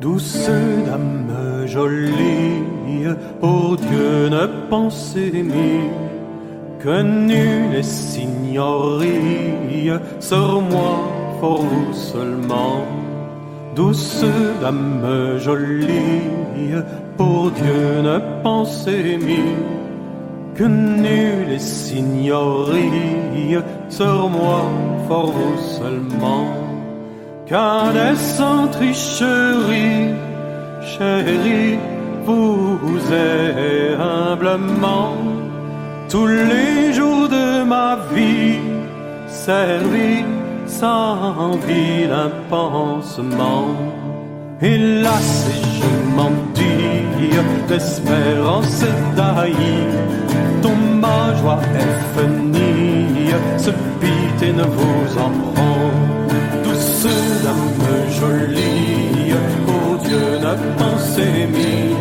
Douce dame jolie, pour Dieu ne pensez ni que nul signorie sur moi, pour vous seulement. Douce dame jolie, pour Dieu ne pensez ni que nul signorie sur moi, pour vous seulement sans tricherie, chérie, vous êtes humblement tous les jours de ma vie servi sans vilain pansement. Hélas, je m'en dis, l'espérance taillie, ton ma joie est finie, ce pitié ne vous en prend dame jolie, oh Dieu n'a pensé mis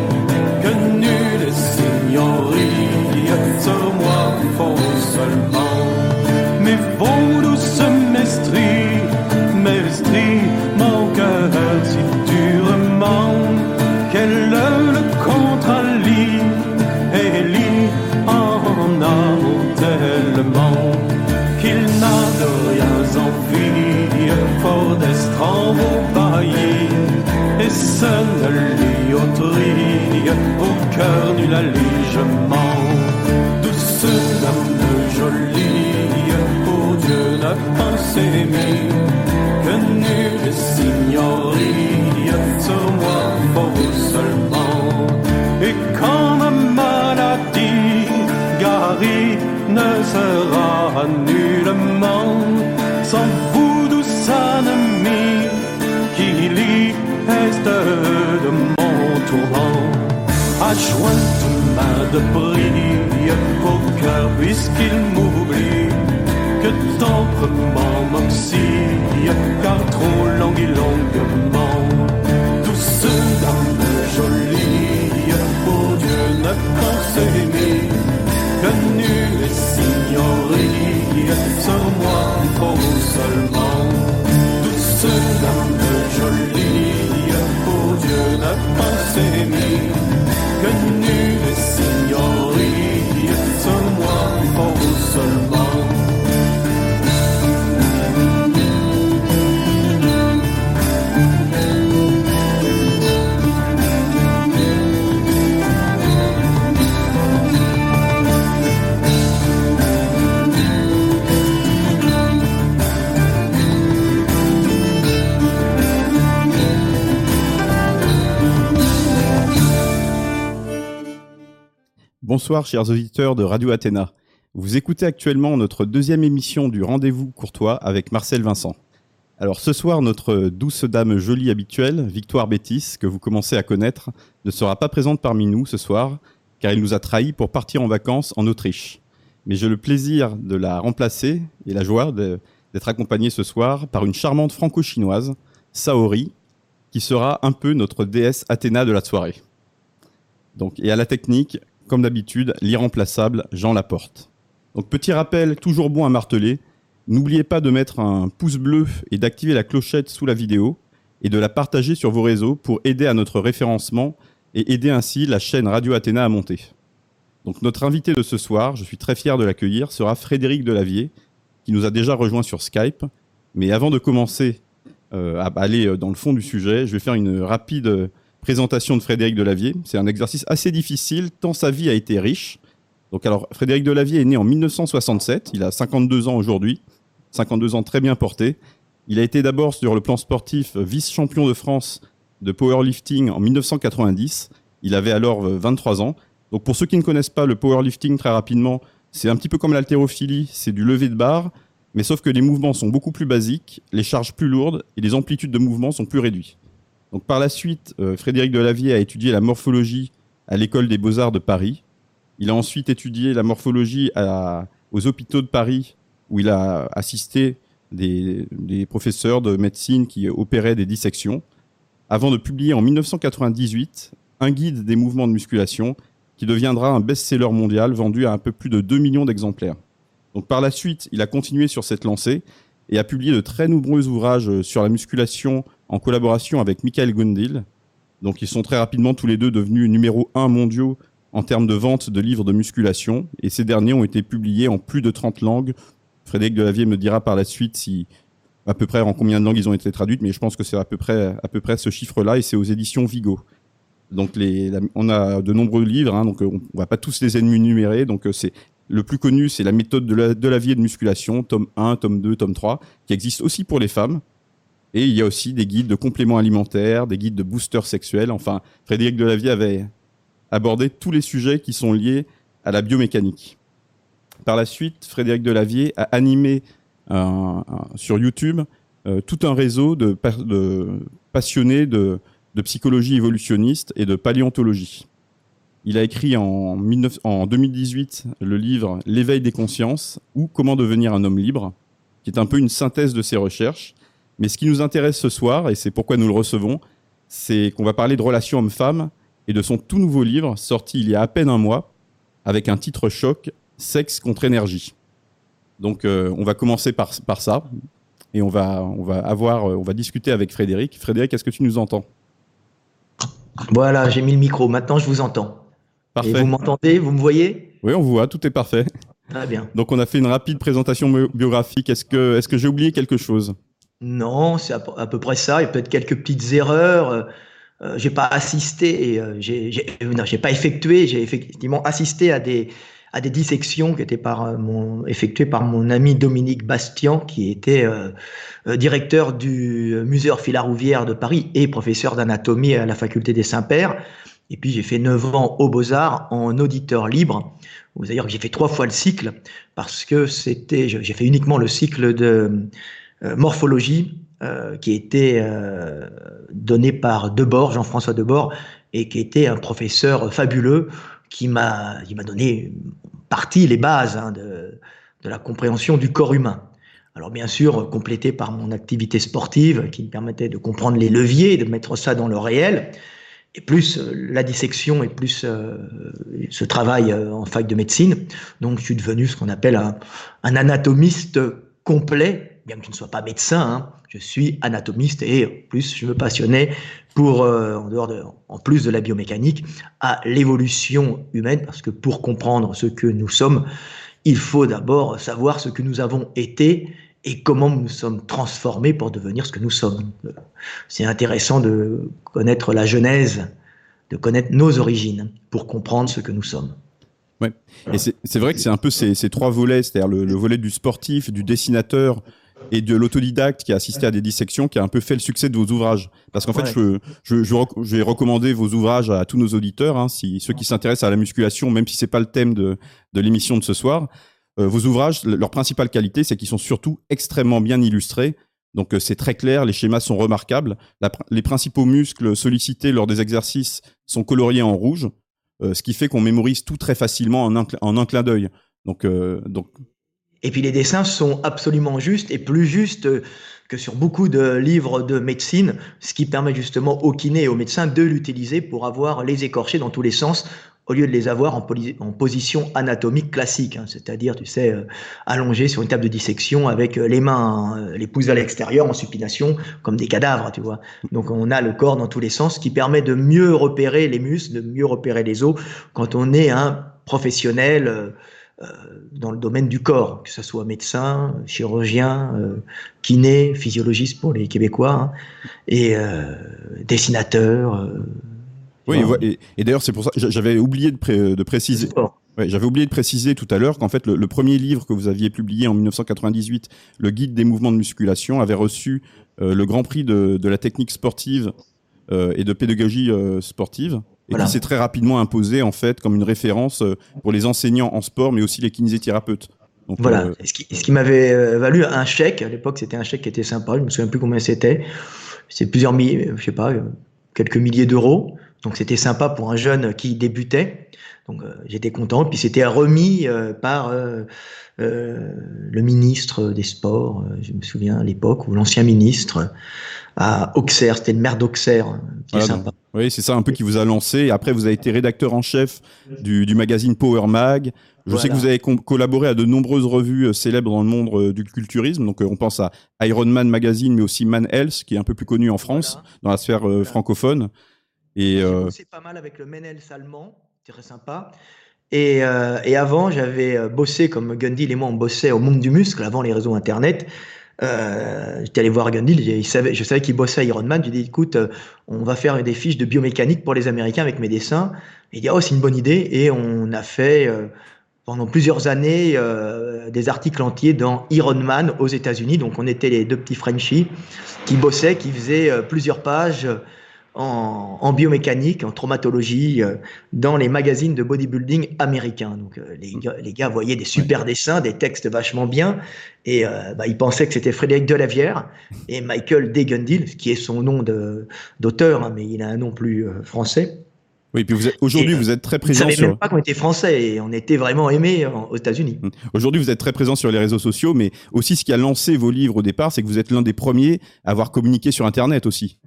que nul signorie, sur moi faut seulement. Mais vos douces mestries, fort en vos baillis, et seul l'ioterie au cœur du allégeement. Douce dame jolie, oh Dieu n'a pas aimé, que nul signorie sur moi pour seulement. Et quand ma maladie guérie ne sera nullement de mon tourment. Ajointe main de brille au cœur puisqu'il m'oublie que tendrement m'obsille car trop long et longuement. Douce dame jolie, pour Dieu ne pense aimer que nul est signorie sur moi trop seulement. Douce dame jolie, n'a pas aimé, que nul est signorie, moi pour seulement. Bonsoir chers auditeurs de Radio Athéna. Vous écoutez actuellement notre deuxième émission du Rendez-vous Courtois avec Marcel Vincent. Alors ce soir, notre douce dame jolie habituelle, Victoire Bétis, que vous commencez à connaître, ne sera pas présente parmi nous ce soir, car il nous a trahis pour partir en vacances en Autriche. Mais j'ai le plaisir de la remplacer et la joie d'être accompagnée ce soir par une charmante franco-chinoise, Saori, qui sera un peu notre déesse Athéna de la soirée. Donc, et à la technique, comme d'habitude, l'irremplaçable Jean Laporte. Donc petit rappel, toujours bon à marteler, n'oubliez pas de mettre un pouce bleu et d'activer la clochette sous la vidéo et de la partager sur vos réseaux pour aider à notre référencement et aider ainsi la chaîne Radio Athéna à monter. Donc notre invité de ce soir, je suis très fier de l'accueillir, sera Frédéric Delavier, qui nous a déjà rejoint sur Skype. Mais avant de commencer euh, à aller dans le fond du sujet, je vais faire une rapide présentation de Frédéric Delavier. C'est un exercice assez difficile tant sa vie a été riche. Frédéric Delavier est né en 1967, il a 52 ans aujourd'hui, 52 ans très bien portés. Il a été d'abord sur le plan sportif vice-champion de France de powerlifting en 1990. Il avait alors 23 ans. Donc pour ceux qui ne connaissent pas le powerlifting très rapidement, c'est un petit peu comme l'haltérophilie, c'est du lever de barre, mais sauf que les mouvements sont beaucoup plus basiques, les charges plus lourdes et les amplitudes de mouvement sont plus réduites. Par la suite, euh, Frédéric Delavier a étudié la morphologie à l'école des beaux-arts de Paris. Il a ensuite étudié la morphologie aux hôpitaux de Paris, où il a assisté des, professeurs de médecine qui opéraient des dissections, avant de publier en 1998 un guide des mouvements de musculation qui deviendra un best-seller mondial vendu à un peu plus de 2 millions d'exemplaires. Par la suite, il a continué sur cette lancée et a publié de très nombreux ouvrages sur la musculation en collaboration avec Michael Gundil. Donc ils sont très rapidement tous les deux devenus numéro un mondiaux en termes de vente de livres de musculation, et ces derniers ont été publiés en plus de 30 langues. Frédéric Delavier me dira par la suite si à peu près en combien de langues ils ont été traduits, mais je pense que c'est à peu près à peu près ce chiffre-là, et c'est aux éditions Vigo. Donc on a de nombreux livres, hein, donc on, on va pas tous les énumérer. Donc c'est le plus connu, c'est la méthode de de la vie et de musculation, tome 1, tome 2, tome 3, qui existe aussi pour les femmes. Et il y a aussi des guides de compléments alimentaires, des guides de boosters sexuels. Enfin, Frédéric Delavier avait abordé tous les sujets qui sont liés à la biomécanique. Par la suite, Frédéric Delavier a animé euh, sur YouTube euh, tout un réseau de, passionnés de, psychologie évolutionniste et de paléontologie. Il a écrit en, 19, en 2018 le livre L'éveil des consciences ou Comment devenir un homme libre, qui est un peu une synthèse de ses recherches. Mais ce qui nous intéresse ce soir, et c'est pourquoi nous le recevons, c'est qu'on va parler de relations hommes-femmes et de son tout nouveau livre sorti il y a à peine un mois avec un titre choc, Sexe contre énergie. Donc euh, on va commencer par, par ça et on va, on va avoir, on va discuter avec Frédéric. Frédéric, est-ce que tu nous entends? Voilà, j'ai mis le micro. Maintenant, je vous entends. Parfait. Et vous m'entendez? Vous me voyez? Oui, on vous voit, tout est parfait. Très bien. Donc on a fait une rapide présentation biographique. Est-ce que, est-ce que j'ai oublié quelque chose? Non, c'est à, peu près ça. Il y a peut-être quelques petites erreurs. Euh, j'ai pas assisté et euh, j'ai, pas effectué. J'ai effectivement assisté à des à des dissections qui étaient par mon, effectuées par mon ami Dominique Bastian, qui était euh, directeur du musée Orphila-Rouvière de Paris et professeur d'anatomie à la faculté des Saints-Pères. Et puis j'ai fait 9 ans au Beaux-Arts en auditeur libre. Que j'ai fait trois fois le cycle parce que c'était, j'ai fait uniquement le cycle de euh, morphologie euh, qui était euh, donné par Debord, Jean-François Debord, et qui était un professeur fabuleux qui m'a, donné partie les bases hein, de, de la compréhension du corps humain. Alors bien sûr, complété par mon activité sportive qui me permettait de comprendre les leviers, de mettre ça dans le réel, et plus euh, la dissection et plus euh, ce travail euh, en fac de médecine. Donc je suis devenu ce qu'on appelle un, un, anatomiste complet, bien que je ne sois pas médecin, hein, je suis anatomiste et en plus je me passionnais pour, euh, en, dehors de, en plus de la biomécanique, à l'évolution humaine, parce que pour comprendre ce que nous sommes, il faut d'abord savoir ce que nous avons été et comment nous sommes transformés pour devenir ce que nous sommes. C'est intéressant de connaître la genèse, de connaître nos origines pour comprendre ce que nous sommes. Ouais. Et c'est vrai que c'est un peu ces, trois volets, c'est-à-dire le, volet du sportif, du dessinateur et de l'autodidacte qui a assisté à des dissections, qui a un peu fait le succès de vos ouvrages. Parce qu'en fait, je, je, je, je, vais recommander vos ouvrages à tous nos auditeurs, hein, si, ceux qui s'intéressent à la musculation, même si c'est pas le thème de, de l'émission de ce soir. Euh, vos ouvrages, leur principale qualité, c'est qu'ils sont surtout extrêmement bien illustrés. Donc euh, c'est très clair, les schémas sont remarquables. La, les principaux muscles sollicités lors des exercices sont coloriés en rouge, euh, ce qui fait qu'on mémorise tout très facilement en un, en un clin d'œil. Donc, donc. Et puis les dessins sont absolument justes et plus justes que sur beaucoup de livres de médecine, ce qui permet justement aux kinés et aux médecins de l'utiliser pour avoir les écorchés dans tous les sens au lieu de les avoir en, en position anatomique classique, hein, c'est-à-dire, tu sais, euh, allongés sur une table de dissection avec euh, les mains, euh, les pouces à l'extérieur en supination, comme des cadavres, tu vois. Donc on a le corps dans tous les sens, ce qui permet de mieux repérer les muscles, de mieux repérer les os quand on est un professionnel euh, dans le domaine du corps, que ce soit médecin, chirurgien, euh, kiné, physiologiste pour les Québécois, hein, et dessinateur oui, et, et d'ailleurs, c'est pour ça j'avais oublié de, pré, de préciser. Ouais, j'avais oublié de préciser tout à l'heure qu'en fait, le, le, premier livre que vous aviez publié en 1998, le guide des mouvements de musculation, avait reçu euh, le Grand Prix de, de la technique sportive euh, et de pédagogie euh, sportive, et voilà. qui s'est très rapidement imposé en fait comme une référence euh, pour les enseignants en sport, mais aussi les kinésithérapeutes. Donc, voilà, euh, ce qui, ce qui m'avait valu un chèque. À l'époque, c'était un chèque qui était sympa. Je me souviens plus combien c'était. C'est plusieurs milliers, je sais pas, quelques milliers d'euros. Donc c'était sympa pour un jeune qui débutait. Donc j'étais content. Puis c'était remis par le ministre des Sports, je me souviens à l'époque, ou l'ancien ministre à Auxerre, c'était le maire d'Auxerre, qui sympa. Oui, c'est ça un peu qui vous a lancé. Après, vous avez été rédacteur en chef du, du magazine Power Mag. Je sais que vous avez collaboré à de nombreuses revues euh, célèbres dans le monde euh, du culturisme. Donc, euh, on pense à Iron Man Magazine, mais aussi Man Health, qui est un peu plus connu en France, dans la sphère francophone. Et euh... pas mal avec le Men Health allemand, très sympa. Et, et avant, j'avais bossé comme Gundil et moi, on bossait au monde du muscle avant les réseaux internet. Euh, j'étais allé voir Gundil, je savais qu'il bossait à Ironman. Je lui ai dit, écoute, on va faire des fiches de biomécanique pour les Américains avec mes dessins. il dit, oh, c'est une bonne idée. Et on a fait pendant plusieurs années euh, des articles entiers dans Iron Man aux États-Unis. Donc on était les deux petits Frenchies qui bossaient, qui faisaient euh, plusieurs pages en, en, biomécanique, en traumatologie, euh, dans les magazines de bodybuilding américains. Donc les, gars, les gars voyaient des super dessins, des textes vachement bien, et bah, ils pensaient que c'était Frédéric Delavière et Michael Degundil, qui est son nom d'auteur, hein, mais il a un nom plus français. Oui, puis aujourd'hui, vous êtes très présent. Je ne même pas qu'on était français et on était vraiment aimés aux États-Unis. Hum. Aujourd'hui, vous êtes très présent sur les réseaux sociaux, mais aussi ce qui a lancé vos livres au départ, c'est que vous êtes l'un des premiers à avoir communiqué sur Internet aussi.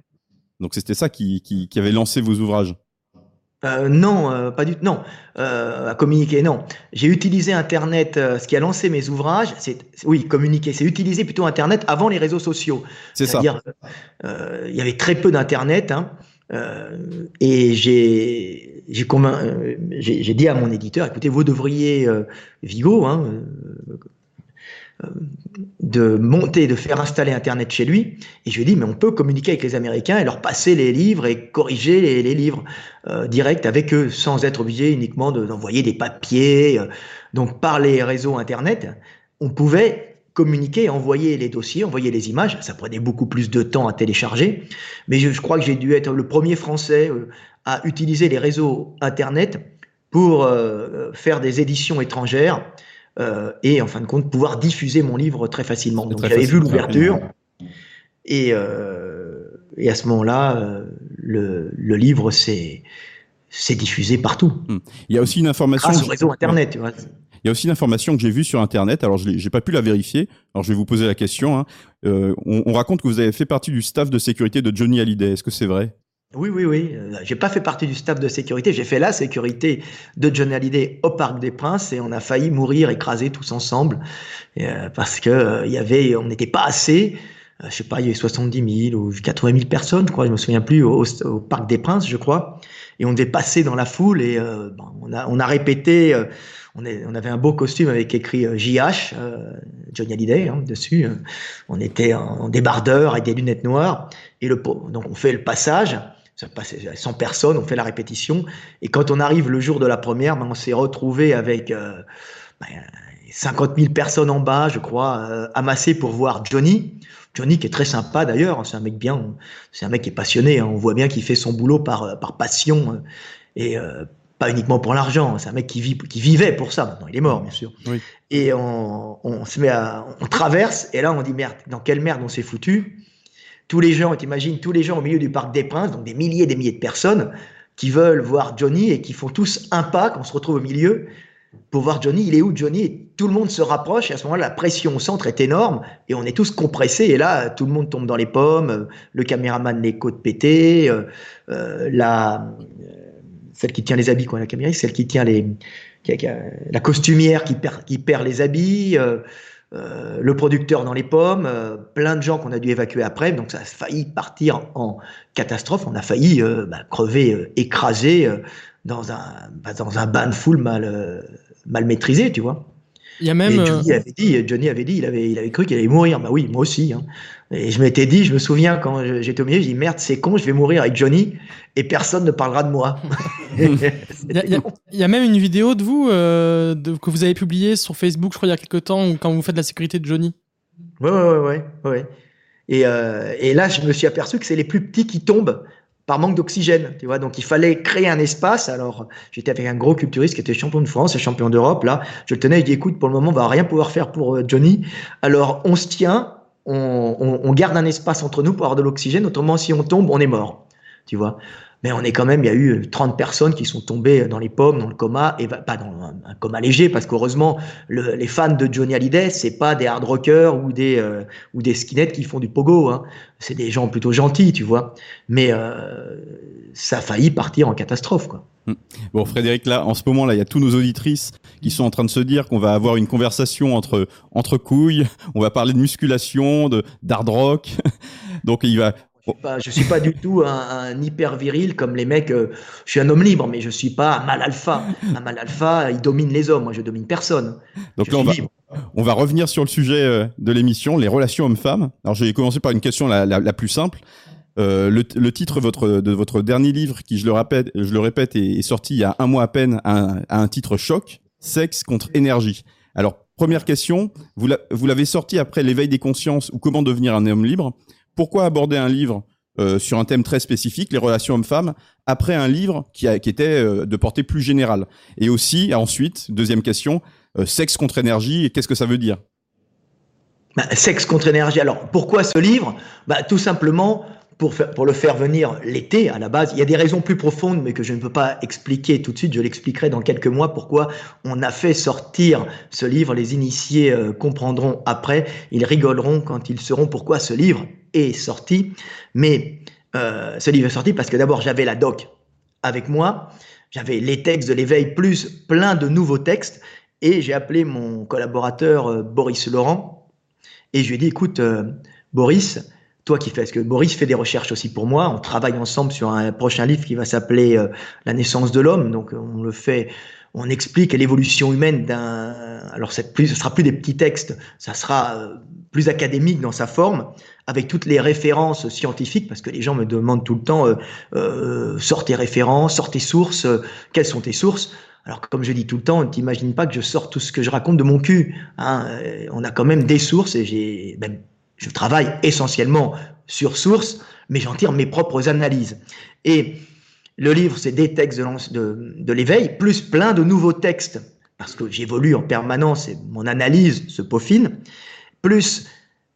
Donc c'était ça qui, qui, avait lancé vos ouvrages. Euh, non, euh, pas du tout. Non, euh, à communiquer, non. J'ai utilisé Internet. ce qui a lancé mes ouvrages, c'est oui, communiquer. C'est utiliser plutôt Internet avant les réseaux sociaux. C'est ça. Il y avait très peu d'Internet. Hein. Et j'ai j'ai dit à mon éditeur, écoutez, vous devriez, Vigo, hein, de monter, de faire installer Internet chez lui. Et je lui ai dit, mais on peut communiquer avec les Américains et leur passer les livres et corriger les, livres euh, direct avec eux, sans être obligé uniquement d'envoyer des papiers. Donc par les réseaux Internet, on pouvait communiquer, envoyer les dossiers, envoyer les images. Ça prenait beaucoup plus de temps à télécharger. Mais je, crois que j'ai dû être le premier Français euh, à utiliser les réseaux Internet pour euh, faire des éditions étrangères euh, et en fin de compte pouvoir diffuser mon livre très facilement. Donc j'avais vu l'ouverture et, et, à ce moment-là, le, le, livre s'est diffusé partout. Hmm. Il y a aussi une information. Grâce au réseau Internet, tu vois. Il y a aussi une information que j'ai vue sur Internet, alors je n'ai pas pu la vérifier, alors je vais vous poser la question. Hein. Euh, on, raconte que vous avez fait partie du staff de sécurité de Johnny Hallyday, est-ce que c'est vrai? Oui, oui, oui. Euh, j'ai pas fait partie du staff de sécurité. J'ai fait la sécurité de Johnny Hallyday au Parc des Princes et on a failli mourir écrasés tous ensemble euh, parce que il y avait, on n'était pas assez. je sais pas, il y avait 70 000 ou 80 000 personnes, je crois, je me souviens plus, au, Parc des Princes, je crois. Et on devait passer dans la foule et on, a, on a répété on, avait un beau costume avec écrit JH, euh, euh, Johnny Hallyday, hein, dessus. Euh. On était en débardeur avec des lunettes noires. Et le, donc on fait le passage, ça passe 100 personnes, on fait la répétition. Et quand on arrive le jour de la première, ben, on s'est retrouvé avec 50 000 ben, personnes en bas, je crois, amassées pour voir Johnny. Johnny qui est très sympa d'ailleurs, hein, c'est un mec bien, c'est un mec qui est passionné, hein. on voit bien qu'il fait son boulot par, par passion et pas uniquement pour l'argent, c'est un mec qui, vit, qui vivait pour ça. Maintenant, il est mort, bien sûr. Et on, on, se met à, on traverse, et là, on dit merde, dans quelle merde on s'est foutu? Tous les gens, t'imagines, tous les gens au milieu du Parc des Princes, donc des milliers et des milliers de personnes, qui veulent voir Johnny et qui font tous un pas quand on se retrouve au milieu pour voir Johnny. Il est où Johnny? Et tout le monde se rapproche, et à ce moment-là, la pression au centre est énorme, et on est tous compressés, et là, tout le monde tombe dans les pommes, le caméraman les côtes pétées, euh, euh la celle qui tient les habits, quoi, la caméra, celle qui tient les, la costumière qui qui perd les habits, euh, euh, le producteur dans les pommes, euh, plein de gens qu'on a dû évacuer après, donc ça a failli partir en catastrophe. On a failli bah, crever, écrasé dans un bah, dans un bain de foule mal mal maîtrisé, tu vois. Il y a même. Johnny avait dit, Johnny avait dit, il avait, il avait cru qu'il allait mourir. Bah oui, moi aussi. Hein. Et je m'étais dit, je me souviens quand j'étais au milieu, je dis merde, c'est con, je vais mourir avec Johnny et personne ne parlera de moi. il, y a, même une vidéo de vous euh, que vous avez publiée sur Facebook, je crois, il y a quelques temps, quand vous faites la sécurité de Johnny. Ouais, ouais, ouais, ouais. Et, euh, et là, je me suis aperçu que c'est les plus petits qui tombent par manque d'oxygène, tu vois. Donc il fallait créer un espace. Alors j'étais avec un gros culturiste qui était champion de France et champion d'Europe. Là, je le tenais. Je dis écoute, pour le moment, on va rien pouvoir faire pour euh, Johnny. Alors on se tient on, garde un espace entre nous pour avoir de l'oxygène. Autrement, si on tombe, on est mort. Tu vois? mais on est quand même, il y a eu 30 personnes qui sont tombées dans les pommes, dans le coma, et pas dans un, coma léger, parce qu'heureusement, le, les fans de Johnny Hallyday, c'est pas des hard rockers ou des, euh, ou des skinheads qui font du pogo, hein. c'est des gens plutôt gentils, tu vois. Mais euh, ça a failli partir en catastrophe, quoi. Hum. Bon, Frédéric, là, en ce moment, là, il y a tous nos auditrices qui sont en train de se dire qu'on va avoir une conversation entre entre couilles. On va parler de musculation, de d'hard rock. Donc, il va, je suis pas du tout un, hyper viril comme les mecs. Euh, je suis un homme libre, mais je suis pas un mal alpha. Un mal alpha, il domine les hommes. Moi, je domine personne. Donc là, on va, revenir sur le sujet euh, de l'émission, les relations hommes-femmes. Alors, je vais commencer par une question la, plus simple. Euh, le, titre de votre dernier livre, qui je le répète, est, sorti il y a un mois à peine, a un, titre choc, Sexe contre énergie. Alors, première question, vous l'avez sorti après l'éveil des consciences ou comment devenir un homme libre? Pourquoi aborder un livre euh, sur un thème très spécifique, les relations hommes-femmes, après un livre qui était euh, de portée plus générale? Et aussi, ensuite, deuxième question, euh, sexe contre énergie, qu'est-ce que ça veut dire? Bah, Sexe contre énergie. Alors, pourquoi ce livre? Bah, Tout simplement pour, le faire venir l'été à la base. Il y a des raisons plus profondes, mais que je ne peux pas expliquer tout de suite. Je l'expliquerai dans quelques mois pourquoi on a fait sortir ce livre. Les initiés euh, comprendront après. Ils rigoleront quand ils sauront pourquoi ce livre est sorti. Mais euh, ce livre est sorti parce que d'abord j'avais la doc avec moi. J'avais les textes de l'éveil plus plein de nouveaux textes. Et j'ai appelé mon collaborateur euh, Boris Laurent. Et je lui ai dit, écoute, Boris, toi qui fais, parce que Boris fait des recherches aussi pour moi. On travaille ensemble sur un prochain livre qui va s'appeler euh, La naissance de l'homme. Donc on le fait, on explique l'évolution humaine d'un. Alors plus, ce sera plus des petits textes, ça sera euh, plus académique dans sa forme, avec toutes les références scientifiques, parce que les gens me demandent tout le temps euh, euh sort tes références, sort tes sources, quelles sont tes sources. Alors comme je dis tout le temps, t'imagines pas que je sors tout ce que je raconte de mon cul. Hein. On a quand même des sources et j'ai même je travaille essentiellement sur source, mais j'en tire mes propres analyses. Et le livre, c'est des textes de, l'éveil, plus plein de nouveaux textes, parce que j'évolue en permanence et mon analyse se peaufine, plus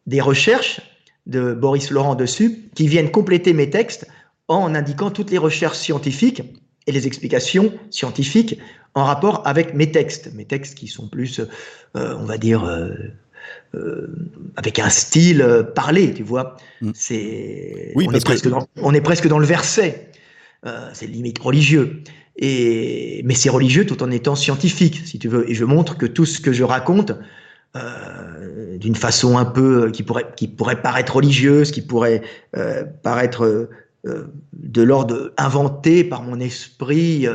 des recherches de Boris Laurent dessus, qui viennent compléter mes textes en indiquant toutes les recherches scientifiques et les explications scientifiques en rapport avec mes textes, mes textes qui sont plus, euh, on va dire, euh, euh, avec un style euh, parlé, tu vois. Mm. C'est, on, est presque dans, on est presque dans le verset. Euh, c'est limite religieux. Et, mais c'est religieux tout en étant scientifique, si tu veux. Et je montre que tout ce que je raconte, euh, d'une façon un peu qui pourrait, qui pourrait paraître religieuse, qui pourrait paraître de l'ordre inventé par mon esprit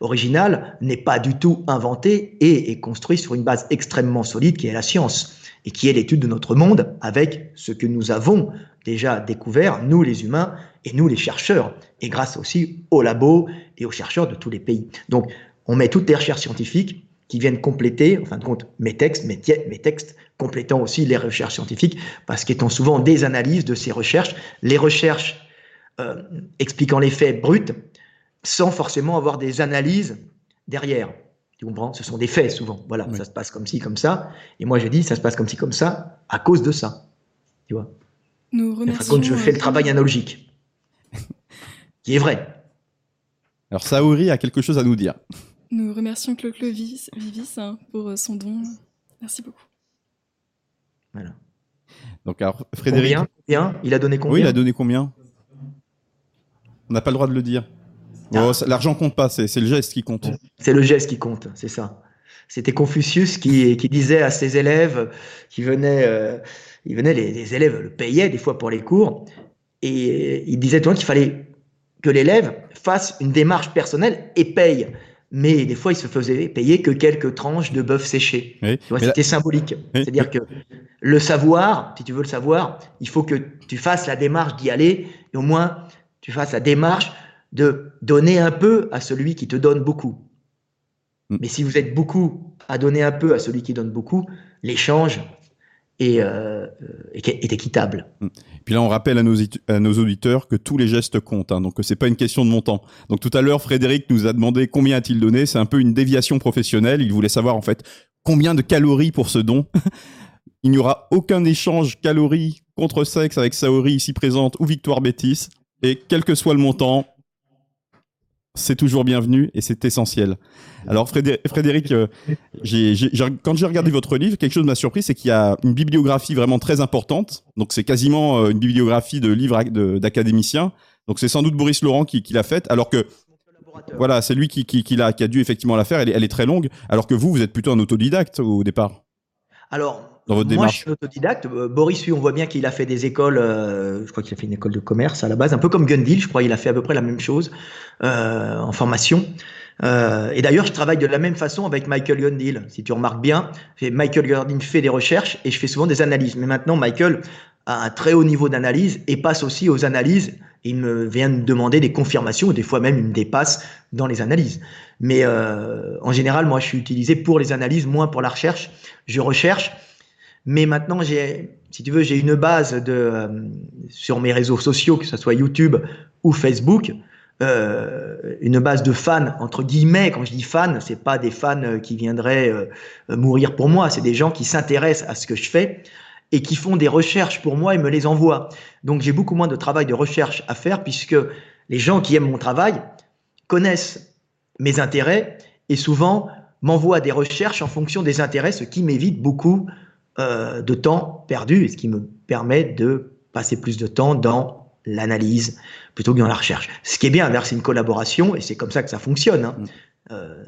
original, n'est pas du tout inventé et est construit sur une base extrêmement solide qui est la science et qui est l'étude de notre monde avec ce que nous avons déjà découvert, nous les humains et nous les chercheurs, et grâce aussi aux labos et aux chercheurs de tous les pays. Donc, on met toutes les recherches scientifiques qui viennent compléter, en fin de compte, mes textes, mes, mes textes complétant aussi les recherches scientifiques, parce qu'étant souvent des analyses de ces recherches, les recherches euh, expliquant les faits bruts, sans forcément avoir des analyses derrière. Tu comprends? Ce sont des faits souvent. Voilà, ça se passe comme ci, comme ça. Et moi, je dis, ça se passe comme ci, comme ça, à cause de ça. Tu vois? Nous remercions. Quand je fais le travail analogique, qui est vrai. Alors, Saori a quelque chose à nous dire. Nous remercions Claude Vivis hein, pour euh, son don. Merci beaucoup. Voilà. Donc, alors, Frédéric. Combien? Il a donné combien Oui, il a donné combien? On n'a pas le droit de le dire. Ah. Oh, l'argent compte pas, c'est le geste qui compte. C'est le geste qui compte, c'est ça. C'était Confucius qui, qui, disait à ses élèves qui venaient, euh, il venait les, élèves le payaient des fois pour les cours, et il disait qu'il fallait que l'élève fasse une démarche personnelle et paye. Mais des fois, il se faisait payer que quelques tranches de bœuf séché. C'était symbolique. C'est-à-dire que le savoir, si tu veux le savoir, il faut que tu fasses la démarche d'y aller, et au moins tu fasses la démarche de donner un peu à celui qui te donne beaucoup. Mm. Mais si vous êtes beaucoup à donner un peu à celui qui donne beaucoup, l'échange est, euh, est, équitable. Mm. Puis là, on rappelle à nos, à nos auditeurs que tous les gestes comptent, hein, donc c'est pas une question de montant. Donc tout à l'heure, Frédéric nous a demandé combien a-t-il donné. C'est un peu une déviation professionnelle. Il voulait savoir en fait combien de calories pour ce don. Il n'y aura aucun échange calories contre sexe avec Saori ici présente ou Victoire Bétis. Et quel que soit le montant, c'est toujours bienvenu et c'est essentiel. Alors Frédéric, euh, quand j'ai regardé votre livre, quelque chose m'a surpris, c'est qu'il y a une bibliographie vraiment très importante. Donc c'est quasiment euh, une bibliographie de livres d'académiciens. Donc c'est sans doute Boris Laurent qui, l'a faite, alors que voilà, c'est lui qui, qui, a, dû effectivement la faire. Elle est, elle est très longue, alors que vous, vous êtes plutôt un autodidacte au départ. Alors, moi, je suis autodidacte. Euh, Boris, lui, on voit bien qu'il a fait des écoles, euh, je crois qu'il a fait une école de commerce à la base, un peu comme Gundil, je crois, il a fait à peu près la même chose euh, en formation. et d'ailleurs, je travaille de la même façon avec Michael Gundil. Si tu remarques bien, Michael Gundil fait des recherches et je fais souvent des analyses. Mais maintenant, Michael a un très haut niveau d'analyse et passe aussi aux analyses. Il me vient de demander des confirmations, ou des fois même il me dépasse dans les analyses. Mais en général, moi, je suis utilisé pour les analyses, moins pour la recherche. Je recherche mais maintenant, j'ai, si tu veux, j'ai une base de, euh, sur mes réseaux sociaux, que ce soit YouTube ou Facebook, euh, une base de fans, entre guillemets. Quand je dis fans, c'est pas des fans euh, qui viendraient mourir pour moi, c'est des gens qui s'intéressent à ce que je fais et qui font des recherches pour moi et me les envoient. Donc j'ai beaucoup moins de travail de recherche à faire puisque les gens qui aiment mon travail connaissent mes intérêts et souvent m'envoient des recherches en fonction des intérêts, ce qui m'évite beaucoup euh, de temps perdu, ce qui me permet de passer plus de temps dans l'analyse plutôt que dans la recherche. Ce qui est bien, c'est une collaboration et c'est comme ça que ça fonctionne. Hein. Mm. Euh,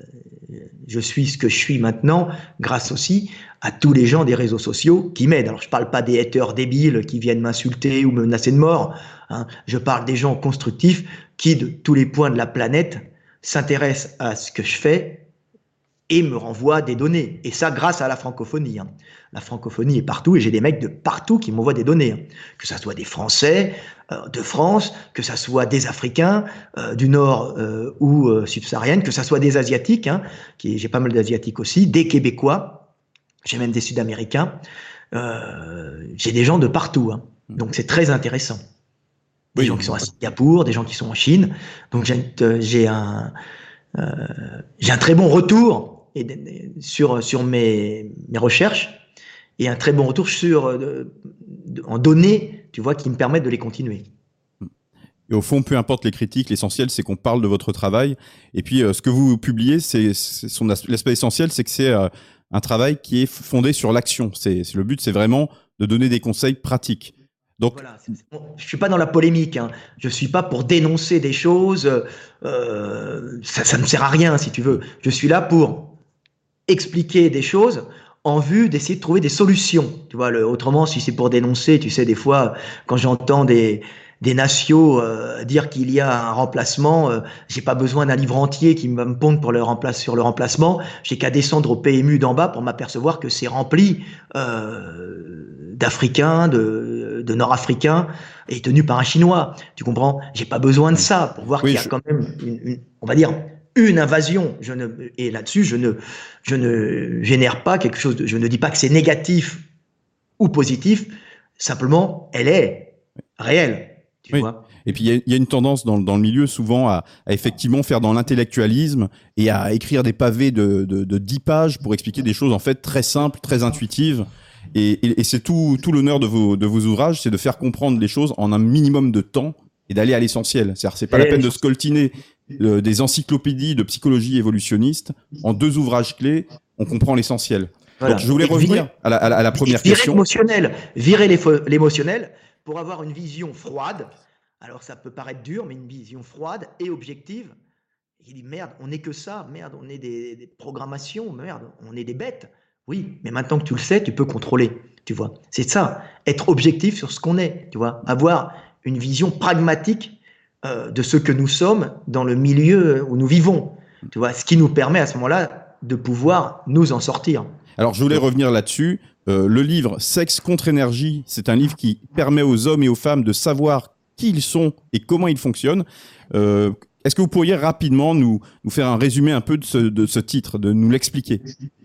je suis ce que je suis maintenant grâce aussi à tous les gens des réseaux sociaux qui m'aident. Alors je parle pas des haters débiles qui viennent m'insulter ou me menacer de mort. Hein. Je parle des gens constructifs qui, de tous les points de la planète, s'intéressent à ce que je fais et me renvoie des données. Et ça, grâce à la francophonie. Hein. La francophonie est partout et j'ai des mecs de partout qui m'envoient des données. Hein. Que ça soit des Français euh, de France, que ça soit des Africains euh, du Nord euh, ou subsahariennes, que ça soit des Asiatiques, hein, qui j'ai pas mal d'Asiatiques aussi, des Québécois, j'ai même des Sud-Américains. j'ai des gens de partout. Mmh. Donc c'est très intéressant. Des gens qui sont à Singapour, des gens qui sont en Chine. Donc j'ai un, j'ai un très bon retour et, sur, sur mes, mes, recherches et un très bon retour sur, euh, en données, tu vois, qui me permettent de les continuer. Et au fond, peu importe les critiques, l'essentiel, c'est qu'on parle de votre travail. Et puis, euh, ce que vous publiez, c'est son l'aspect essentiel, c'est que c'est euh, un travail qui est fondé sur l'action. C'est le but, c'est vraiment de donner des conseils pratiques. Donc, voilà, je suis pas dans la polémique. Hein. Je suis pas pour dénoncer des choses. Euh, ça, ça ne sert à rien, si tu veux. Je suis là pour expliquer des choses en vue d'essayer de trouver des solutions. Tu vois, le, autrement, si c'est pour dénoncer, tu sais, des fois, quand j'entends des, des nations euh, dire qu'il y a un remplacement, euh, j'ai pas besoin d'un livre entier qui me pondre pour le remplace sur le remplacement. J'ai qu'à descendre au PMU d'en bas pour m'apercevoir que c'est rempli euh, d'Africains, de, de Nord-Africains et tenu par un Chinois. Tu comprends? J'ai pas besoin de ça pour voir qu'il y a quand même, une, une, on va dire, une invasion. Je ne, et là-dessus, je ne, je ne génère pas quelque chose. De, je ne dis pas que c'est négatif ou positif. Simplement, elle est réelle. Tu vois et puis il y, y, a une tendance dans, dans le milieu souvent à, à effectivement faire dans l'intellectualisme et à écrire des pavés de, de, de 10 pages pour expliquer des choses en fait très simples, très intuitives. Et, et, et c'est tout, tout l'honneur de vos, de vos ouvrages, c'est de faire comprendre les choses en un minimum de temps et d'aller à l'essentiel. C'est-à-dire, c'est pas la peine de scoltiner euh, des encyclopédies de psychologie évolutionniste en deux ouvrages clés. On comprend l'essentiel. Donc, je voulais revenir à, la, à, la, première virer question. Émotionnel, virer l'émotionnel pour avoir une vision froide. Alors, ça peut paraître dur, mais une vision froide et objective. Il dit merde, on n'est que ça, merde, on est des, des, programmations, merde, on est des bêtes. Oui, mais maintenant que tu le sais, tu peux contrôler, tu vois. C'est ça, être objectif sur ce qu'on est, tu vois. Avoir une vision pragmatique euh, de ce que nous sommes dans le milieu où nous vivons. Tu vois, ce qui nous permet à ce moment-là de pouvoir nous en sortir. Alors, je voulais revenir là-dessus. Euh, le livre Sexe contre énergie, c'est un livre qui permet aux hommes et aux femmes de savoir qui ils sont et comment ils fonctionnent. Euh, Est-ce que vous pourriez rapidement nous, nous faire un résumé un peu de ce, de ce titre, de nous l'expliquer?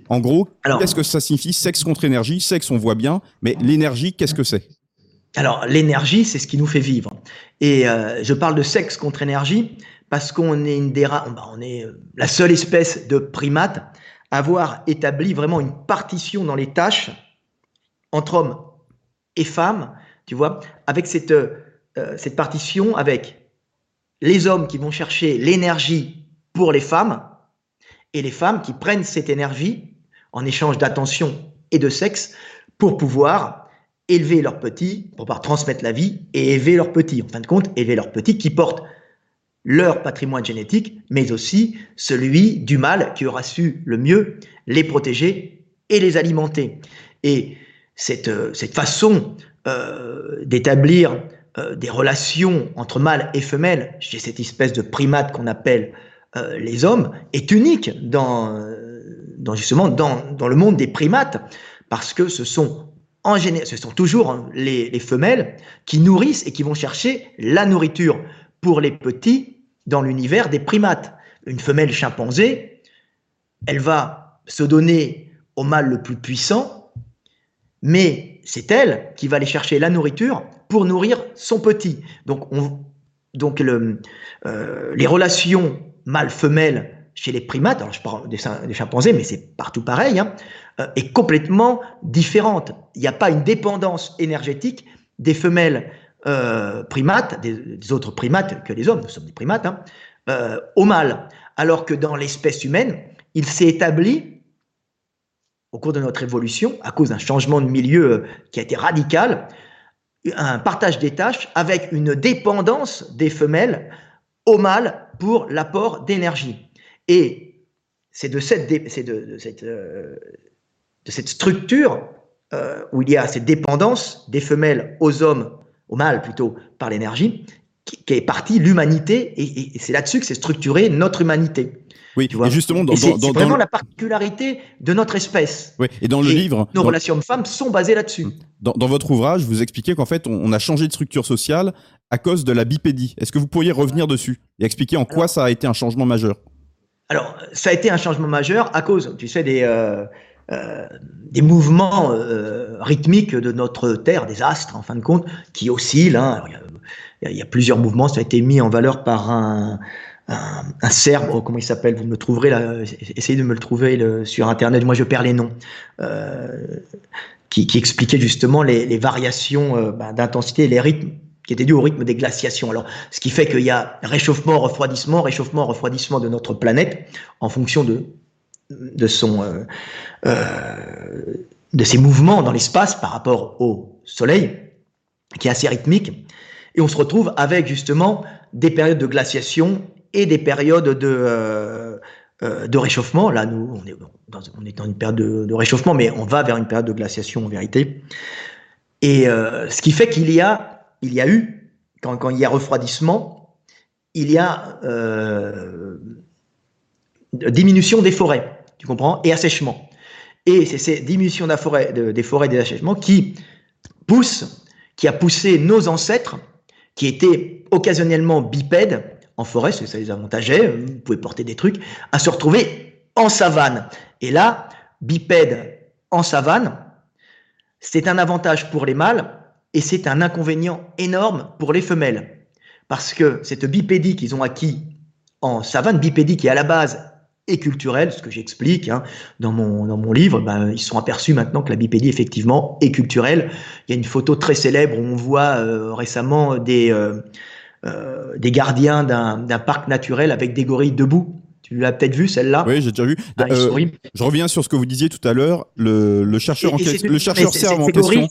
En gros, qu'est-ce que ça signifie Sexe contre énergie? Sexe, on voit bien, mais l'énergie, qu'est-ce que c'est? Alors, l'énergie, c'est ce qui nous fait vivre. Et euh, je parle de sexe contre énergie parce qu'on est une des on est euh, la seule espèce de primate à avoir établi vraiment une partition dans les tâches entre hommes et femmes, tu vois, avec cette, euh, cette partition avec les hommes qui vont chercher l'énergie pour les femmes et les femmes qui prennent cette énergie en échange d'attention et de sexe pour pouvoir élever leurs petits, pour pouvoir transmettre la vie et élever leurs petits. En fin de compte, élever leurs petits qui portent leur patrimoine génétique, mais aussi celui du mâle qui aura su le mieux les protéger et les alimenter. Et cette, euh, cette façon euh, d'établir euh, des relations entre mâle et femelle chez cette espèce de primate qu'on appelle les hommes est unique dans, dans justement dans, dans, le monde des primates parce que ce sont en général, ce sont toujours les, les femelles qui nourrissent et qui vont chercher la nourriture pour les petits dans l'univers des primates. Une femelle chimpanzé, elle va se donner au mâle le plus puissant, mais c'est elle qui va aller chercher la nourriture pour nourrir son petit. Donc, on, donc euh, les relations mâle-femelle chez les primates, alors je parle des, chimpanzés, mais c'est partout pareil, hein, est complètement différente. Il n'y a pas une dépendance énergétique des femelles euh, primates, des, autres primates que les hommes, nous sommes des primates, hein, euh, au mâle. Alors que dans l'espèce humaine, il s'est établi, au cours de notre évolution, à cause d'un changement de milieu euh, qui a été radical, un partage des tâches avec une dépendance des femelles au mâle pour l'apport d'énergie. Et c'est de cette, de, cette, de cette structure où il y a cette dépendance des femelles aux hommes au mal plutôt, par l'énergie, qui, est partie l'humanité, et, c'est là-dessus que c'est structuré notre humanité. Oui, tu vois et justement, dans, c'est, vraiment la particularité de notre espèce. Oui, et dans le livre, nos relations hommes-femmes sont basées là-dessus. Dans, votre ouvrage, vous expliquez qu'en fait, on, a changé de structure sociale à cause de la bipédie. Est-ce que vous pourriez revenir dessus et expliquer en quoi ça a été un changement majeur? Alors, ça a été un changement majeur à cause, tu sais, des euh, euh, des mouvements euh, rythmiques de notre Terre, des astres en fin de compte, qui oscillent. Hein. Il, y a, plusieurs mouvements, ça a été mis en valeur par un, un, Serbe, oh, comment il s'appelle? Vous me trouverez là, essayez de me le trouver sur Internet, moi je perds les noms. Euh, qui, expliquait justement les, variations ben, d'intensité les rythmes qui étaient dus au rythme des glaciations. Alors, ce qui fait qu'il y a réchauffement, refroidissement, réchauffement, refroidissement de notre planète en fonction de de son euh, euh, de ses mouvements dans l'espace par rapport au Soleil, qui est assez rythmique, et on se retrouve avec justement des périodes de glaciation et des périodes de euh, de réchauffement. Là, nous, on est dans, on est dans une période de, réchauffement, mais on va vers une période de glaciation en vérité. Et ce qui fait qu'il y a, il y a eu, quand, quand il y a refroidissement, il y a diminution des forêts tu comprends, et assèchement. Et c'est ces diminutions des forêts des assèchements qui poussent, qui a poussé nos ancêtres, qui étaient occasionnellement bipèdes en forêt, ça les avantageait, vous pouvez porter des trucs, à se retrouver en savane. Et là, bipède en savane, c'est un avantage pour les mâles et c'est un inconvénient énorme pour les femelles. Parce que cette bipédie qu'ils ont acquis en savane, bipédie qui à la base et culturelle, ce que j'explique hein, dans, mon, dans mon livre, ben, ils sont aperçus maintenant que la bipédie effectivement est culturelle. Il y a une photo très célèbre où on voit euh, récemment des, euh, euh, des gardiens d'un parc naturel avec des gorilles debout. Tu l'as peut-être vu celle-là? Oui, j'ai déjà vu. Ah, je reviens sur ce que vous disiez tout à l'heure. Le, le, chercheur, en le chercheur serbe en question.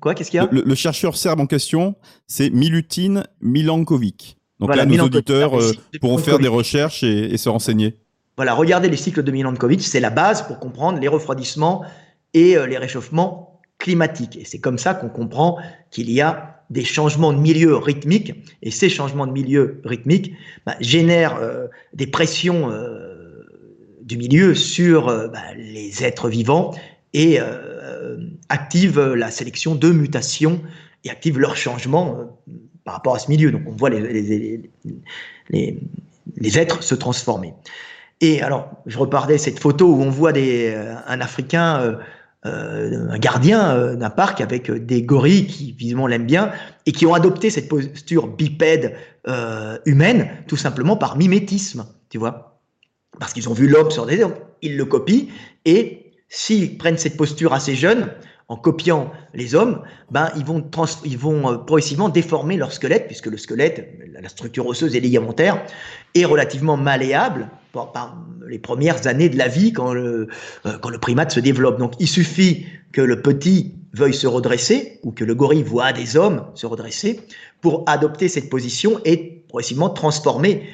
Quoi Qu'est-ce qu'il y a? Le, chercheur serbe en question, c'est Milutin Milankovic. Donc là, nos auditeurs pourront faire des recherches et, et se renseigner. Voilà, regardez les cycles de Milankovitch, c'est la base pour comprendre les refroidissements et euh, les réchauffements climatiques. Et c'est comme ça qu'on comprend qu'il y a des changements de milieu rythmiques, et ces changements de milieu rythmiques bah, génèrent euh, des pressions euh, du milieu sur bah, les êtres vivants et activent la sélection de mutations et activent leur changement par rapport à ce milieu. Donc on voit les êtres se transformer. Et alors, je repartais cette photo où on voit euh, un Africain, euh, euh, un gardien d'un parc avec des gorilles qui visiblement l'aiment bien et qui ont adopté cette posture bipède humaine tout simplement par mimétisme, tu vois, parce qu'ils ont vu l'homme sur des, ils le copient et s'ils prennent cette posture assez jeune, en copiant les hommes, ben, ils vont, euh, progressivement déformer leur squelette, puisque le squelette, la structure osseuse et ligamentaire, est relativement malléable par, les premières années de la vie quand le, euh, quand le primate se développe. Donc il suffit que le petit veuille se redresser, ou que le gorille voit des hommes se redresser, pour adopter cette position et progressivement transformer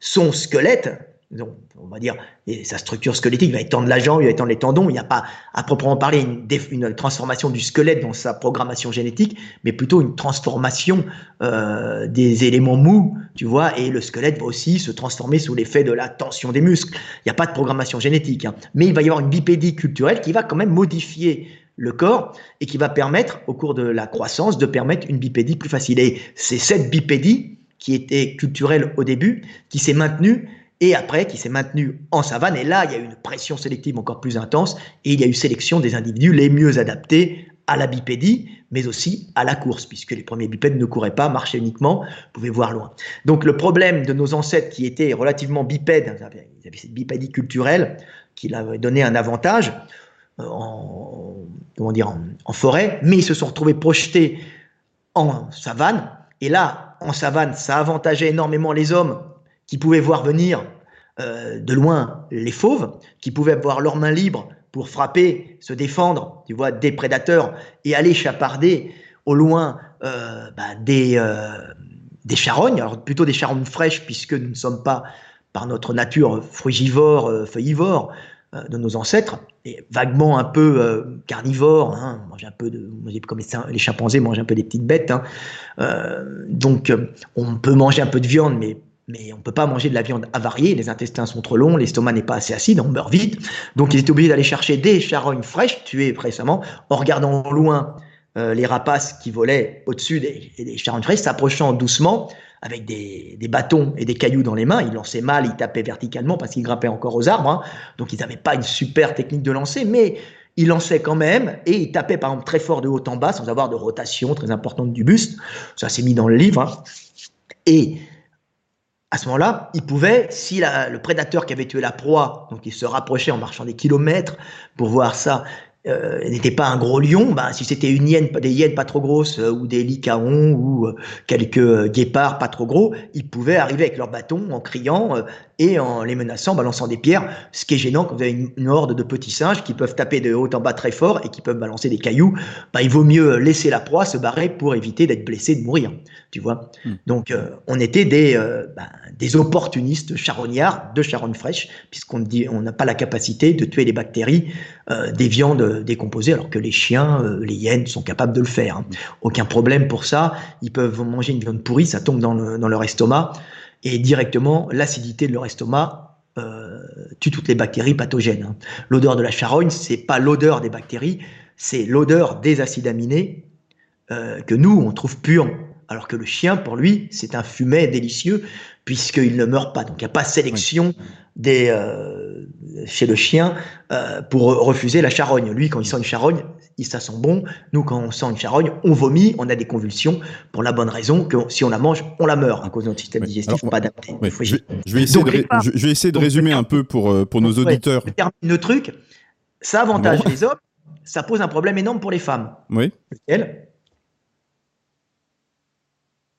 son squelette on va dire, sa structure squelettique va étendre la jambe, il va étendre les tendons. Il n'y a pas, à proprement parler, une, une, transformation du squelette dans sa programmation génétique, mais plutôt une transformation euh, des éléments mous, tu vois, et le squelette va aussi se transformer sous l'effet de la tension des muscles. Il n'y a pas de programmation génétique, hein. mais il va y avoir une bipédie culturelle qui va quand même modifier le corps et qui va permettre, au cours de la croissance, de permettre une bipédie plus facile. Et c'est cette bipédie qui était culturelle au début, qui s'est maintenue et après qui s'est maintenu en savane. Et là, il y a eu une pression sélective encore plus intense et il y a eu sélection des individus les mieux adaptés à la bipédie, mais aussi à la course, puisque les premiers bipèdes ne couraient pas, marchaient uniquement, pouvaient voir loin. Donc le problème de nos ancêtres qui étaient relativement bipèdes, ils avaient, cette bipédie culturelle qui leur donné un avantage euh, en, comment dire, en forêt, mais ils se sont retrouvés projetés en savane. Et là, en savane, ça avantageait énormément les hommes qui pouvaient voir venir euh, de loin les fauves, qui pouvaient avoir leurs mains libres pour frapper, se défendre, tu vois, des prédateurs et aller chaparder au loin euh, bah, des, euh, des charognes, alors plutôt des charognes fraîches puisque nous ne sommes pas par notre nature frugivore, feuillivore de nos ancêtres, et vaguement un peu carnivore, hein, mange un peu de, comme les, chimpanzés mangent un peu des petites bêtes, hein. donc on peut manger un peu de viande, mais mais on ne peut pas manger de la viande avariée, les intestins sont trop longs, l'estomac n'est pas assez acide, on meurt vite. Donc ils étaient obligés d'aller chercher des charognes fraîches, tuées récemment, en regardant loin euh, les rapaces qui volaient au-dessus des, des, charognes fraîches, s'approchant doucement avec des, bâtons et des cailloux dans les mains. Ils lançaient mal, ils tapaient verticalement parce qu'ils grimpaient encore aux arbres. Hein. Donc ils n'avaient pas une super technique de lancer, mais ils lançaient quand même et ils tapaient par exemple très fort de haut en bas sans avoir de rotation très importante du buste. Ça s'est mis dans le livre. Hein. Et à ce moment-là, il pouvait, si le prédateur qui avait tué la proie, donc il se rapprochait en marchant des kilomètres pour voir ça, euh, n'était pas un gros lion, bah, si c'était une hyène, des hyènes pas trop grosses euh, ou des lycaons ou euh, quelques guépards pas trop gros, ils pouvaient arriver avec leur bâton en criant et en les menaçant, balançant des pierres. Ce qui est gênant quand vous avez une, horde de petits singes qui peuvent taper de haut en bas très fort et qui peuvent balancer des cailloux. Bah, il vaut mieux laisser la proie se barrer pour éviter d'être blessé, de mourir. Tu vois. Hmm. Donc on était des bah, des opportunistes charognards de charogne fraîche, puisqu'on dit on n'a pas la capacité de tuer les bactéries des viandes décomposer, alors que les chiens, euh, les hyènes sont capables de le faire. Hein. Aucun problème pour ça. Ils peuvent manger une viande pourrie, ça tombe dans, leur estomac, et directement, l'acidité de leur estomac euh, tue toutes les bactéries pathogènes. Hein. L'odeur de la charogne, c'est pas l'odeur des bactéries, c'est l'odeur des acides aminés euh, que nous, on trouve puants. Alors que le chien, pour lui, c'est un fumet délicieux, puisqu'il ne meurt pas. Donc il n'y a pas sélection des, euh, chez le chien euh, pour refuser la charogne. Lui, quand il sent une charogne, il ça sent bon. Nous, quand on sent une charogne, on vomit, on a des convulsions pour la bonne raison que si on la mange, on la meurt à cause de notre système digestif pas adapté. je, vais, essayer de, je, vais essayer de résumer un peu pour, euh, pour nos auditeurs. Je termine le truc. Ça avantage les hommes, ça pose un problème énorme pour les femmes. Oui. Lequel?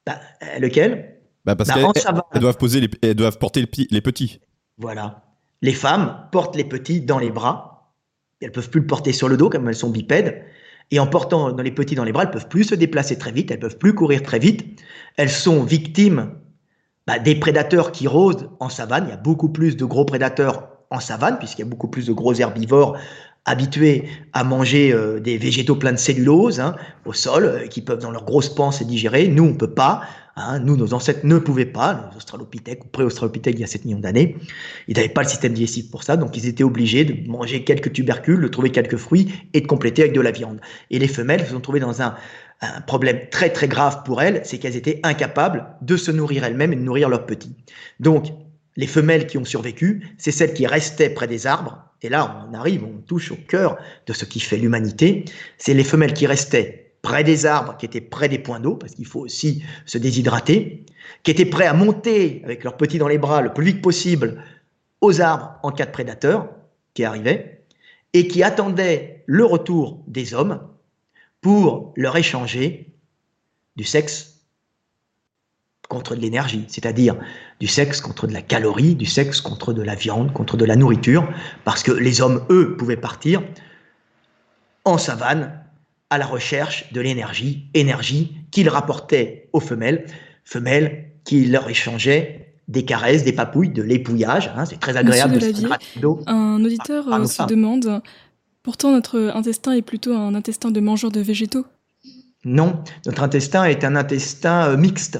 Bah, Lequel? Bah Parce bah, qu'elles doivent, poser les, doivent porter les petits. Voilà. Les femmes portent les petits dans les bras. Elles peuvent plus le porter sur le dos comme elles sont bipèdes. Et en portant les petits dans les bras, elles peuvent plus se déplacer très vite, elles peuvent plus courir très vite. Elles sont victimes bah, des prédateurs qui rôdent en savane. Il y a beaucoup plus de gros prédateurs en savane, puisqu'il y a beaucoup plus de gros herbivores habitués à manger euh, des végétaux pleins de cellulose hein, au sol, euh, qui peuvent dans leur grosse panse digérer. Nous, on peut pas. Hein. nous, nos ancêtres ne pouvaient pas, nos australopithèques ou pré-australopithèques il y a 7 millions d'années, ils n'avaient pas le système digestif pour ça, donc ils étaient obligés de manger quelques tubercules, de trouver quelques fruits et de compléter avec de la viande. Et les femelles se sont trouvées dans un, un problème très très grave pour elles, c'est qu'elles étaient incapables de se nourrir elles-mêmes et de nourrir leurs petits. Donc, les femelles qui ont survécu, c'est celles qui restaient près des arbres. Et là, on arrive, on touche au cœur de ce qui fait l'humanité. C'est les femelles qui restaient près des arbres, qui étaient près des points d'eau, parce qu'il faut aussi se déshydrater, qui étaient prêts à monter avec leurs petits dans les bras le plus vite possible aux arbres en cas de prédateur qui arrivait, et qui attendaient le retour des hommes pour leur échanger du sexe contre de l'énergie, c'est-à-dire du sexe contre de la calorie, du sexe contre de la viande, contre de la nourriture, parce que les hommes, eux, pouvaient partir en savane à la recherche de l'énergie, énergie qu'ils rapportaient aux femelles, femelles qui leur échangeaient des caresses, des papouilles, de l'épouillage. Hein, c'est très agréable. de la un auditeur ah, se demande, pourtant notre intestin est plutôt un intestin de mangeur de végétaux? Non, notre intestin est un intestin euh, mixte.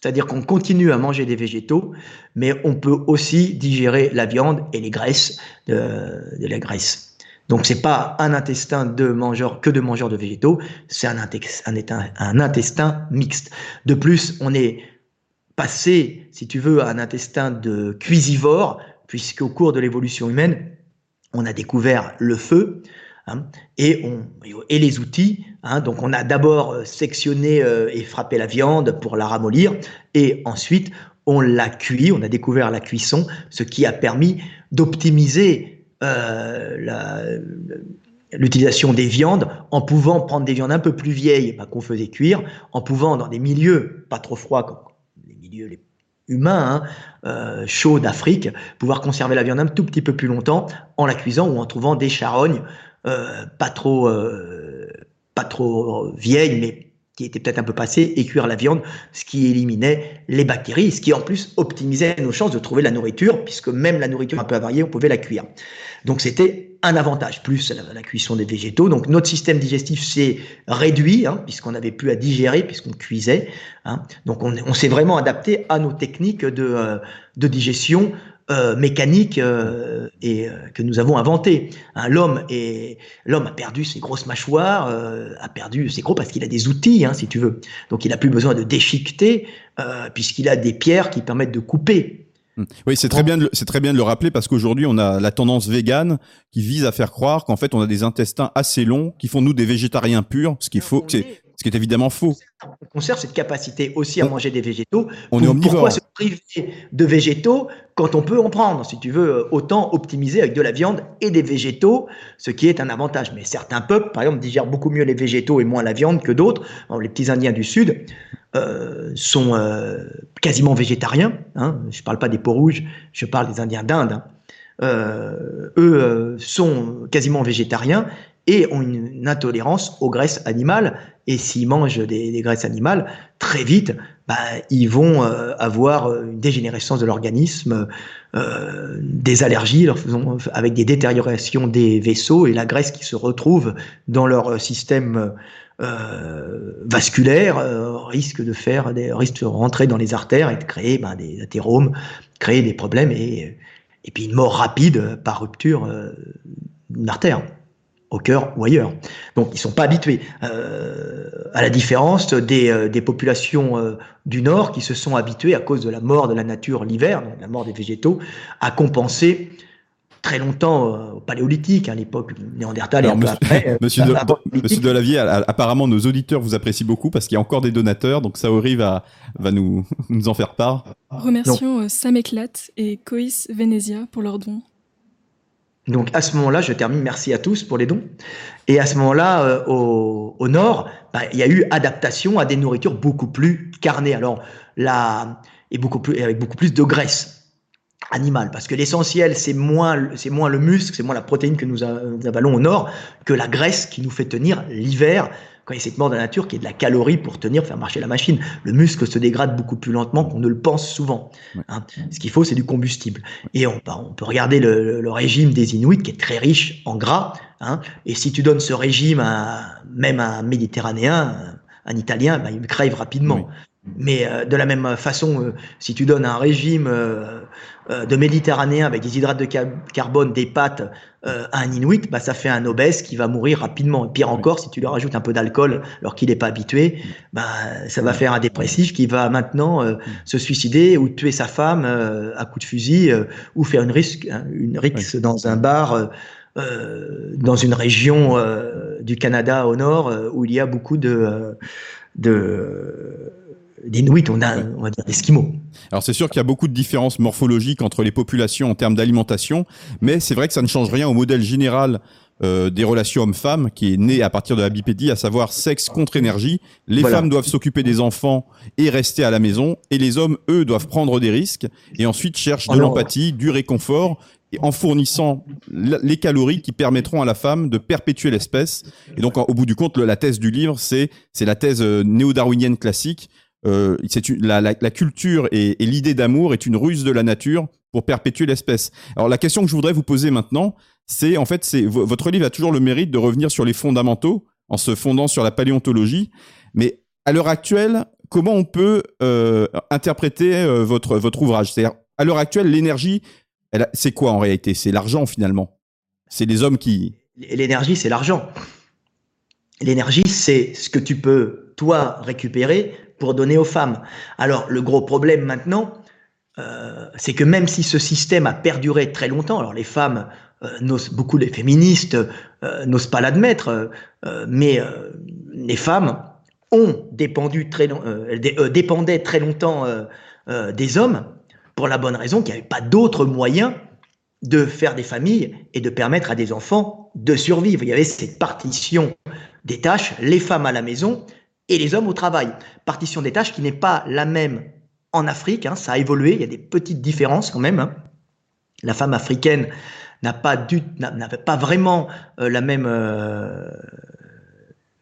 C'est-à-dire qu'on continue à manger des végétaux, mais on peut aussi digérer la viande et les graisses de, la graisse. Donc c'est pas un intestin de mangeur que de mangeurs de végétaux, c'est un, intestin mixte. De plus, on est passé, si tu veux, à un intestin de cuisivore, puisqu'au cours de l'évolution humaine, on a découvert le feu hein, et les outils. Hein. donc on a d'abord sectionné euh, et frappé la viande pour la ramollir, et ensuite on l'a cuit, on a découvert la cuisson, ce qui a permis d'optimiser euh, l'utilisation des viandes en pouvant prendre des viandes un peu plus vieilles bah, qu'on faisait cuire, en pouvant dans des milieux pas trop froids comme les milieux humains, hein, euh, chauds d'Afrique, pouvoir conserver la viande un tout petit peu plus longtemps en la cuisant ou en trouvant des charognes euh, pas trop pas trop vieilles mais qui était peut-être un peu passé, et cuire la viande, ce qui éliminait les bactéries, ce qui en plus optimisait nos chances de trouver la nourriture, puisque même la nourriture un peu avariée, on pouvait la cuire. Donc c'était un avantage, plus la, cuisson des végétaux. Donc notre système digestif s'est réduit, hein, puisqu'on n'avait plus à digérer, puisqu'on cuisait. Hein. Donc on, s'est vraiment adapté à nos techniques de, euh, de digestion euh, mécanique euh, et euh, que nous avons inventé. Hein, l'homme est l'homme a perdu ses grosses mâchoires, a perdu ses gros parce qu'il a des outils, hein, si tu veux. Donc il a plus besoin de déchiqueter puisqu'il a des pierres qui permettent de couper. Hum. Oui, c'est très bien, c'est très bien de le rappeler parce qu'aujourd'hui on a la tendance végane qui vise à faire croire qu'en fait on a des intestins assez longs qui font nous des végétariens purs, ce qu'il faut, ce qui est évidemment faux. On conserve cette capacité aussi à manger des végétaux. On est omnivore. Pourquoi se priver de végétaux quand on peut en prendre Si tu veux, euh, autant optimiser avec de la viande et des végétaux, ce qui est un avantage. Mais certains peuples, par exemple, digèrent beaucoup mieux les végétaux et moins la viande que d'autres. Les petits Indiens du Sud euh, sont euh, quasiment végétariens. Hein. Je ne parle pas des peaux rouges, je parle des Indiens d'Inde. Hein. eux sont quasiment végétariens et ont une, intolérance aux graisses animales. Et s'ils mangent des, graisses animales, très vite, bah, ils vont euh, avoir une dégénérescence de l'organisme, euh, des allergies, avec des détériorations des vaisseaux et la graisse qui se retrouve dans leur système euh, vasculaire risque de faire des, risque de rentrer dans les artères et de créer bah, des athéromes, créer des problèmes et, et puis une mort rapide par rupture d'une artère au cœur ou ailleurs. Donc ils ne sont pas habitués, euh, à la différence des, euh, des populations euh, du Nord qui se sont habituées à cause de la mort de la nature l'hiver, donc la mort des végétaux, à compenser très longtemps au paléolithique, à l'époque néandertal et un peu après. Monsieur, de, monsieur Delavier, apparemment nos auditeurs vous apprécient beaucoup parce qu'il y a encore des donateurs, donc Saori va, va nous, nous en faire part. Remercions Sam Éclate et Coïs Venezia pour leurs dons. Donc à ce moment-là, je termine, merci à tous pour les dons. Et à ce moment-là, euh, au, nord, bah, il y a eu adaptation à des nourritures beaucoup plus carnées. Alors là, et beaucoup plus, avec beaucoup plus de graisse animale, parce que l'essentiel, c'est moins, c'est moins le muscle, c'est moins la protéine que nous, avalons au nord, que la graisse qui nous fait tenir l'hiver quand il y a cette mort de la nature qui est de la calorie pour tenir, faire marcher la machine. Le muscle se dégrade beaucoup plus lentement qu'on ne le pense souvent. Hein. Ce qu'il faut, c'est du combustible. Et on, bah, on peut regarder le, le, régime des Inuits qui est très riche en gras. Hein. Et si tu donnes ce régime à même à un Méditerranéen, un Italien, bah, il crève rapidement. Mais euh, de la même façon, euh, si tu donnes un régime euh, de méditerranéen avec des hydrates de carbone, des pâtes à un Inuit, bah, ça fait un obèse qui va mourir rapidement. Et pire encore, si tu lui rajoutes un peu d'alcool alors qu'il n'est pas habitué, bah, ça va faire un dépressif qui va maintenant se suicider ou tuer sa femme à coup de fusil ou faire une risque, hein, une rixe dans un bar. dans une région du Canada au nord où il y a beaucoup de, de d'Inuits, on a, on va dire d'Esquimaux. Alors c'est sûr qu'il y a beaucoup de différences morphologiques entre les populations en termes d'alimentation, mais c'est vrai que ça ne change rien au modèle général euh, des relations hommes-femmes qui est né à partir de la bipédie, à savoir sexe contre énergie. Les femmes doivent s'occuper des enfants et rester à la maison, et les hommes, eux, doivent prendre des risques et ensuite cherchent de l'empathie, du réconfort et en fournissant les calories qui permettront à la femme de perpétuer l'espèce. Et donc, au bout du compte, la thèse du livre, c'est c'est la thèse euh, néo-darwinienne classique. Euh, c'est la, culture et, l'idée d'amour est une ruse de la nature pour perpétuer l'espèce. Alors, la question que je voudrais vous poser maintenant, c'est en fait, votre livre a toujours le mérite de revenir sur les fondamentaux en se fondant sur la paléontologie. Mais à l'heure actuelle, comment on peut euh, interpréter euh, votre ouvrage? C'est-à-dire, à l'heure actuelle, l'énergie, c'est quoi en réalité? C'est l'argent finalement. C'est les hommes qui. L'énergie, c'est l'argent. L'énergie, c'est ce que tu peux toi récupérer pour donner aux femmes. Alors le gros problème maintenant, euh, c'est que même si ce système a perduré très longtemps, alors les femmes euh, beaucoup les féministes euh, n'osent pas l'admettre, mais les femmes ont dépendu très dépendaient très longtemps des hommes pour la bonne raison qu'il n'y avait pas d'autre moyen de faire des familles et de permettre à des enfants de survivre. Il y avait cette partition des tâches, les femmes à la maison et les hommes au travail. Partition des tâches qui n'est pas la même en Afrique, hein, ça a évolué, il y a des petites différences quand même. Hein. La femme africaine n'a pas n'avait pas vraiment euh, la même euh,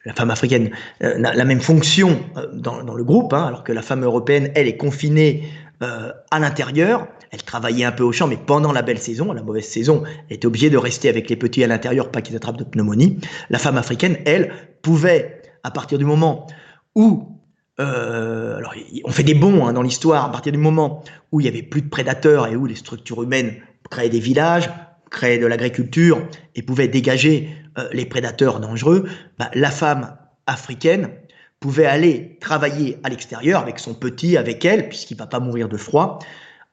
la femme africaine euh, la même fonction dans, le groupe, hein, alors que la femme européenne, elle, est confinée à l'intérieur. Elle travaillait un peu au champ, mais pendant la belle saison, la mauvaise saison, elle était obligée de rester avec les petits à l'intérieur, pas qu'ils attrapent de pneumonie. La femme africaine, elle, pouvait, à partir du moment où euh, alors, on fait des bons hein, dans l'histoire à partir du moment où il y avait plus de prédateurs et où les structures humaines créaient des villages, créer de l'agriculture et pouvait dégager euh, les prédateurs dangereux, bah, la femme africaine pouvait aller travailler à l'extérieur avec son petit, avec elle, puisqu'il ne va pas mourir de froid,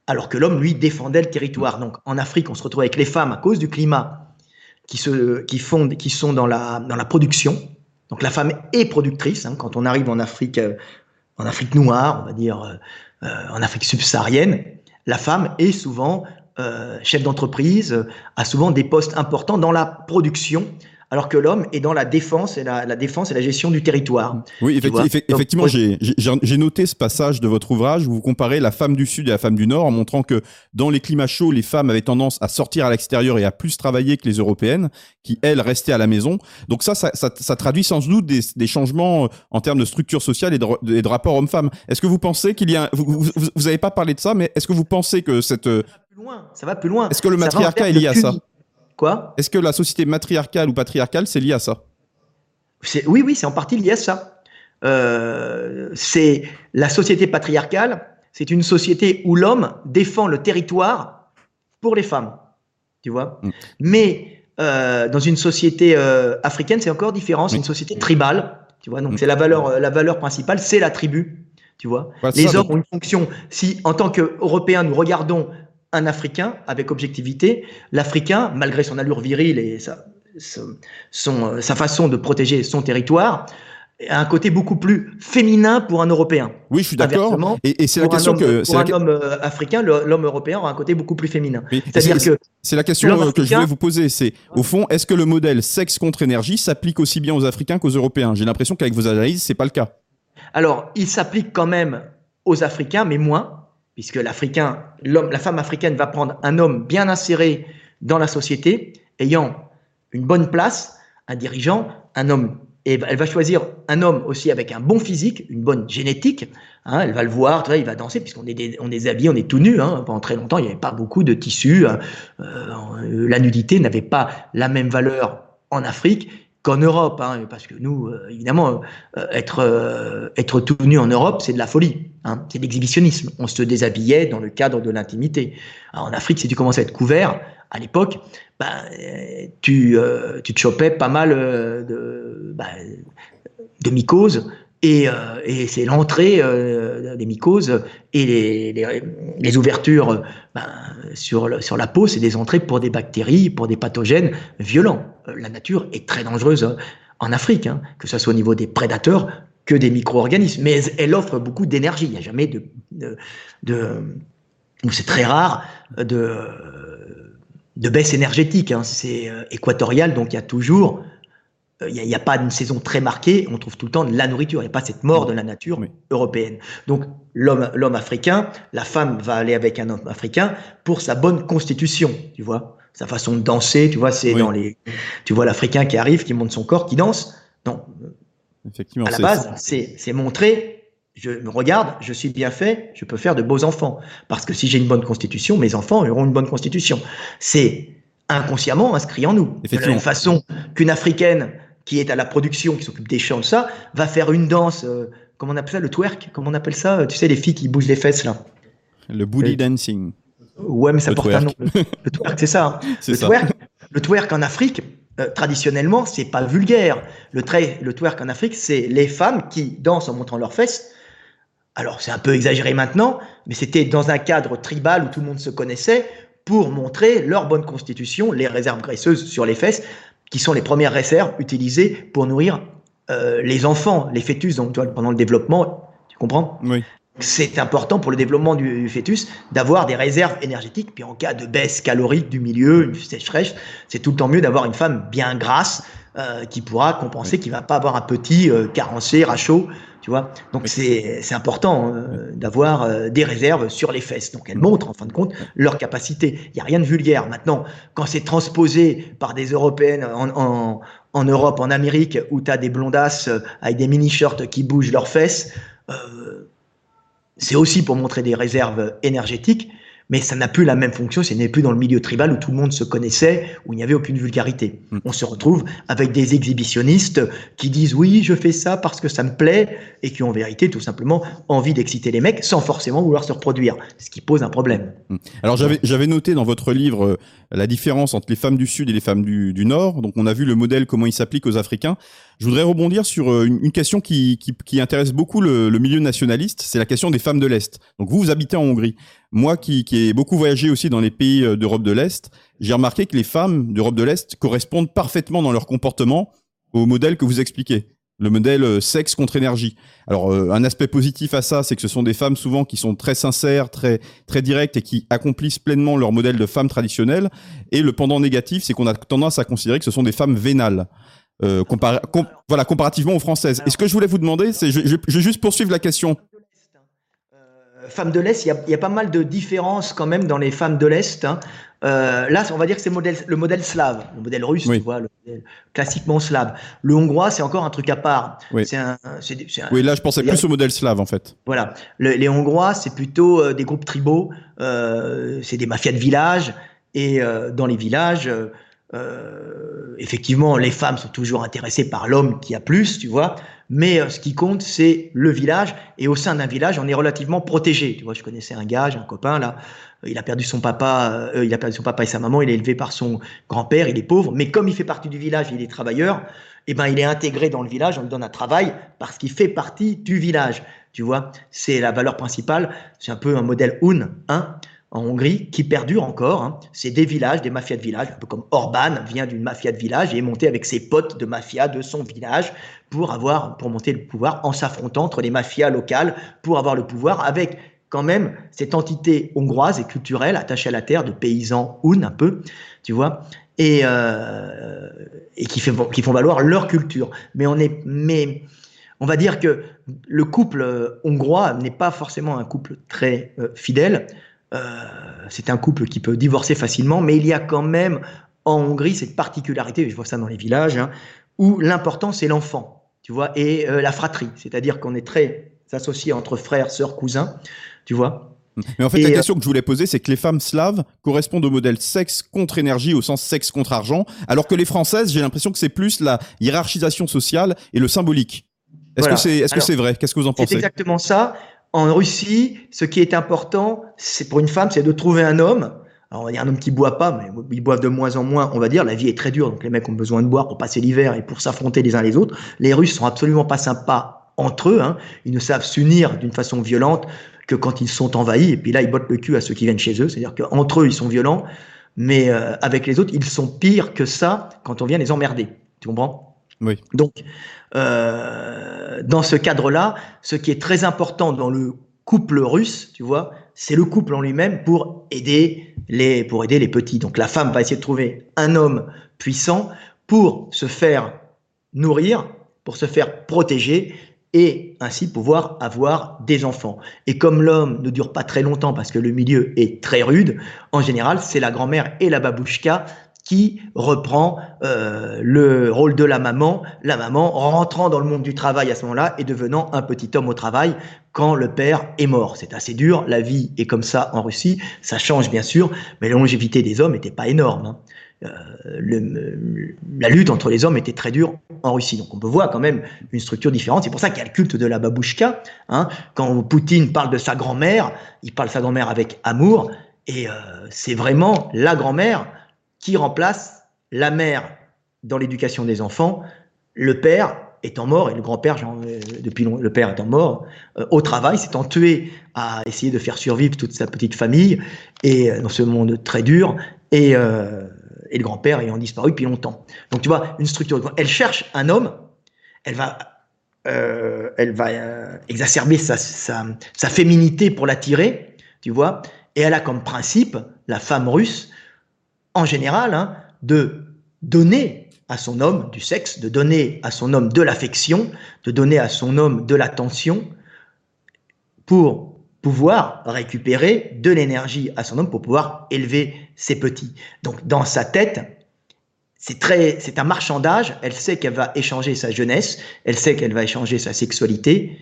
alors que l'homme, lui, défendait le territoire. Donc en Afrique, on se retrouve avec les femmes à cause du climat qui, se, qui, qui sont dans la production. Donc la femme est productrice. Hein, quand on arrive en Afrique, euh, en Afrique noire, on va dire euh, en Afrique subsaharienne, la femme est souvent euh, chef d'entreprise, euh, a souvent des postes importants dans la production alors que l'homme est dans la défense et la, défense et la gestion du territoire. Oui, effectivement, j'ai noté ce passage de votre ouvrage où vous comparez la femme du Sud et la femme du Nord en montrant que dans les climats chauds, les femmes avaient tendance à sortir à l'extérieur et à plus travailler que les Européennes, qui, elles, restaient à la maison. Donc ça, ça, ça, traduit sans doute des, des, changements en termes de structure sociale et de, de, rapport homme-femme. Est-ce que vous pensez qu'il y a... Vous n'avez pas parlé de ça, mais est-ce que vous pensez que cette... Ça va plus loin. Ça va plus loin. Est-ce que le matriarcat est lié à ça Quoi Est-ce que la société matriarcale ou patriarcale, c'est lié à ça Oui, oui, c'est en partie lié à ça. Euh, c'est la société patriarcale, c'est une société où l'homme défend le territoire pour les femmes, tu vois. Mm. Mais euh, dans une société euh, africaine, c'est encore différent. C'est une société tribale, tu vois. Donc mm. c'est la valeur, la valeur principale, c'est la tribu, tu vois. les hommes ont une fonction. Si en tant qu'Européens nous regardons un Africain avec objectivité. L'Africain, malgré son allure virile et sa, son, euh, sa façon de protéger son territoire, a un côté beaucoup plus féminin pour un Européen. Oui, je suis d'accord. Et, c'est la question que pour un homme euh, africain, l'homme européen aura un côté beaucoup plus féminin. C'est-à-dire que c'est la question euh, que je voulais vous poser. C'est au fond, est-ce que le modèle sexe contre énergie s'applique aussi bien aux Africains qu'aux Européens? J'ai l'impression qu'avec vos analyses, c'est pas le cas. Alors, il s'applique quand même aux Africains, mais moins puisque l'Africain, l'homme, la femme africaine va prendre un homme bien inséré dans la société, ayant une bonne place, un dirigeant, un homme. Et elle va choisir un homme aussi avec un bon physique, une bonne génétique. Hein, elle va le voir, il va danser, puisqu'on est, on est habillé, on est tout nu. Hein, pendant très longtemps, il n'y avait pas beaucoup de tissus. Hein. Euh, la nudité n'avait pas la même valeur en Afrique qu'en Europe, hein, parce que nous, euh, évidemment, euh, être euh, être tout nu en Europe, c'est de la folie, hein, c'est de l'exhibitionnisme. On se déshabillait dans le cadre de l'intimité. En Afrique, si tu commences à être couvert, à l'époque, bah, tu te chopais pas mal bah, de mycoses et, euh, et c'est l'entrée euh, des mycoses et les, ouvertures ben, sur, la peau, c'est des entrées pour des bactéries, pour des pathogènes violents. Euh, la nature est très dangereuse en Afrique, hein, que ce soit au niveau des prédateurs que des micro-organismes, mais elle offre beaucoup d'énergie. Il n'y a jamais de, de, c'est très rare de de baisse énergétique. Hein. C'est équatorial, donc il y a toujours il n'y a, pas une saison très marquée, on trouve tout le temps de la nourriture, il n'y a pas cette mort de la nature européenne. Donc l'homme, africain, la femme va aller avec un homme africain pour sa bonne constitution, tu vois, sa façon de danser, tu vois, c'est dans les, tu vois l'Africain qui arrive, qui monte son corps, qui danse. Non, effectivement, à la base, c'est, c'est montrer. Je me regarde, je suis bien fait, je peux faire de beaux enfants. Parce que si j'ai une bonne constitution, mes enfants auront une bonne constitution. C'est inconsciemment inscrit en nous. De la même façon qu'une Africaine qui est à la production, qui s'occupe des chants, de ça, va faire une danse, euh, comment on appelle ça, le twerk Comment on appelle ça Tu sais, les filles qui bougent les fesses, là. Le booty dancing. Ouais, mais ça porte un nom. Le, twerk, c'est ça. Hein. Le, Twerk, le twerk en Afrique, euh, traditionnellement, c'est pas vulgaire. Le, le twerk en Afrique, c'est les femmes qui dansent en montrant leurs fesses. Alors, c'est un peu exagéré maintenant, mais c'était dans un cadre tribal où tout le monde se connaissait pour montrer leur bonne constitution, les réserves graisseuses sur les fesses, qui sont les premières réserves utilisées pour nourrir euh, les enfants, les fœtus donc, pendant le développement. Tu comprends? Oui. C'est important pour le développement du, fœtus d'avoir des réserves énergétiques. Puis en cas de baisse calorique du milieu, une sécheresse, c'est tout le temps mieux d'avoir une femme bien grasse euh, qui pourra compenser, qui va pas avoir un petit euh, carencé, rachot tu vois? Donc c'est important euh, d'avoir euh, des réserves sur les fesses. Donc elles montrent en fin de compte leur capacité. Il n'y a rien de vulgaire. Maintenant, quand c'est transposé par des Européennes en, en, en Europe, en Amérique, où tu as des blondasses euh, avec des mini-shirts qui bougent leurs fesses, c'est aussi pour montrer des réserves énergétiques mais ça n'a plus la même fonction, ce n'est plus dans le milieu tribal où tout le monde se connaissait, où il n'y avait aucune vulgarité. Mm. On se retrouve avec des exhibitionnistes qui disent oui, je fais ça parce que ça me plaît, et qui ont en vérité tout simplement envie d'exciter les mecs sans forcément vouloir se reproduire, ce qui pose un problème. Mm. Alors j'avais noté dans votre livre euh, la différence entre les femmes du Sud et les femmes du, du Nord, donc on a vu le modèle, comment il s'applique aux Africains. Je voudrais rebondir sur euh, une, question qui, intéresse beaucoup le, milieu nationaliste, c'est la question des femmes de l'Est. Donc vous, vous habitez en Hongrie. Moi qui, qui ai beaucoup voyagé aussi dans les pays euh, d'Europe de l'Est, j'ai remarqué que les femmes d'Europe de l'Est correspondent parfaitement dans leur comportement au modèle que vous expliquez le modèle euh, sexe contre énergie. Alors un aspect positif à ça, c'est que ce sont des femmes souvent qui sont très sincères, très très directes et qui accomplissent pleinement leur modèle de femme traditionnelle. Et le pendant négatif, c'est qu'on a tendance à considérer que ce sont des femmes vénales. Euh, voilà, comparativement aux françaises. Et ce que je voulais vous demander, c'est, je, je, vais juste poursuivre la question. Euh, femmes de l'Est, il y, a pas mal de différences quand même dans les femmes de l'Est. Hein. Euh, là, on va dire que c'est le modèle slave, le modèle russe, tu vois, le modèle classiquement slave. Le hongrois, c'est encore un truc à part. Oui, oui là, je pensais plus au modèle slave, en fait. Voilà. les hongrois, c'est plutôt des groupes tribaux, c'est des mafias de village, et dans les villages, euh, effectivement, les femmes sont toujours intéressées par l'homme qui a plus, tu vois. Mais euh, ce qui compte, c'est le village. Et au sein d'un village, on est relativement protégé. Tu vois, je connaissais un gars, j'ai un copain là. Euh, il a perdu son papa, il a perdu son papa et sa maman. Il est élevé par son grand-père. Il est pauvre, mais comme il fait partie du village, il est travailleur. Eh ben, il est intégré dans le village. On lui donne un travail parce qu'il fait partie du village. Tu vois, c'est la valeur principale. C'est un peu un modèle UN, hein en Hongrie qui perdure encore. Hein. C'est des villages, des mafias de village, un peu comme Orban vient d'une mafia de village et est monté avec ses potes de mafia de son village pour avoir, pour monter le pouvoir en s'affrontant entre les mafias locales pour avoir le pouvoir avec quand même cette entité hongroise et culturelle attachée à la terre de paysans un peu, tu vois, et, euh, qui, font valoir leur culture. Mais on est, mais on va dire que le couple hongrois n'est pas forcément un couple très euh, fidèle. Euh, c'est un couple qui peut divorcer facilement, mais il y a quand même en Hongrie cette particularité, je vois ça dans les villages, hein, où l'important c'est l'enfant, tu vois, et euh, la fratrie, c'est-à-dire qu'on est très associés entre frères, sœurs, cousins, tu vois. Mais en fait, la euh, question que je voulais poser, c'est que les femmes slaves correspondent au modèle sexe contre énergie, au sens sexe contre argent, alors que les françaises, j'ai l'impression que c'est plus la hiérarchisation sociale et le symbolique. Est-ce que c'est est-ce que c'est vrai? Qu'est-ce que vous en pensez? C'est exactement ça. En Russie, ce qui est important, c'est pour une femme, c'est de trouver un homme. Alors, il y a un homme qui boit pas, mais ils boivent de moins en moins, on va dire. La vie est très dure, donc les mecs ont besoin de boire pour passer l'hiver et pour s'affronter les uns les autres. Les Russes sont absolument pas sympas entre eux. Hein. Ils ne savent s'unir d'une façon violente que quand ils sont envahis. Et puis là, ils bottent le cul à ceux qui viennent chez eux. C'est-à-dire qu'entre eux, ils sont violents, mais euh, avec les autres, ils sont pires que ça quand on vient les emmerder. Tu comprends? Oui. Donc, euh, dans ce cadre-là, ce qui est très important dans le couple russe, tu vois, c'est le couple en lui-même pour aider les pour aider les petits. Donc la femme va essayer de trouver un homme puissant pour se faire nourrir, pour se faire protéger et ainsi pouvoir avoir des enfants. Et comme l'homme ne dure pas très longtemps parce que le milieu est très rude, en général, c'est la grand-mère et la babouchka qui reprend euh, le rôle de la maman, la maman rentrant dans le monde du travail à ce moment-là et devenant un petit homme au travail quand le père est mort. C'est assez dur, la vie est comme ça en Russie, ça change bien sûr, mais la longévité des hommes n'était pas énorme. Hein. Euh, la lutte entre les hommes était très dure en Russie. Donc on peut voir quand même une structure différente. C'est pour ça qu'il y a le culte de la babouchka. Hein. Quand Poutine parle de sa grand-mère, il parle de sa grand-mère avec amour. Et euh, c'est vraiment la grand-mère qui remplace la mère dans l'éducation des enfants, le père étant mort, et le grand-père, euh, depuis le père étant mort, au travail, s'étant tué à essayer de faire survivre toute sa petite famille, et dans ce monde très dur, et, et le grand-père ayant disparu depuis longtemps. Donc tu vois, une structure. Elle cherche un homme, elle va, euh, elle va euh, exacerber sa, sa, féminité pour l'attirer, tu vois, et elle a comme principe, la femme russe, en général, hein, de donner à son homme du sexe, de donner à son homme de l'affection, de donner à son homme de l'attention pour pouvoir récupérer de l'énergie à son homme pour pouvoir élever ses petits. Donc dans sa tête, c'est très, c'est un marchandage. Elle sait qu'elle va échanger sa jeunesse, elle sait qu'elle va échanger sa sexualité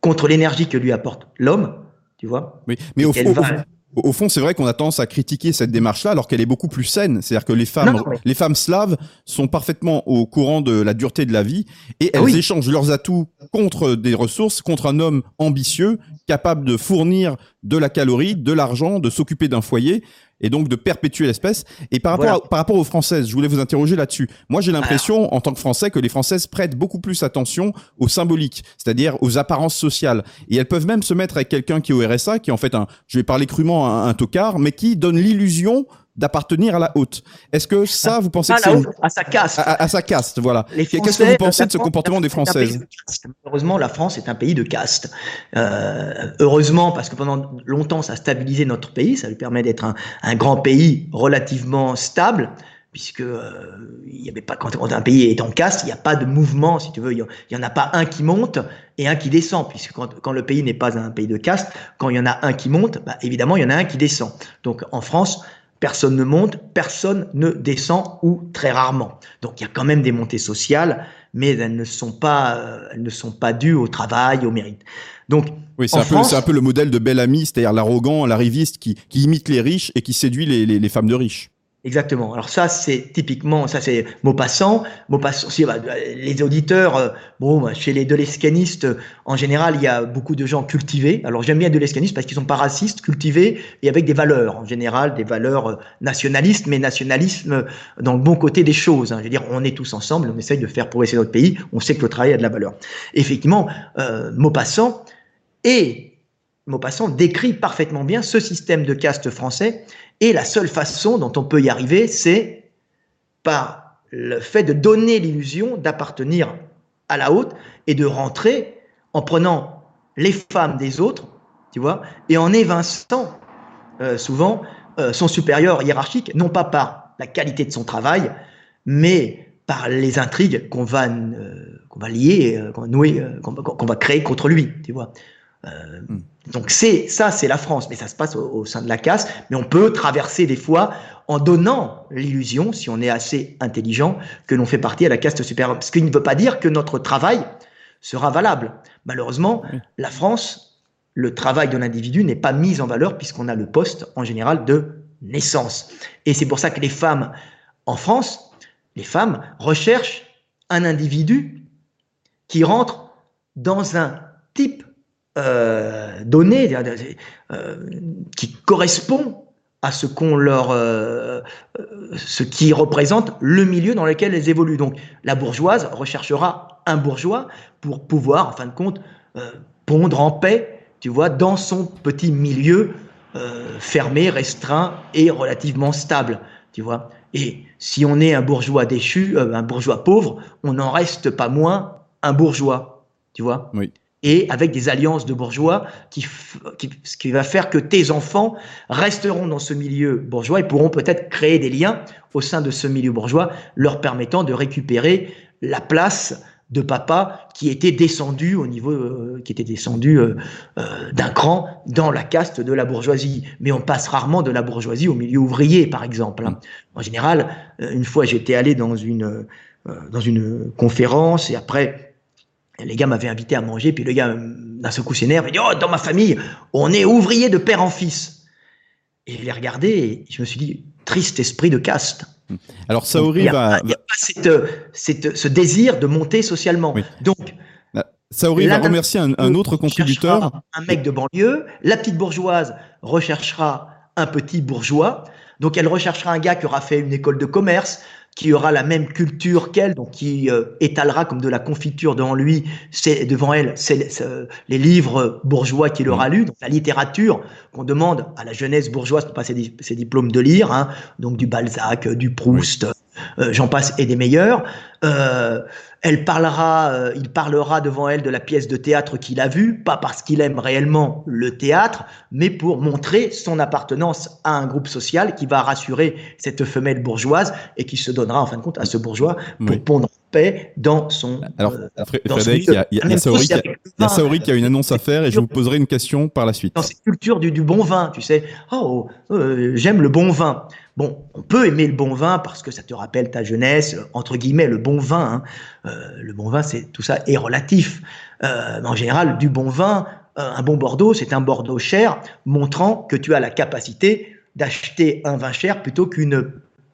contre l'énergie que lui apporte l'homme, tu vois. Mais, mais au, fond, au fond, c'est vrai qu'on a tendance à critiquer cette démarche-là, alors qu'elle est beaucoup plus saine. C'est-à-dire que les femmes, les femmes slaves sont parfaitement au courant de la dureté de la vie et elles échangent leurs atouts contre des ressources, contre un homme ambitieux, capable de fournir de la calorie, de l'argent, de s'occuper d'un foyer et donc de perpétuer l'espèce. Et par rapport, par rapport aux Françaises, je voulais vous interroger là-dessus. Moi, j'ai l'impression, en tant que Français, que les Françaises prêtent beaucoup plus attention au symbolique, c'est-à-dire aux apparences sociales. Et elles peuvent même se mettre avec quelqu'un qui est au RSA, qui est en fait un, je vais parler crûment, un, un tocard, mais qui donne l'illusion d'appartenir à la haute. Est-ce que ça, vous pensez que c'est à sa caste, à, sa caste, voilà. Qu'est-ce que vous pensez de ce comportement des Françaises Heureusement, la France est un pays de caste. Euh, heureusement, parce que pendant longtemps, ça a stabilisé notre pays, ça lui permet d'être un, un, grand pays relativement stable puisque euh, il y avait pas quand un pays est en caste, il n'y a pas de mouvement, si tu veux, il y, en a pas un qui monte et un qui descend, puisque quand, quand le pays n'est pas un pays de caste, quand il y en a un qui monte, bah, évidemment il y en a un qui descend. Donc en France, Personne ne monte, personne ne descend ou très rarement. Donc il y a quand même des montées sociales, mais elles ne sont pas, euh, elles ne sont pas dues au travail, au mérite. Donc oui, c'est un, peu, un peu le modèle de bel ami, c'est-à-dire l'arrogant, l'arriviste qui, qui imite les riches et qui séduit les, les femmes de riches. Exactement. Alors ça, c'est typiquement, ça c'est Maupassant. Maupassant, si, bah, les auditeurs, euh, bon, bah, chez les Delescanistes, en général, il y a beaucoup de gens cultivés. Alors j'aime bien Delescanistes parce qu'ils sont pas racistes, cultivés et avec des valeurs. En général, des valeurs euh, nationalistes, mais nationalisme dans le bon côté des choses. Hein. Je veux dire, on est tous ensemble, on essaye de faire progresser notre pays. On sait que le travail a de la valeur. effectivement, euh, Maupassant et Maupassant décrit parfaitement bien ce système de caste français et la seule façon dont on peut y arriver, c'est par le fait de donner l'illusion d'appartenir à la haute et de rentrer en prenant les femmes des autres, tu vois, et en évinçant euh, souvent euh, son supérieur hiérarchique, non pas par la qualité de son travail, mais par les intrigues qu'on va, euh, qu'on va lier, qu'on va qu'on va créer contre lui, tu vois. Hmm. Donc c'est ça, c'est la France, mais ça se passe au, sein de la caste. Mais on peut traverser des fois en donnant l'illusion, si on est assez intelligent, que l'on fait partie à la caste supérieure. Ce qui ne veut pas dire que notre travail sera valable. Malheureusement, la France, le travail de l'individu n'est pas mis en valeur puisqu'on a le poste en général de naissance. Et c'est pour ça que les femmes en France, les femmes recherchent un individu qui rentre dans un type euh, donné, euh, qui correspond à ce qu'on leur, euh, ce qui représente le milieu dans lequel elles évoluent. Donc, la bourgeoise recherchera un bourgeois pour pouvoir, en fin de compte, pondre en paix, tu vois, dans son petit milieu fermé, restreint et relativement stable, tu vois. Et si on est un bourgeois déchu, un bourgeois pauvre, on n'en reste pas moins un bourgeois, tu vois. Oui. Et avec des alliances de bourgeois ce qui va faire que tes enfants resteront dans ce milieu bourgeois et pourront peut-être créer des liens au sein de ce milieu bourgeois, leur permettant de récupérer la place de papa qui était descendu au niveau, euh, qui était descendu euh, euh, d'un cran dans la caste de la bourgeoisie. Mais on passe rarement de la bourgeoisie au milieu ouvrier, par exemple. Hein. En général, une fois j'étais allé dans une dans une conférence et après les gars m'avaient invité à manger, puis le gars d'un seul coup s'énerve et dit oh dans ma famille on est ouvrier de père en fils. Et je l'ai regardé et je me suis dit triste esprit de caste. Alors Saori va. Il n'y a pas cette, ce désir de monter socialement. Donc. Bah, Saori va remercier un, autre contributeur. Un mec de banlieue. La petite bourgeoise recherchera un petit bourgeois. Donc elle recherchera un gars qui aura fait une école de commerce, qui aura la même culture qu'elle, donc qui euh, étalera comme de la confiture devant lui, c'est devant elle, c'est les livres bourgeois qu'il aura lus, donc la littérature qu'on demande à la jeunesse bourgeoise pour passer ses, diplômes de lire, hein, donc du Balzac, du Proust, euh, j'en passe et des meilleurs. Euh, elle parlera, euh, il parlera devant elle de la pièce de théâtre qu'il a vue, pas parce qu'il aime réellement le théâtre, mais pour montrer son appartenance à un groupe social qui va rassurer cette femelle bourgeoise et qui se donnera en fin de compte à ce bourgeois pour pondre paix dans son. Alors, Frédéric, il y a, y a Saori, qui a, une annonce à faire et je vous poserai une question par la suite. Dans cette culture du, du bon vin, tu sais, oh, j'aime le bon vin. Bon, on peut aimer le bon vin parce que ça te rappelle ta jeunesse, entre guillemets, le bon vin. Hein. Euh, le bon vin, c'est tout ça est relatif. Euh, en général, du bon vin, euh, un bon Bordeaux, c'est un Bordeaux cher, montrant que tu as la capacité d'acheter un vin cher plutôt qu'une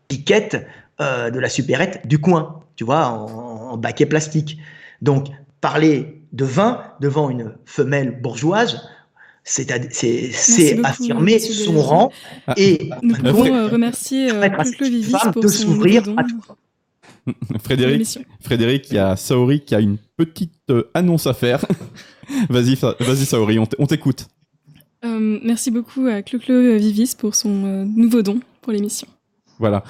piquette de la supérette du coin, tu vois, en, en baquet plastique. Donc, parler de vin devant une femelle bourgeoise, c'est affirmer son rang ah. et nous pouvons euh, remercier euh, Vivis pour son s'ouvrir Frédéric, Frédéric, il y a Saori qui a une petite euh, annonce à faire. vas-y, vas-y Saori, on t'écoute. merci beaucoup à Claude Vivis pour son nouveau don pour l'émission. Voilà,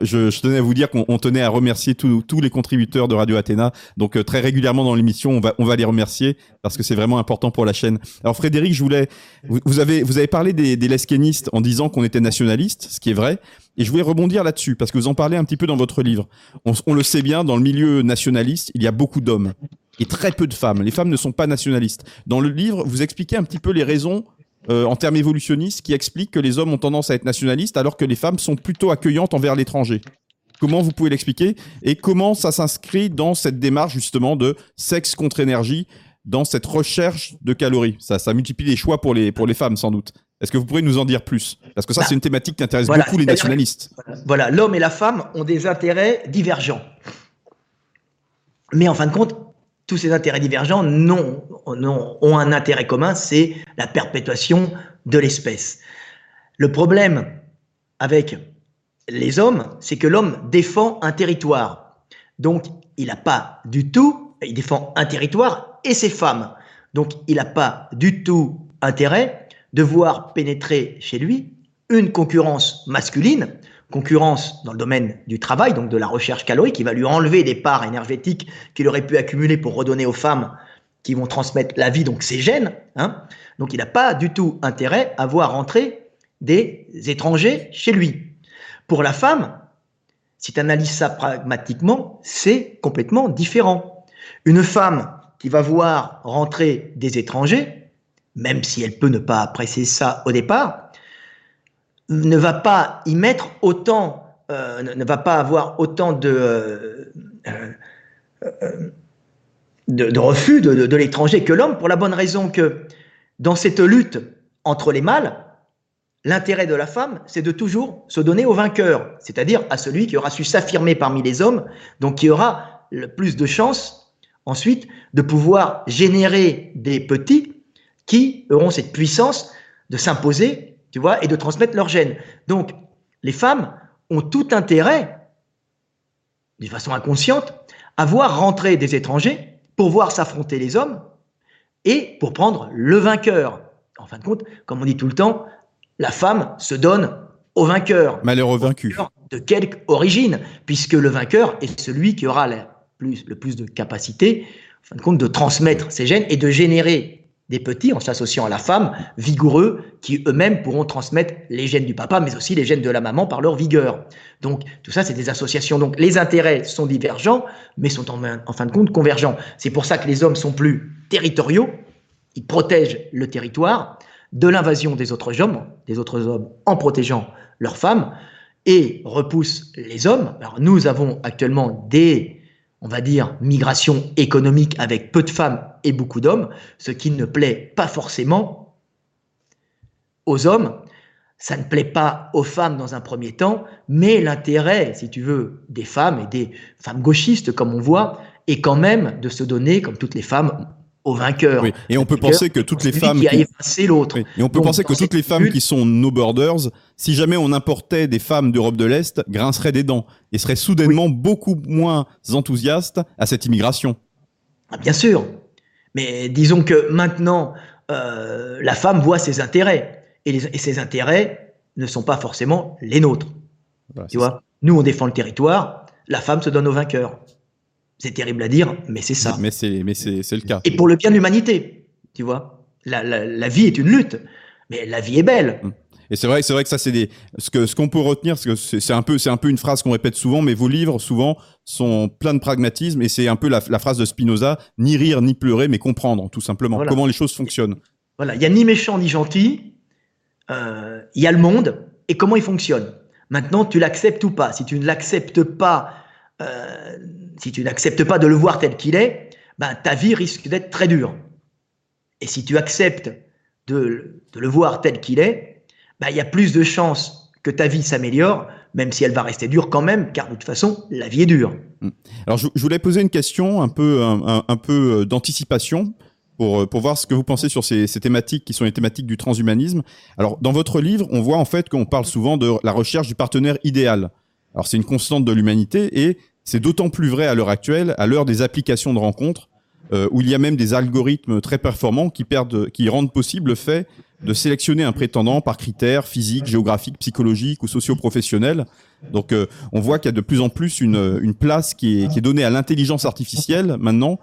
je, tenais à vous dire qu'on tenait à remercier tous les contributeurs de Radio Athéna. Donc euh, très régulièrement dans l'émission, on va, on va les remercier parce que c'est vraiment important pour la chaîne. Alors Frédéric, je voulais, vous, avez, vous avez parlé des, des lesquénistes en disant qu'on était nationaliste, ce qui est vrai, et je voulais rebondir là-dessus parce que vous en parlez un petit peu dans votre livre. On le sait bien, dans le milieu nationaliste, il y a beaucoup d'hommes et très peu de femmes. Les femmes ne sont pas nationalistes. Dans le livre, vous expliquez un petit peu les raisons euh, en termes évolutionnistes qui explique que les hommes ont tendance à être nationalistes alors que les femmes sont plutôt accueillantes envers l'étranger. Comment vous pouvez l'expliquer et comment ça s'inscrit dans cette démarche justement de sexe contre énergie, dans cette recherche de calories? Ça, ça multiplie les choix pour les, pour les femmes sans doute. Est-ce que vous pourriez nous en dire plus? Parce que ça, c'est une thématique qui intéresse beaucoup les nationalistes. Voilà, l'homme et la femme ont des intérêts divergents. Mais en fin de compte, tous ces intérêts divergents non, ont un intérêt commun, c'est la perpétuation de l'espèce. Le problème avec les hommes, c'est que l'homme défend un territoire. Donc, il n'a pas du tout, il défend un territoire et ses femmes. Donc, il n'a pas du tout intérêt de voir pénétrer chez lui une concurrence masculine concurrence dans le domaine du travail, donc de la recherche calorique, qui va lui enlever des parts énergétiques qu'il aurait pu accumuler pour redonner aux femmes qui vont transmettre la vie, donc ses gènes. Hein. Donc il n'a pas du tout intérêt à voir rentrer des étrangers chez lui. Pour la femme, si tu analyses ça pragmatiquement, c'est complètement différent. Une femme qui va voir rentrer des étrangers, même si elle peut ne pas apprécier ça au départ, ne va pas y mettre autant, euh, ne va pas avoir autant de, euh, euh, de, refus de, l'étranger que l'homme, pour la bonne raison que dans cette lutte entre les mâles, l'intérêt de la femme, c'est de toujours se donner au vainqueur, c'est-à-dire à celui qui aura su s'affirmer parmi les hommes, donc qui aura le plus de chances ensuite de pouvoir générer des petits qui auront cette puissance de s'imposer tu vois, et de transmettre leurs gènes. Donc, les femmes ont tout intérêt, de façon inconsciente, à voir rentrer des étrangers pour voir s'affronter les hommes et pour prendre le vainqueur. En fin de compte, comme on dit tout le temps, la femme se donne au vainqueur. Malheureux vaincu. De quelque origine, puisque le vainqueur est celui qui aura plus, le plus de capacité en fin de compte, de transmettre ces gènes et de générer des petits en s'associant à la femme, vigoureux, qui eux-mêmes pourront transmettre les gènes du papa, mais aussi les gènes de la maman par leur vigueur. Donc tout ça, c'est des associations. Donc les intérêts sont divergents, mais sont en, fin de compte convergents. C'est pour ça que les hommes sont plus territoriaux, ils protègent le territoire de l'invasion des autres hommes, des autres hommes en protégeant leurs femmes, et repoussent les hommes. Alors nous avons actuellement des on va dire, migration économique avec peu de femmes et beaucoup d'hommes, ce qui ne plaît pas forcément aux hommes. Ça ne plaît pas aux femmes dans un premier temps, mais l'intérêt, si tu veux, des femmes et des femmes gauchistes, comme on voit, est quand même de se donner, comme toutes les femmes, au vainqueur. Et on peut penser que toutes les femmes qui a effacé l'autre. Et on peut penser que toutes les femmes qui sont no borders, si jamais on importait des femmes d'Europe de l'Est, grinceraient des dents et seraient soudainement beaucoup moins enthousiastes à cette immigration. Ah, bien sûr, mais disons que maintenant euh, la femme voit ses intérêts et, ses intérêts ne sont pas forcément les nôtres. tu vois, nous on défend le territoire, la femme se donne au vainqueur. C'est terrible à dire, mais c'est ça. Mais c'est, mais c'est, c'est le cas. Et pour le bien de l'humanité, tu vois. La, la, la, vie est une lutte, mais la vie est belle. Hum. Et c'est vrai, c'est vrai que ça, c'est des, ce que, ce qu'on peut retenir, c'est que c'est un peu, c'est un peu une phrase qu'on répète souvent, mais vos livres, souvent, sont pleins de pragmatisme, et c'est un peu la, la, phrase de Spinoza, ni rire, ni pleurer, mais comprendre, tout simplement, comment les choses fonctionnent. Voilà. Il y a ni méchant, ni gentil. Euh, il y a le monde, et comment il fonctionne. Maintenant, tu l'acceptes ou pas. Si tu ne l'acceptes pas, euh, si tu n'acceptes pas de le voir tel qu'il est, ben, ta vie risque d'être très dure. Et si tu acceptes de, le voir tel qu'il est, ben, il y a plus de chances que ta vie s'améliore, même si elle va rester dure quand même, car de toute façon, la vie est dure. Hmm. Alors, je, voulais poser une question un peu, un, peu euh, d'anticipation. Pour, euh, pour, voir ce que vous pensez sur ces, ces, thématiques qui sont les thématiques du transhumanisme. Alors, dans votre livre, on voit en fait qu'on parle souvent de la recherche du partenaire idéal. Alors, c'est une constante de l'humanité et c'est d'autant plus vrai à l'heure actuelle, à l'heure des applications de rencontres, euh, où il y a même des algorithmes très performants qui, perdent, qui rendent possible le fait de sélectionner un prétendant par critères physiques, géographiques, psychologiques ou socio-professionnels. Donc euh, on voit qu'il y a de plus en plus une, une place qui est, qui est donnée à l'intelligence artificielle maintenant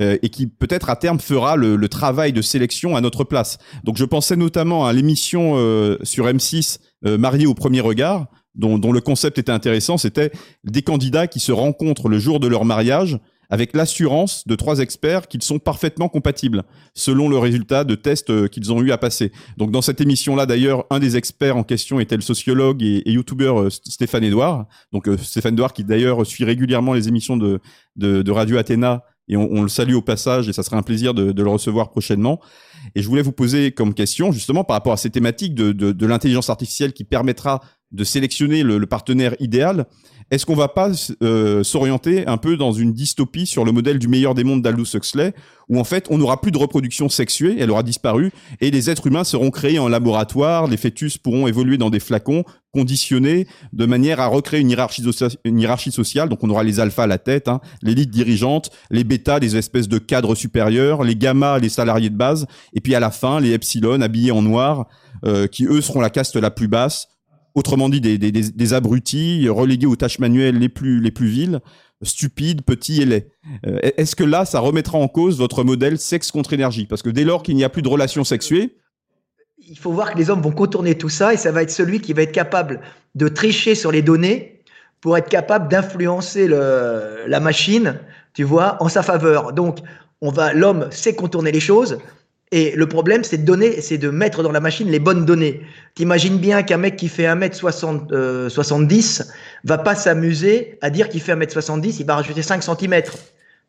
euh, et qui peut-être à terme fera le, le, travail de sélection à notre place. Donc je pensais notamment à l'émission euh, sur M6 Marié au premier regard dont, dont le concept était intéressant, c'était des candidats qui se rencontrent le jour de leur mariage avec l'assurance de trois experts qu'ils sont parfaitement compatibles, selon le résultat de tests euh, qu'ils ont eu à passer. Donc dans cette émission-là, d'ailleurs, un des experts en question était le sociologue et, et youtubeur euh, Stéphane Edouard. Donc euh, Stéphane Edouard qui d'ailleurs suit régulièrement les émissions de, de, de Radio Athéna et on, on, le salue au passage et ça serait un plaisir de, de, le recevoir prochainement. Et je voulais vous poser comme question justement par rapport à ces thématiques de, de, de l'intelligence artificielle qui permettra de sélectionner le, le partenaire idéal. Est-ce qu'on va pas euh, s'orienter un peu dans une dystopie sur le modèle du meilleur des mondes d'Aldous Huxley, où en fait on n'aura plus de reproduction sexuée, elle aura disparu, et les êtres humains seront créés en laboratoire, les fœtus pourront évoluer dans des flacons, conditionnés de manière à recréer une hiérarchie, sociale. Donc on aura les alphas à la tête, hein, l'élite dirigeante, les bêtas, des espèces de cadres supérieurs, les gammas, les salariés de base, et puis à la fin les epsilon habillés en noir, euh, qui eux seront la caste la plus basse autrement dit des, abrutis relégués aux tâches manuelles les plus, les plus viles, stupides, petits et laids. Euh, est-ce que là, ça remettra en cause votre modèle sexe contre énergie? Parce que dès lors qu'il n'y a plus de relations sexuées... Il faut voir que les hommes vont contourner tout ça et ça va être celui qui va être capable de tricher sur les données pour être capable d'influencer la machine, tu vois, en sa faveur. Donc, on va, l'homme sait contourner les choses, et le problème, c'est de donner, c'est de mettre dans la machine les bonnes données. T'imagines bien qu'un mec qui fait 1m70 euh, va pas s'amuser à dire qu'il fait 1m70, il va rajouter 5 cm.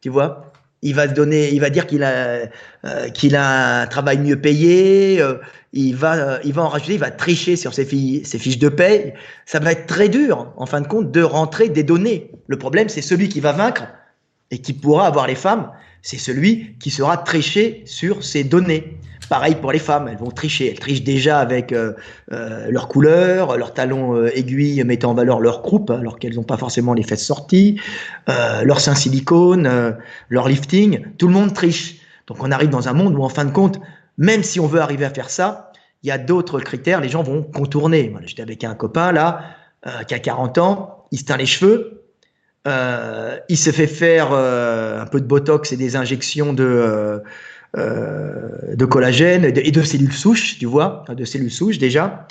Tu vois? Il va donner, il va dire qu'il a, euh, a un travail mieux payé, euh, il va, il va en rajouter, il va tricher sur ses, ses fiches de paye. Ça va être très dur, en fin de compte, de rentrer des données. Le problème, c'est celui qui va vaincre et qui pourra avoir les femmes, c'est celui qui sera triché sur ses données. Pareil pour les femmes, elles vont tricher. Elles trichent déjà avec euh, euh, leurs couleurs, leurs talons euh, aiguilles mettant en valeur leur croupe, alors qu'elles n'ont pas forcément les fesses sorties, leur sein silicone, leur lifting. Tout le monde triche. Donc on arrive dans un monde où, en fin de compte, même si on veut arriver à faire ça, il y a d'autres critères. Les gens vont contourner. J'étais avec un copain là qui a 40 ans, il se teint les cheveux il se fait faire un peu de botox et des injections de, de collagène et de, cellules souches, tu vois, de cellules souches déjà.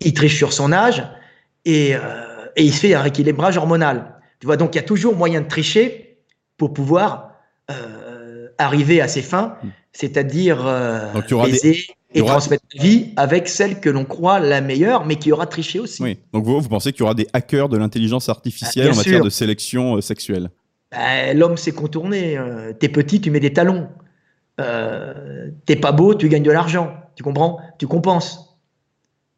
il triche sur son âge et, et il se fait un rééquilibrage hormonal. Tu vois, donc il y a toujours moyen de tricher pour pouvoir arriver à ses fins, hmm. c'est-à-dire euh, baiser et transmettre la vie avec celle que l'on croit la meilleure, mais qui aura triché aussi. Oui. Donc vous, vous pensez qu'il y aura des hackers de l'intelligence artificielle ah, en matière de sélection euh, sexuelle? Bah, L'homme s'est contourné. Euh, t'es petit, tu mets des talons. T'es pas beau, tu gagnes de l'argent. Tu comprends? Tu compenses.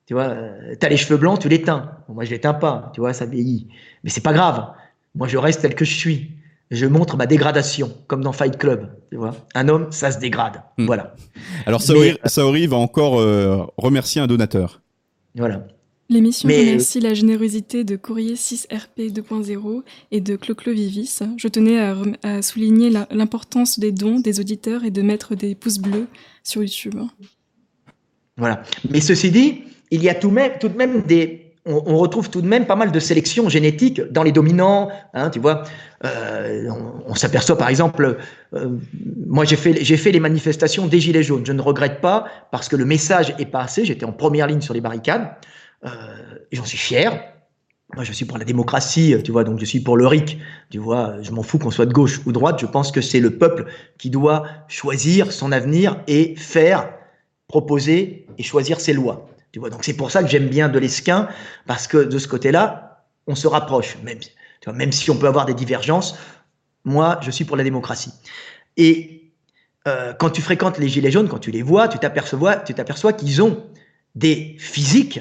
Tu vois, t'as les cheveux blancs, tu les teins. moi, je les teins pas. Tu vois, ça vieillit. Mais c'est pas grave. Moi, je reste tel que je suis je montre ma dégradation, comme dans Fight Club. Tu vois un homme, ça se dégrade. Hmm. Voilà. Alors, Saori, va encore euh, remercier un donateur. Voilà. L'émission remercie la générosité de Courrier 6RP 2.0 et de Clo-Clo Vivis. Je tenais à, souligner l'importance des dons des auditeurs et de mettre des pouces bleus sur YouTube. Voilà. Mais ceci dit, il y a tout, même, tout de même des, on, retrouve tout de même pas mal de sélections génétiques dans les dominants. Hein, tu vois, euh, on, s'aperçoit par exemple, euh, moi j'ai fait, les manifestations des Gilets jaunes. Je ne regrette pas parce que le message est passé. J'étais en première ligne sur les barricades. Euh, j'en suis fier. Moi, je suis pour la démocratie, tu vois, donc je suis pour le RIC. Tu vois, je m'en fous qu'on soit de gauche ou de droite. Je pense que c'est le peuple qui doit choisir son avenir et faire, proposer et choisir ses lois donc c'est pour ça que j'aime bien de l'esquin, parce que de ce côté-là, on se rapproche, même, même si on peut avoir des divergences. Moi, je suis pour la démocratie. Et euh, quand tu fréquentes les Gilets jaunes, quand tu les vois, tu t'aperçois, tu t'aperçois qu'ils ont des physiques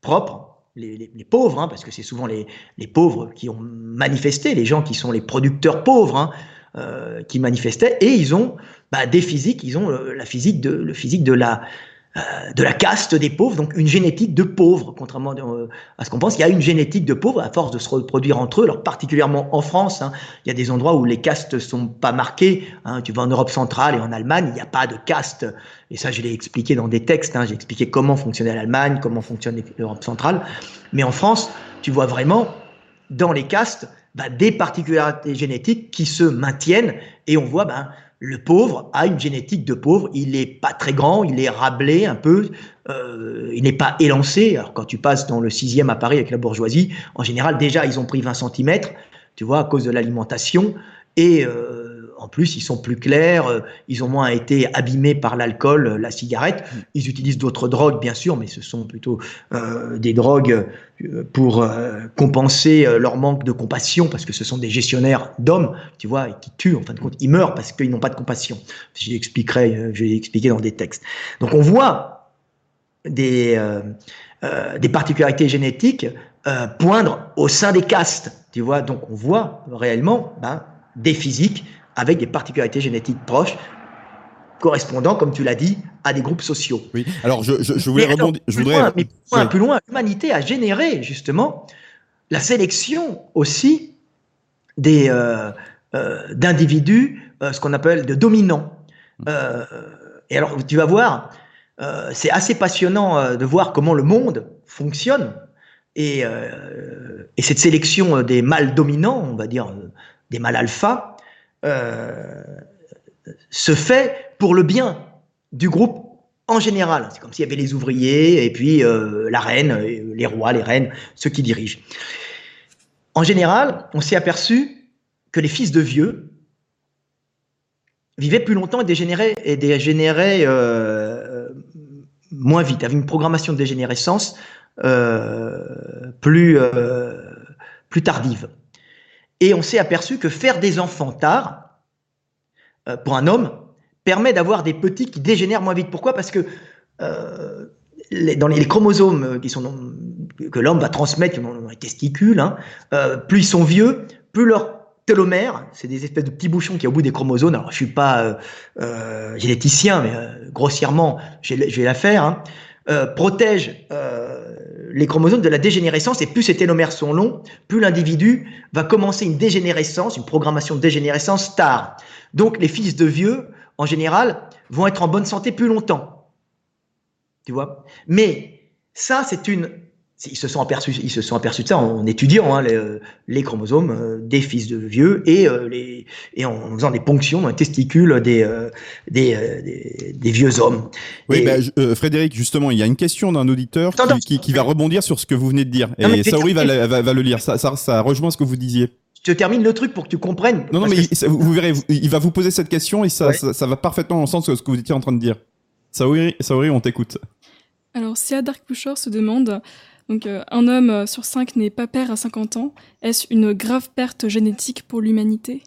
propres, les, pauvres, hein, parce que c'est souvent les, pauvres qui ont manifesté, les gens qui sont les producteurs pauvres, hein, euh, qui manifestaient, et ils ont bah, des physiques, ils ont euh, la physique de, le physique de la, de la caste des pauvres, donc une génétique de pauvres, contrairement euh, à ce qu'on pense. Il y a une génétique de pauvres à force de se reproduire entre eux, alors particulièrement en France. Hein. il y a des endroits où les castes sont pas marquées. Hein. tu vas en Europe centrale et en Allemagne, il n'y a pas de caste. Et ça, je l'ai expliqué dans des textes. Hein. j'ai expliqué comment fonctionnait l'Allemagne, comment fonctionne l'Europe centrale. Mais en France, tu vois vraiment dans les castes bah, des particularités génétiques qui se maintiennent et on voit ben, le pauvre a une génétique de pauvre. Il n'est pas très grand, il est rablé un peu, euh, il n'est pas élancé. Alors quand tu passes dans le sixième à Paris avec la bourgeoisie, en général déjà ils ont pris 20 cm, tu vois, à cause de l'alimentation. Et euh, en plus, ils sont plus clairs, euh, ils ont moins été abîmés par l'alcool, euh, la cigarette. Ils utilisent d'autres drogues, bien sûr, mais ce sont plutôt euh, des drogues pour compenser leur manque de compassion, parce que ce sont des gestionnaires d'hommes, tu vois, et qui tuent, en fin de compte. Ils meurent parce qu'ils n'ont pas de compassion. Je l'expliquerai, je vais l'expliquer dans des textes. Donc on voit des, des particularités génétiques poindre au sein des castes, tu vois. Donc on voit réellement ben, des physiques avec des particularités génétiques proches correspondant, comme tu l'as dit, à des groupes sociaux. Oui, alors je, voulais rebondir. Je voudrais... mais plus loin, l'humanité a généré justement la sélection aussi des euh, euh, d'individus, euh, ce qu'on appelle de dominants. et alors, tu vas voir, c'est assez passionnant de voir comment le monde fonctionne. Et, et cette sélection des mâles dominants, on va dire des mâles alpha, se fait pour le bien du groupe en général. C'est comme s'il y avait les ouvriers et puis euh, la reine, euh, les rois, les reines, ceux qui dirigent. En général, on s'est aperçu que les fils de vieux vivaient plus longtemps et dégénéraient, moins vite, avaient une programmation de dégénérescence plus tardive. Et on s'est aperçu que faire des enfants tard, euh, pour un homme, permet d'avoir des petits qui dégénèrent moins vite. Pourquoi? Parce que euh, dans les, chromosomes qui sont, que l'homme va transmettre dans les testicules, hein, euh, plus ils sont vieux, plus leur télomère, c'est des espèces de petits bouchons qui au bout des chromosomes. Alors je suis pas généticien, mais grossièrement, je vais la faire. Hein, protège les chromosomes de la dégénérescence, et plus ces télomères sont longs, plus l'individu va commencer une dégénérescence, une programmation de dégénérescence tard. Donc les fils de vieux, en général, vont être en bonne santé plus longtemps. Tu vois? Mais ça, c'est une ils se sont aperçus, ils se sont aperçus de ça en étudiant hein, les, les, chromosomes euh, des fils de vieux et euh, les et en faisant des ponctions dans les testicules des euh, des, des, des, vieux hommes. Oui, bah, Frédéric, justement, il y a une question d'un auditeur qui, qui, va rebondir sur ce que vous venez de dire. et Saori va, va, va, le lire. Ça, ça, ça rejoint ce que vous disiez. Je termine le truc pour que tu comprennes. Non, non, mais vous, verrez, il va vous poser cette question et ça, ça, va parfaitement dans le sens de ce que vous étiez en train de dire. Saori, Saori on t'écoute. Alors, Sia Dark Pusher se demande donc, euh, un homme euh, sur cinq n'est pas père à 50 ans. Est-ce une grave perte génétique pour l'humanité?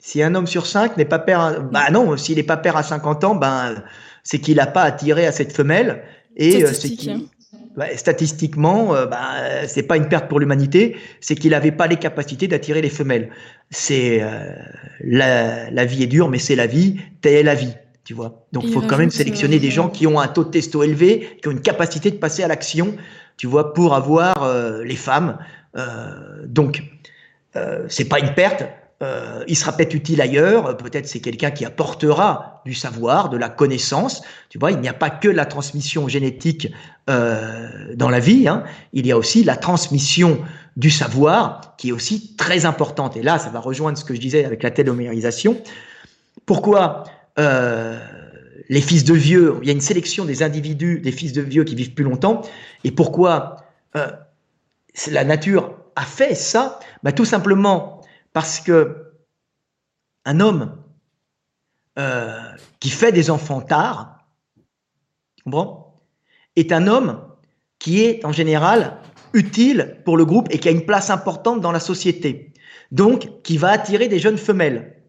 Si un homme sur cinq n'est pas père, à... bah non, s'il n'est pas père à 50 ans, ben c'est qu'il n'a pas attiré à cette femelle et euh, c'est hein. statistiquement, bah, c'est pas une perte pour l'humanité, c'est qu'il n'avait pas les capacités d'attirer les femelles. C'est la, la, vie est dure, mais c'est la vie, telle est la vie. Tu vois? Donc, il faut quand même sélectionner des gens qui ont un taux de testo élevé, qui ont une capacité de passer à l'action tu vois, pour avoir euh, les femmes. Euh, donc, euh, c'est pas une perte. Euh, il sera peut-être utile ailleurs. Peut-être c'est quelqu'un qui apportera du savoir, de la connaissance. Tu vois, il n'y a pas que la transmission génétique dans la vie. Hein. Il y a aussi la transmission du savoir qui est aussi très importante. Et là, ça va rejoindre ce que je disais avec la télomérisation. Pourquoi? Euh, les fils de vieux, il y a une sélection des individus, des fils de vieux qui vivent plus longtemps. Et pourquoi euh, la nature a fait ça? Bah, Tout simplement parce que un homme euh, qui fait des enfants tard, est un homme qui est en général utile pour le groupe et qui a une place importante dans la société. Donc, qui va attirer des jeunes femelles.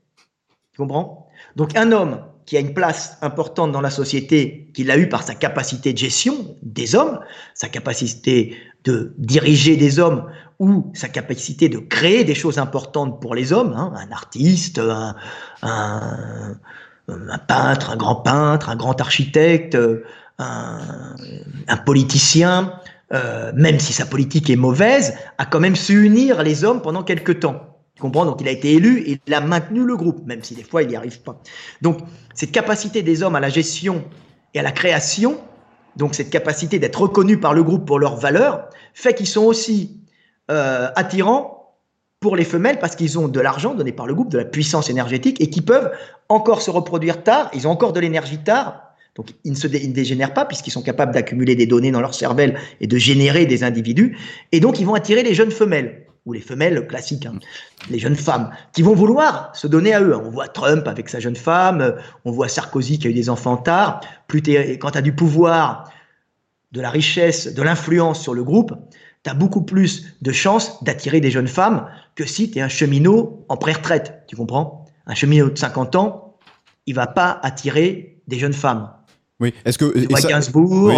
Tu comprends? Donc, un homme qui a une place importante dans la société, qu'il a eu par sa capacité de gestion des hommes, sa capacité de diriger des hommes ou sa capacité de créer des choses importantes pour les hommes, hein, un artiste, un, peintre, un grand peintre, un grand architecte, un, un politicien, euh, même si sa politique est mauvaise, a quand même su unir les hommes pendant quelque temps. Comprends? Donc il a été élu et il a maintenu le groupe, même si des fois il n'y arrive pas. Donc cette capacité des hommes à la gestion et à la création, donc cette capacité d'être reconnus par le groupe pour leurs valeurs, fait qu'ils sont aussi euh, attirants pour les femelles parce qu'ils ont de l'argent donné par le groupe, de la puissance énergétique et qui peuvent encore se reproduire tard, ils ont encore de l'énergie tard, donc ils ne se dégénèrent pas puisqu'ils sont capables d'accumuler des données dans leur cervelle et de générer des individus, et donc ils vont attirer les jeunes femelles ou les femelles classiques, hein, les jeunes femmes, qui vont vouloir se donner à eux. On voit Trump avec sa jeune femme, on voit Sarkozy qui a eu des enfants tard. Plus quand tu as du pouvoir, de la richesse, de l'influence sur le groupe, tu as beaucoup plus de chances d'attirer des jeunes femmes que si tu es un cheminot en pré-retraite. Tu comprends? Un cheminot de 50 ans, il va pas attirer des jeunes femmes. Oui, est-ce que. Gainsbourg,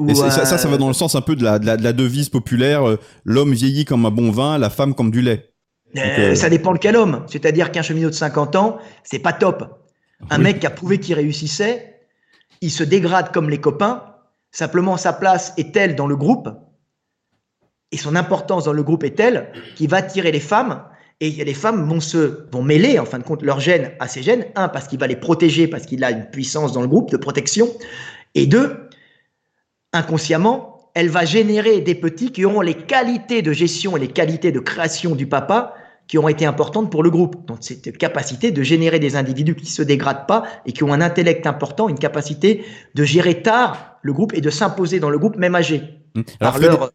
euh, et ça, ça, ça, va dans le sens un peu de la, de la, devise populaire euh, l'homme vieillit comme un bon vin, la femme comme du lait. Euh, euh, ça dépend de quel homme. C'est-à-dire qu'un cheminot de 50 ans, c'est pas top. Un mec qui a prouvé qu'il réussissait, il se dégrade comme les copains. Simplement, sa place est telle dans le groupe et son importance dans le groupe est telle qu'il va attirer les femmes et les femmes vont se vont mêler en fin de compte leurs gènes à ses gènes. Un parce qu'il va les protéger parce qu'il a une puissance dans le groupe de protection et deux inconsciemment, elle va générer des petits qui auront les qualités de gestion et les qualités de création du papa qui ont été importantes pour le groupe. Donc cette capacité de générer des individus qui se dégradent pas et qui ont un intellect important, une capacité de gérer tard le groupe et de s'imposer dans le groupe même âgé. Mmh. par leur,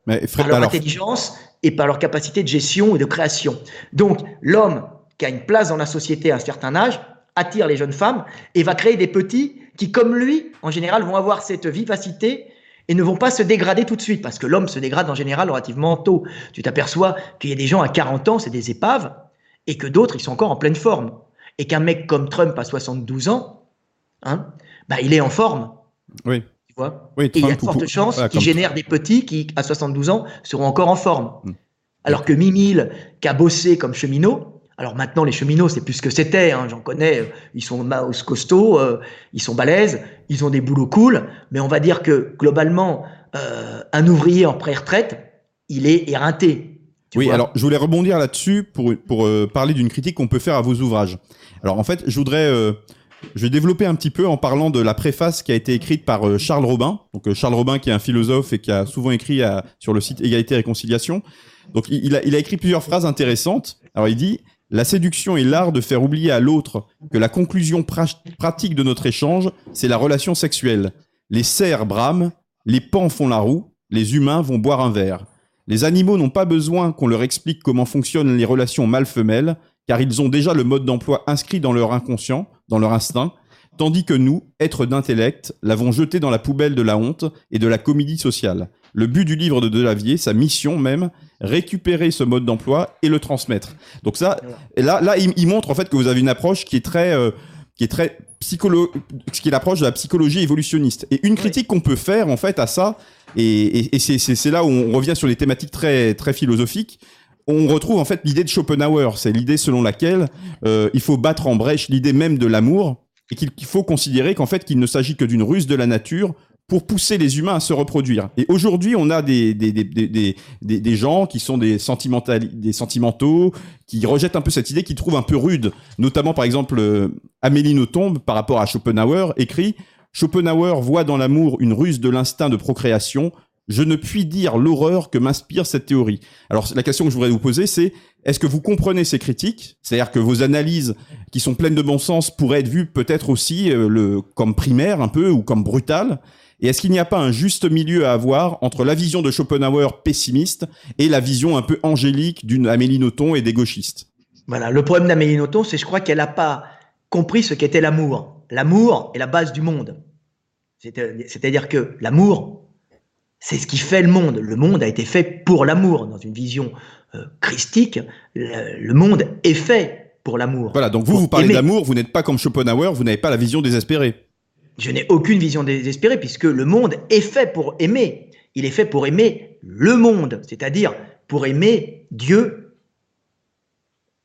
intelligence et par leur capacité de gestion et de création. Donc l'homme qui a une place dans la société à un certain âge attire les jeunes femmes et va créer des petits qui, comme lui, en général, vont avoir cette vivacité et ne vont pas se dégrader tout de suite, parce que l'homme se dégrade en général relativement tôt. Tu t'aperçois qu'il y a des gens à 40 ans, c'est des épaves, et que d'autres, ils sont encore en pleine forme. Et qu'un mec comme Trump à 72 ans, hein, bah, il est en forme. Oui. Tu vois? Oui, et il y a de fortes chances qu'il génère des petits qui, à 72 ans, seront encore en forme. Hmm. Alors que Mimile, qui a bossé comme cheminot, alors maintenant, les cheminots, c'est plus ce que c'était. Hein, J'en connais. Ils sont mouse costauds, euh, ils sont balèzes, ils ont des boulots cool. Mais on va dire que globalement, euh, un ouvrier en pré-retraite, il est éreinté. Oui, alors je voulais rebondir là-dessus pour pour euh, parler d'une critique qu'on peut faire à vos ouvrages. Alors en fait, je voudrais je vais développer un petit peu en parlant de la préface qui a été écrite par euh, Charles Robin. Donc euh, Charles Robin qui est un philosophe et qui a souvent écrit sur le site Égalité et Réconciliation. Donc il a, il a écrit plusieurs phrases intéressantes. Alors il dit la séduction est l'art de faire oublier à l'autre que la conclusion pratique de notre échange, c'est la relation sexuelle. Les cerfs brament, les pans font la roue, les humains vont boire un verre. Les animaux n'ont pas besoin qu'on leur explique comment fonctionnent les relations mâles-femelles, car ils ont déjà le mode d'emploi inscrit dans leur inconscient, dans leur instinct, tandis que nous, êtres d'intellect, l'avons jeté dans la poubelle de la honte et de la comédie sociale. Le but du livre de Delavier, sa mission même, récupérer ce mode d'emploi et le transmettre. Donc ça, là, là, il, montre en fait que vous avez une approche qui est très, euh, qui est très psycholo, qui est l'approche de la psychologie évolutionniste. Et une critique qu'on peut faire en fait à ça, et, et, et c'est là où on revient sur des thématiques très, très philosophiques on retrouve en fait l'idée de Schopenhauer. C'est l'idée selon laquelle euh, il faut battre en brèche l'idée même de l'amour et qu'il faut considérer qu'en fait qu'il ne s'agit que d'une ruse de la nature pour pousser les humains à se reproduire. Et aujourd'hui, on a des, des, des, des, des, gens qui sont des, des sentimentaux, qui rejettent un peu cette idée, qui trouvent un peu rude. Notamment, par exemple, euh, Amélie Nothomb, par rapport à Schopenhauer, écrit « Schopenhauer voit dans l'amour une ruse de l'instinct de procréation, je ne puis dire l'horreur que m'inspire cette théorie. Alors la question que je voudrais vous poser, c'est est-ce que vous comprenez ces critiques? C'est-à-dire que vos analyses, qui sont pleines de bon sens, pourraient être vues peut-être aussi euh, le, comme primaires un peu ou comme brutales et est-ce qu'il n'y a pas un juste milieu à avoir entre la vision de Schopenhauer pessimiste et la vision un peu angélique d'une Amélie Nothomb et des gauchistes? Voilà, le problème d'Amélie Nothomb, c'est je crois qu'elle n'a pas compris ce qu'était l'amour. L'amour est la base du monde. C'est-à-dire que l'amour, c'est ce qui fait le monde. Le monde a été fait pour l'amour. Dans une vision euh, christique, le, monde est fait pour l'amour. Voilà, donc vous, vous parlez d'amour, vous n'êtes pas comme Schopenhauer, vous n'avez pas la vision désespérée. Je n'ai aucune vision désespérée puisque le monde est fait pour aimer. Il est fait pour aimer le monde, c'est-à-dire pour aimer Dieu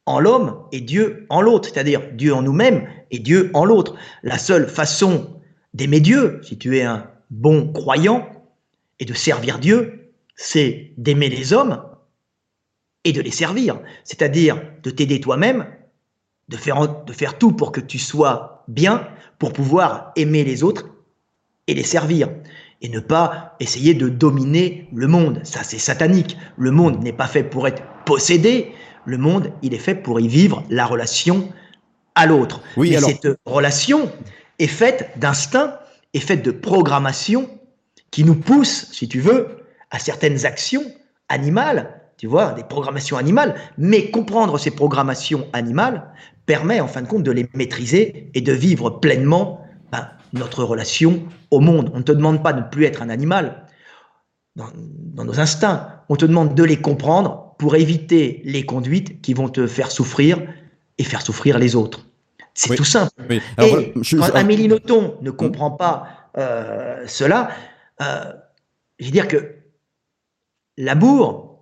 en l'homme et Dieu en l'autre, c'est-à-dire Dieu en nous-mêmes et Dieu en l'autre. La seule façon d'aimer Dieu, si tu es un bon croyant, et de servir Dieu, c'est d'aimer les hommes et de les servir, c'est-à-dire de t'aider toi-même, de faire, de faire tout pour que tu sois bien, pour pouvoir aimer les autres et les servir, et ne pas essayer de dominer le monde. Ça, c'est satanique. Le monde n'est pas fait pour être possédé, le monde, il est fait pour y vivre la relation à l'autre. Oui, alors... cette relation est faite d'instinct, est faite de programmation qui nous pousse, si tu veux, à certaines actions animales, tu vois, des programmations animales, mais comprendre ces programmations animales permet en fin de compte de les maîtriser et de vivre pleinement ben, notre relation au monde. On ne te demande pas de ne plus être un animal dans, nos instincts, on te demande de les comprendre pour éviter les conduites qui vont te faire souffrir et faire souffrir les autres. C'est tout simple. et quand Amélie Nothomb ne comprend pas euh, cela, euh, je veux dire que l'amour,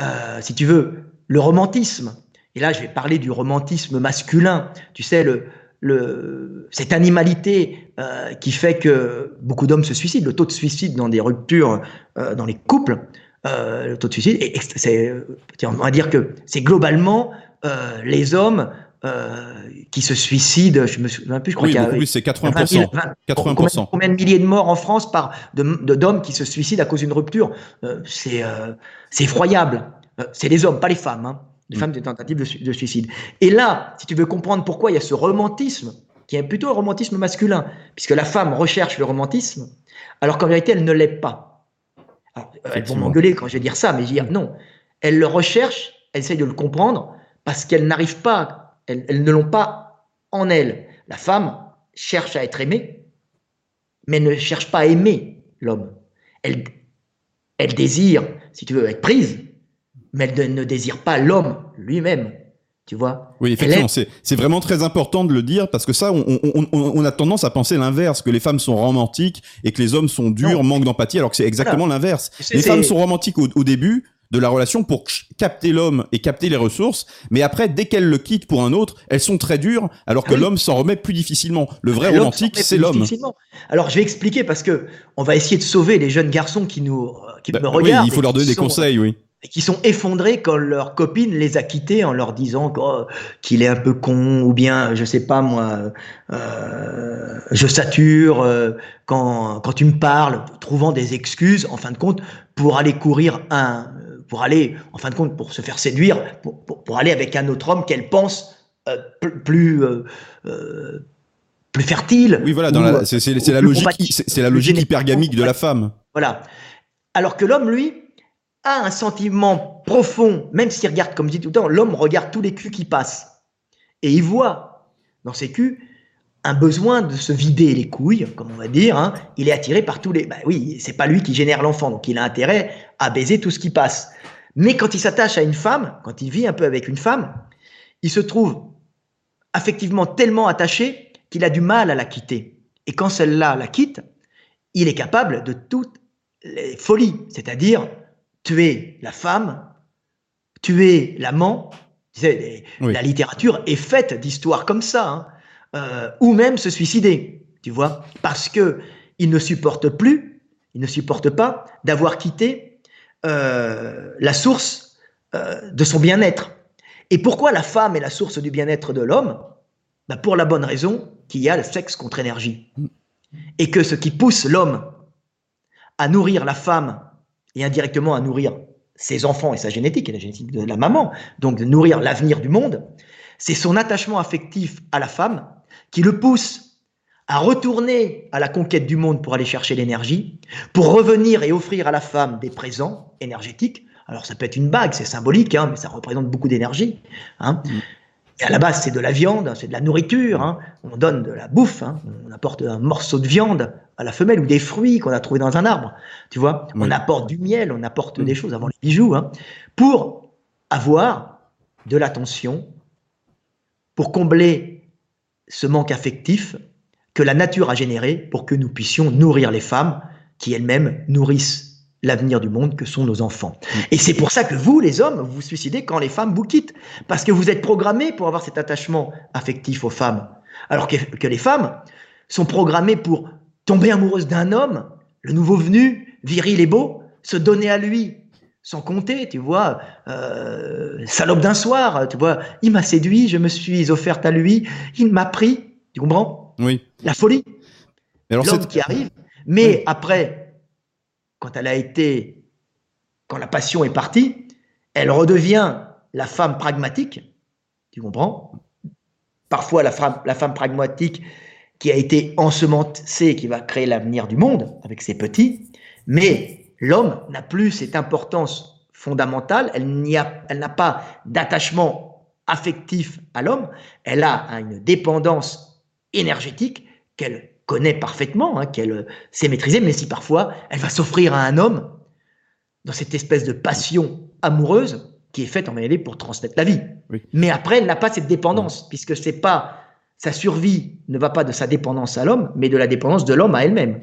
euh, si tu veux, le romantisme, et là je vais parler du romantisme masculin, tu sais, le, cette animalité euh, qui fait que beaucoup d'hommes se suicident, le taux de suicide dans des ruptures dans les couples, le taux de suicide, c'est, on va dire que c'est globalement les hommes euh, qui se suicident. Je me souviens plus, je crois oui, qu'il y a. Oui, c'est 80%. 80%. Combien, de milliers de morts en France par d'hommes de, qui se suicident à cause d'une rupture? Euh, C'est euh, c'est effroyable. Euh, c'est les hommes, pas les femmes. Hein. Les mm. femmes, des tentatives de, de, suicide. Et là, si tu veux comprendre pourquoi il y a ce romantisme, qui est plutôt un romantisme masculin, puisque la femme recherche le romantisme, alors qu'en vérité, elle ne l'est pas. Alors, elles vont m'engueuler quand je vais dire ça, mais je vais dire non. Elle le recherche, elle essaye de le comprendre, parce qu'elle n'arrive pas elles, ne l'ont pas en elles. La femme cherche à être aimée, mais ne cherche pas à aimer l'homme. Elle, elle désire, si tu veux, être prise, mais elle ne désire pas l'homme lui-même. Tu vois? Oui, effectivement, c'est vraiment très important de le dire parce que ça, on, a tendance à penser l'inverse, que les femmes sont romantiques et que les hommes sont durs, manquent d'empathie, alors que c'est exactement l'inverse. Les femmes sont romantiques au, début, de la relation pour capter l'homme et capter les ressources. Mais après, dès qu'elles le quittent pour un autre, elles sont très dures, alors que ah l'homme s'en remet plus difficilement. Le vrai romantique, c'est l'homme. Alors, je vais expliquer parce que on va essayer de sauver les jeunes garçons qui nous, qui bah me regardent. Oui, il faut leur donner des conseils, oui. qui sont effondrés quand leur copine les a quittés en leur disant oh, qu'il est un peu con ou bien je sais pas moi euh, je sature euh, quand, quand tu me parles trouvant des excuses en fin de compte pour aller courir un pour aller en fin de compte pour se faire séduire pour, pour, aller avec un autre homme qu'elle pense euh, plus euh, euh, plus fertile oui voilà c'est la logique c'est la logique hypergamique de la femme voilà alors que l'homme lui a un sentiment profond, même s'il regarde, comme je dis tout le temps, l'homme regarde tous les culs qui passent. Et il voit dans ces culs un besoin de se vider les couilles, comme on va dire. Hein. Il est attiré par tous les. Bah oui, c'est pas lui qui génère l'enfant, donc il a intérêt à baiser tout ce qui passe. Mais quand il s'attache à une femme, quand il vit un peu avec une femme, il se trouve affectivement tellement attaché qu'il a du mal à la quitter. Et quand celle-là la quitte, il est capable de toutes les folies, c'est-à-dire tuer la femme, tuer l'amant. La littérature est faite d'histoires comme ça, hein. euh, ou même se suicider, tu vois, parce que il ne supporte plus, il ne supporte pas d'avoir quitté la source euh, de son bien-être. Et pourquoi la femme est la source du bien-être de l'homme? Ben Pour la bonne raison qu'il y a le sexe contre énergie. Et que ce qui pousse l'homme à nourrir la femme et indirectement à nourrir ses enfants et sa génétique, et la génétique de la maman, donc de nourrir l'avenir du monde, c'est son attachement affectif à la femme qui le pousse à retourner à la conquête du monde pour aller chercher l'énergie, pour revenir et offrir à la femme des présents énergétiques. Alors ça peut être une bague, c'est symbolique, hein, mais ça représente beaucoup d'énergie. Hein. Mm. Et à la base, c'est de la viande, c'est de la nourriture. Hein. On donne de la bouffe, on apporte un morceau de viande à la femelle ou des fruits qu'on a trouvés dans un arbre. Tu vois, on apporte du miel, on apporte mm. des choses avant les bijoux, pour avoir de l'attention, pour combler ce manque affectif que la nature a généré pour que nous puissions nourrir les femmes qui elles-mêmes nourrissent l'avenir du monde que sont nos enfants. Et c'est pour ça que vous, les hommes, vous vous suicidez quand les femmes vous quittent. Parce que vous êtes programmés pour avoir cet attachement affectif aux femmes. Alors que, les femmes sont programmées pour tomber amoureuse d'un homme, le nouveau venu, viril et beau, se donner à lui, sans compter, tu vois, euh, salope d'un soir, tu vois, il m'a séduit, je me suis offerte à lui, il m'a pris, tu comprends? Oui. La folie. L'homme qui arrive, mais après, quand elle a été, quand la passion est partie, elle redevient la femme pragmatique, tu comprends? Parfois, la femme, la femme pragmatique qui a été ensemencé, qui va créer l'avenir du monde avec ses petits, mais l'homme n'a plus cette importance fondamentale, elle n'a pas d'attachement affectif à l'homme, elle a une dépendance énergétique qu'elle connaît parfaitement, hein, qu'elle sait maîtriser, mais si parfois elle va s'offrir à un homme dans cette espèce de passion amoureuse qui est faite en réalité pour transmettre la vie. Mais après, elle n'a pas cette dépendance, puisque c'est pas sa survie ne va pas de sa dépendance à l'homme, mais de la dépendance de l'homme à elle-même.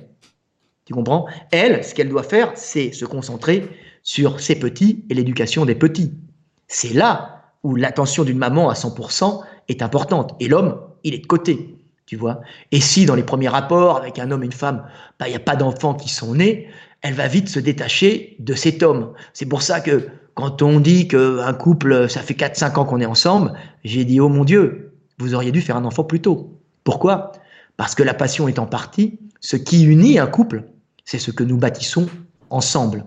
Tu comprends? Elle, ce qu'elle doit faire, c'est se concentrer sur ses petits et l'éducation des petits. C'est là où l'attention d'une maman à 100% est importante. Et l'homme, il est de côté. Tu vois Et si dans les premiers rapports avec un homme et une femme, bah, il n'y a pas d'enfants qui sont nés, elle va vite se détacher de cet homme. C'est pour ça que quand on dit qu'un couple, ça fait 4-5 ans qu'on est ensemble, j'ai dit, oh mon Dieu, vous auriez dû faire un enfant plus tôt. Pourquoi? Parce que la passion est en partie ce qui unit un couple, c'est ce que nous bâtissons ensemble.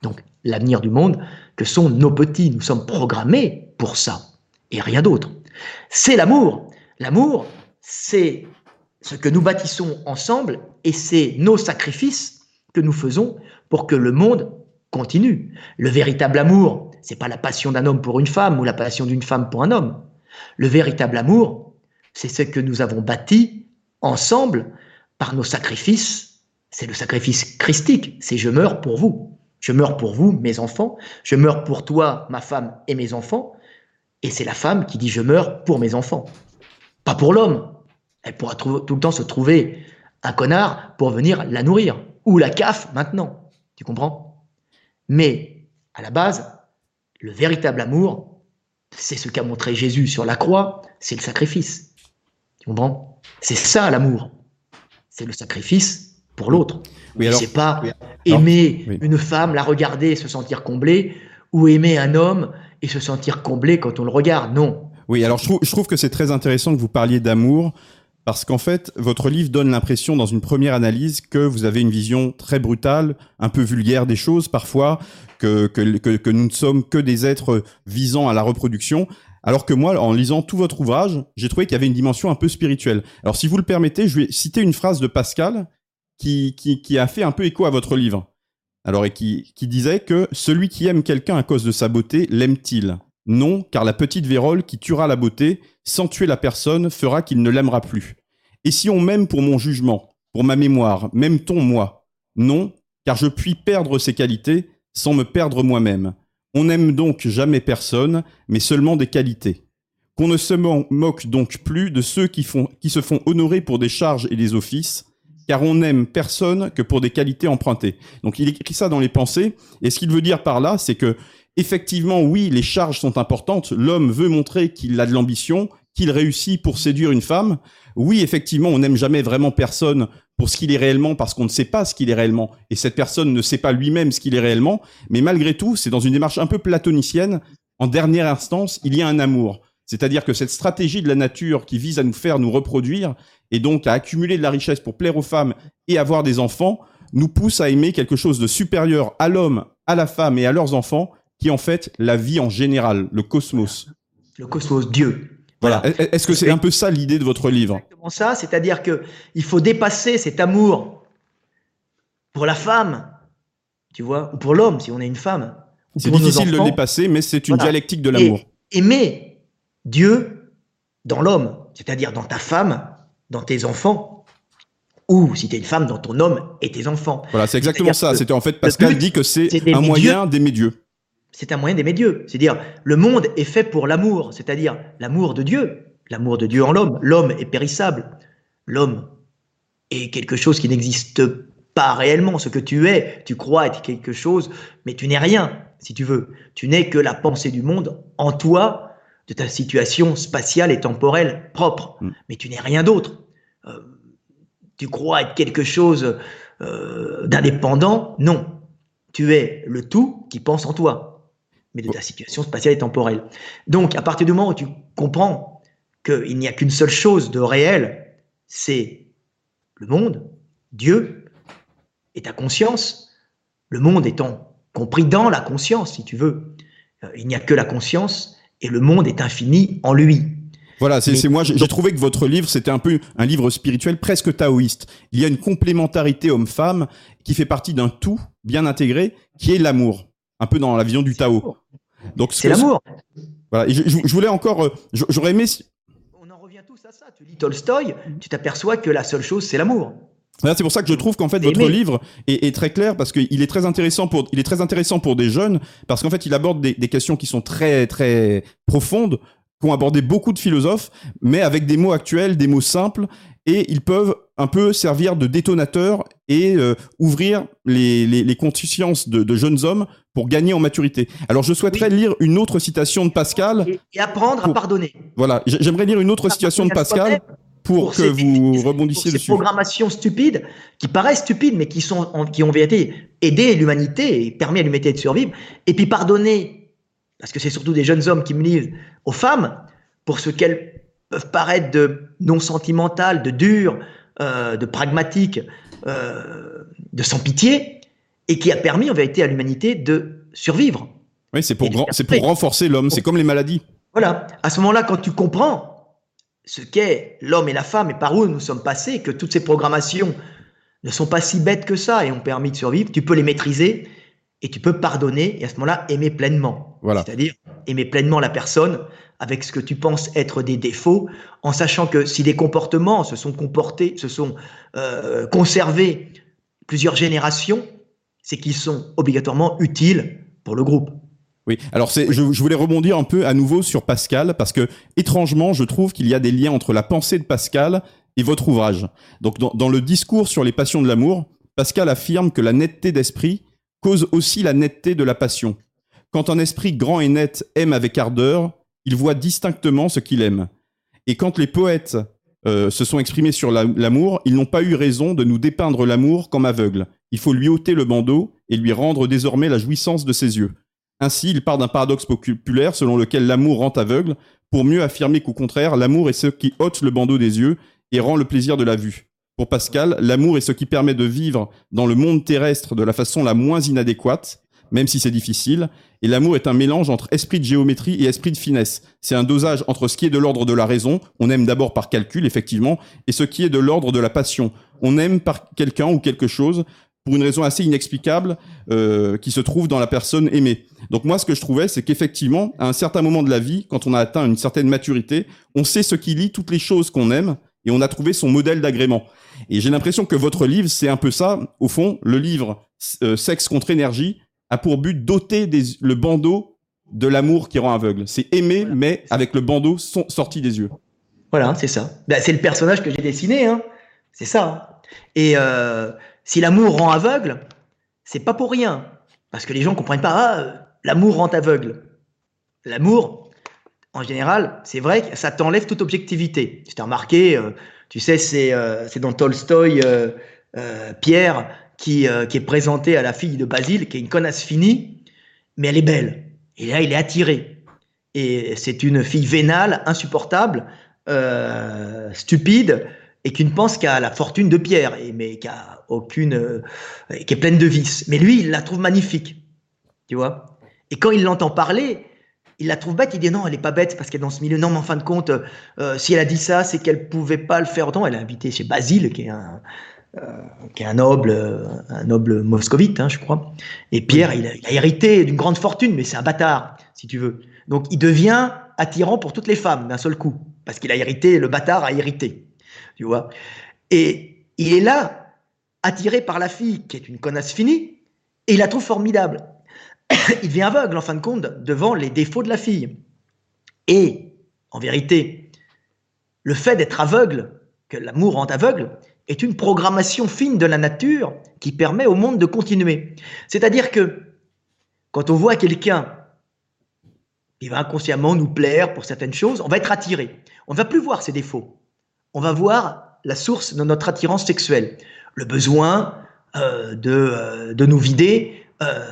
Donc l'avenir du monde, que sont nos petits, nous sommes programmés pour ça, et rien d'autre. C'est l'amour. L'amour, c'est ce que nous bâtissons ensemble, et c'est nos sacrifices que nous faisons pour que le monde continue. Le véritable amour, c'est pas la passion d'un homme pour une femme ou la passion d'une femme pour un homme. Le véritable amour, c'est ce que nous avons bâti ensemble par nos sacrifices. C'est le sacrifice christique, c'est je meurs pour vous. Je meurs pour vous, mes enfants. Je meurs pour toi, ma femme et mes enfants. Et c'est la femme qui dit je meurs pour mes enfants. Pas pour l'homme. Elle pourra tout le temps se trouver un connard pour venir la nourrir. Ou la CAF maintenant. Tu comprends? Mais à la base, le véritable amour, c'est ce qu'a montré Jésus sur la croix, c'est le sacrifice. Tu comprends? C'est ça l'amour. C'est le sacrifice pour l'autre. Oui, c'est pas aimer une femme, la regarder, se sentir comblé, ou aimer un homme et se sentir comblé quand on le regarde. Non. Oui, alors je trouve, je trouve que c'est très intéressant que vous parliez d'amour parce qu'en fait, votre livre donne l'impression, dans une première analyse, que vous avez une vision très brutale, un peu vulgaire des choses parfois, que, nous ne sommes que des êtres visant à la reproduction. Alors que moi, en lisant tout votre ouvrage, j'ai trouvé qu'il y avait une dimension un peu spirituelle. Alors si vous le permettez, je vais citer une phrase de Pascal qui, a fait un peu écho à votre livre. Alors, et qui disait que celui qui aime quelqu'un à cause de sa beauté, l'aime-t-il? Non, car la petite vérole qui tuera la beauté, sans tuer la personne, fera qu'il ne l'aimera plus. Et si on m'aime pour mon jugement, pour ma mémoire, m'aime-t-on moi? Non, car je puis perdre ces qualités sans me perdre moi-même. On n'aime donc jamais personne, mais seulement des qualités. Qu'on ne se moque donc plus de ceux qui, se font honorer pour des charges et des offices, car on n'aime personne que pour des qualités empruntées. Donc il écrit ça dans les pensées, et ce qu'il veut dire par là, c'est que effectivement, oui, les charges sont importantes. L'homme veut montrer qu'il a de l'ambition, qu'il réussit pour séduire une femme. Oui, effectivement, on n'aime jamais vraiment personne pour ce qu'il est réellement parce qu'on ne sait pas ce qu'il est réellement et cette personne ne sait pas lui-même ce qu'il est réellement. Mais malgré tout, c'est dans une démarche un peu platonicienne. En dernière instance, il y a un amour. C'est-à-dire que cette stratégie de la nature qui vise à nous faire nous reproduire et donc à accumuler de la richesse pour plaire aux femmes et avoir des enfants nous pousse à aimer quelque chose de supérieur à l'homme, à la femme et à leurs enfants qui est en fait la vie en général, le cosmos. Le cosmos, Dieu. Voilà. Est-ce que c'est un peu ça l'idée de votre livre Exactement ça, c'est-à-dire que il faut dépasser cet amour pour la femme, tu vois, ou pour l'homme si on est une femme. C'est difficile de le dépasser, mais c'est une dialectique de l'amour. Aimer Dieu dans l'homme, c'est-à-dire dans ta femme, dans tes enfants, ou si tu es une femme, dans ton homme et tes enfants. Voilà, c'est exactement ça. C'était en fait Pascal dit que c'est un moyen d'aimer Dieu c'est un moyen d'aimer Dieu. C'est-à-dire, le monde est fait pour l'amour, c'est-à-dire l'amour de Dieu, l'amour de Dieu en l'homme. L'homme est périssable. L'homme est quelque chose qui n'existe pas réellement. Ce que tu es, tu crois être quelque chose, mais tu n'es rien, si tu veux. Tu n'es que la pensée du monde en toi, de ta situation spatiale et temporelle propre. Mm. Mais tu n'es rien d'autre. Euh, tu crois être quelque chose euh, d'indépendant? Non. Tu es le tout qui pense en toi mais de ta situation spatiale et temporelle. Donc, à partir du moment où tu comprends qu'il n'y a qu'une seule chose de réel, c'est le monde, Dieu, et ta conscience, le monde étant compris dans la conscience, si tu veux. Euh, il n'y a que la conscience, et le monde est infini en lui. Voilà, c'est moi, j'ai trouvé que votre livre, c'était un peu un livre spirituel presque taoïste. Il y a une complémentarité homme-femme qui fait partie d'un tout bien intégré, qui est l'amour un peu dans la vision du Tao. Donc c'est l'amour. Voilà. je, voulais encore, euh, j'aurais aimé. On en revient tous à ça. Tu lis Tolstoï, tu t'aperçois que la seule chose c'est l'amour. C'est pour ça que je trouve qu'en fait votre livre est, très clair parce qu'il est très intéressant pour il est très intéressant pour des jeunes parce qu'en fait il aborde des, des, questions qui sont très très profondes qu'ont abordé beaucoup de philosophes mais avec des mots actuels, des mots simples et ils peuvent un peu servir de détonateur et euh, ouvrir les, les, consciences de, jeunes hommes pour gagner en maturité. Alors je souhaiterais lire une autre citation de Pascal. Et, apprendre à pardonner. Voilà, j'aimerais lire une autre citation de Pascal pour, que vous rebondissiez dessus. Ces programmations stupides, qui paraissent stupides, mais qui, sont, qui ont vérité aider l'humanité et permis à l'humanité de survivre. Et puis pardonner, parce que c'est surtout des jeunes hommes qui me lisent, aux femmes, pour ce qu'elles peuvent paraître de non sentimental, de dur, euh, de pragmatique, euh, de sans pitié, et qui a permis en vérité à l'humanité de survivre. Oui, c'est pour, c'est pour renforcer l'homme, c'est comme les maladies. Voilà, à ce moment-là, quand tu comprends ce qu'est l'homme et la femme et par où nous sommes passés, que toutes ces programmations ne sont pas si bêtes que ça et ont permis de survivre, tu peux les maîtriser et tu peux pardonner et à ce moment-là aimer pleinement. Voilà. C'est-à-dire aimer pleinement la personne avec ce que tu penses être des défauts, en sachant que si des comportements se sont comportés, se sont euh, conservés plusieurs générations, c'est qu'ils sont obligatoirement utiles pour le groupe. Oui, alors c'est, je, voulais rebondir un peu à nouveau sur Pascal, parce que étrangement, je trouve qu'il y a des liens entre la pensée de Pascal et votre ouvrage. Donc dans, dans le discours sur les passions de l'amour, Pascal affirme que la netteté d'esprit cause aussi la netteté de la passion. Quand un esprit grand et net aime avec ardeur, il voit distinctement ce qu'il aime. Et quand les poètes euh, se sont exprimés sur l'amour, ils n'ont pas eu raison de nous dépeindre l'amour comme aveugle. Il faut lui ôter le bandeau et lui rendre désormais la jouissance de ses yeux. Ainsi, il part d'un paradoxe populaire selon lequel l'amour rend aveugle, pour mieux affirmer qu'au contraire, l'amour est ce qui ôte le bandeau des yeux et rend le plaisir de la vue. Pour Pascal, l'amour est ce qui permet de vivre dans le monde terrestre de la façon la moins inadéquate, même si c'est difficile, et l'amour est un mélange entre esprit de géométrie et esprit de finesse. C'est un dosage entre ce qui est de l'ordre de la raison, on aime d'abord par calcul, effectivement, et ce qui est de l'ordre de la passion. On aime par quelqu'un ou quelque chose pour une raison assez inexplicable euh, qui se trouve dans la personne aimée. Donc moi, ce que je trouvais, c'est qu'effectivement, à un certain moment de la vie, quand on a atteint une certaine maturité, on sait ce qui lie toutes les choses qu'on aime et on a trouvé son modèle d'agrément. Et j'ai l'impression que votre livre, c'est un peu ça. Au fond, le livre euh, Sexe contre énergie a pour but d'ôter le bandeau de l'amour qui rend aveugle. C'est aimer, mais avec le bandeau sorti des yeux. Voilà, c'est ça. Ben, c'est le personnage que j'ai dessiné. Hein. C'est ça. Et euh, si l'amour rend aveugle, c'est pas pour rien. Parce que les gens comprennent pas, ah, l'amour rend aveugle. L'amour, en général, c'est vrai que ça t'enlève toute objectivité. Tu t'es remarqué, euh, tu sais, c'est euh, dans Tolstoï, euh, Pierre, qui, qui est présenté à la fille de Basile, qui est une connasse finie, mais elle est belle. Et là, il est attiré. Et c'est une fille vénale, insupportable, stupide, et qui ne pense qu'à la fortune de Pierre, et, mais qui a aucune, euh, qui est pleine de vices. Mais lui, il la trouve magnifique, tu vois? Et quand il l'entend parler, il la trouve bête. Il dit non, elle est pas bête parce qu'elle est dans ce milieu. Non, mais en fin de compte, euh, si elle a dit ça, c'est qu'elle pouvait pas le faire autant. Elle a invité chez Basile, qui est un, euh, qui est un noble, un noble moscovite, hein, je crois. Et Pierre, il, a, il a hérité d'une grande fortune, mais c'est un bâtard, si tu veux. Donc, il devient attirant pour toutes les femmes d'un seul coup, parce qu'il a hérité, le bâtard a hérité tu vois. Et il est là, attiré par la fille, qui est une connasse finie, et il la trouve formidable. il devient aveugle, en fin de compte, devant les défauts de la fille. Et, en vérité, le fait d'être aveugle, que l'amour rend aveugle, est une programmation fine de la nature qui permet au monde de continuer. C'est-à-dire que quand on voit quelqu'un qui va inconsciemment nous plaire pour certaines choses, on va être attiré. On ne va plus voir ses défauts on va voir la source de notre attirance sexuelle, le besoin euh, euh, de, nous vider euh,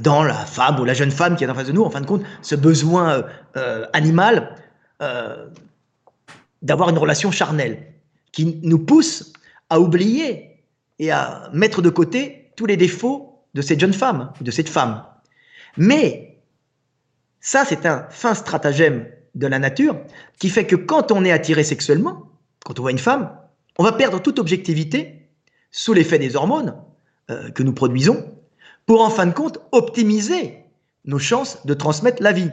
dans la femme ou la jeune femme qui est en face de nous, en fin de compte, ce besoin animal d'avoir une relation charnelle qui nous pousse à oublier et à mettre de côté tous les défauts de cette jeune femme, de cette femme. Mais ça, c'est un fin stratagème de la nature qui fait que quand on est attiré sexuellement, quand on voit une femme, on va perdre toute objectivité sous l'effet des hormones euh, que nous produisons pour en fin de compte optimiser nos chances de transmettre la vie.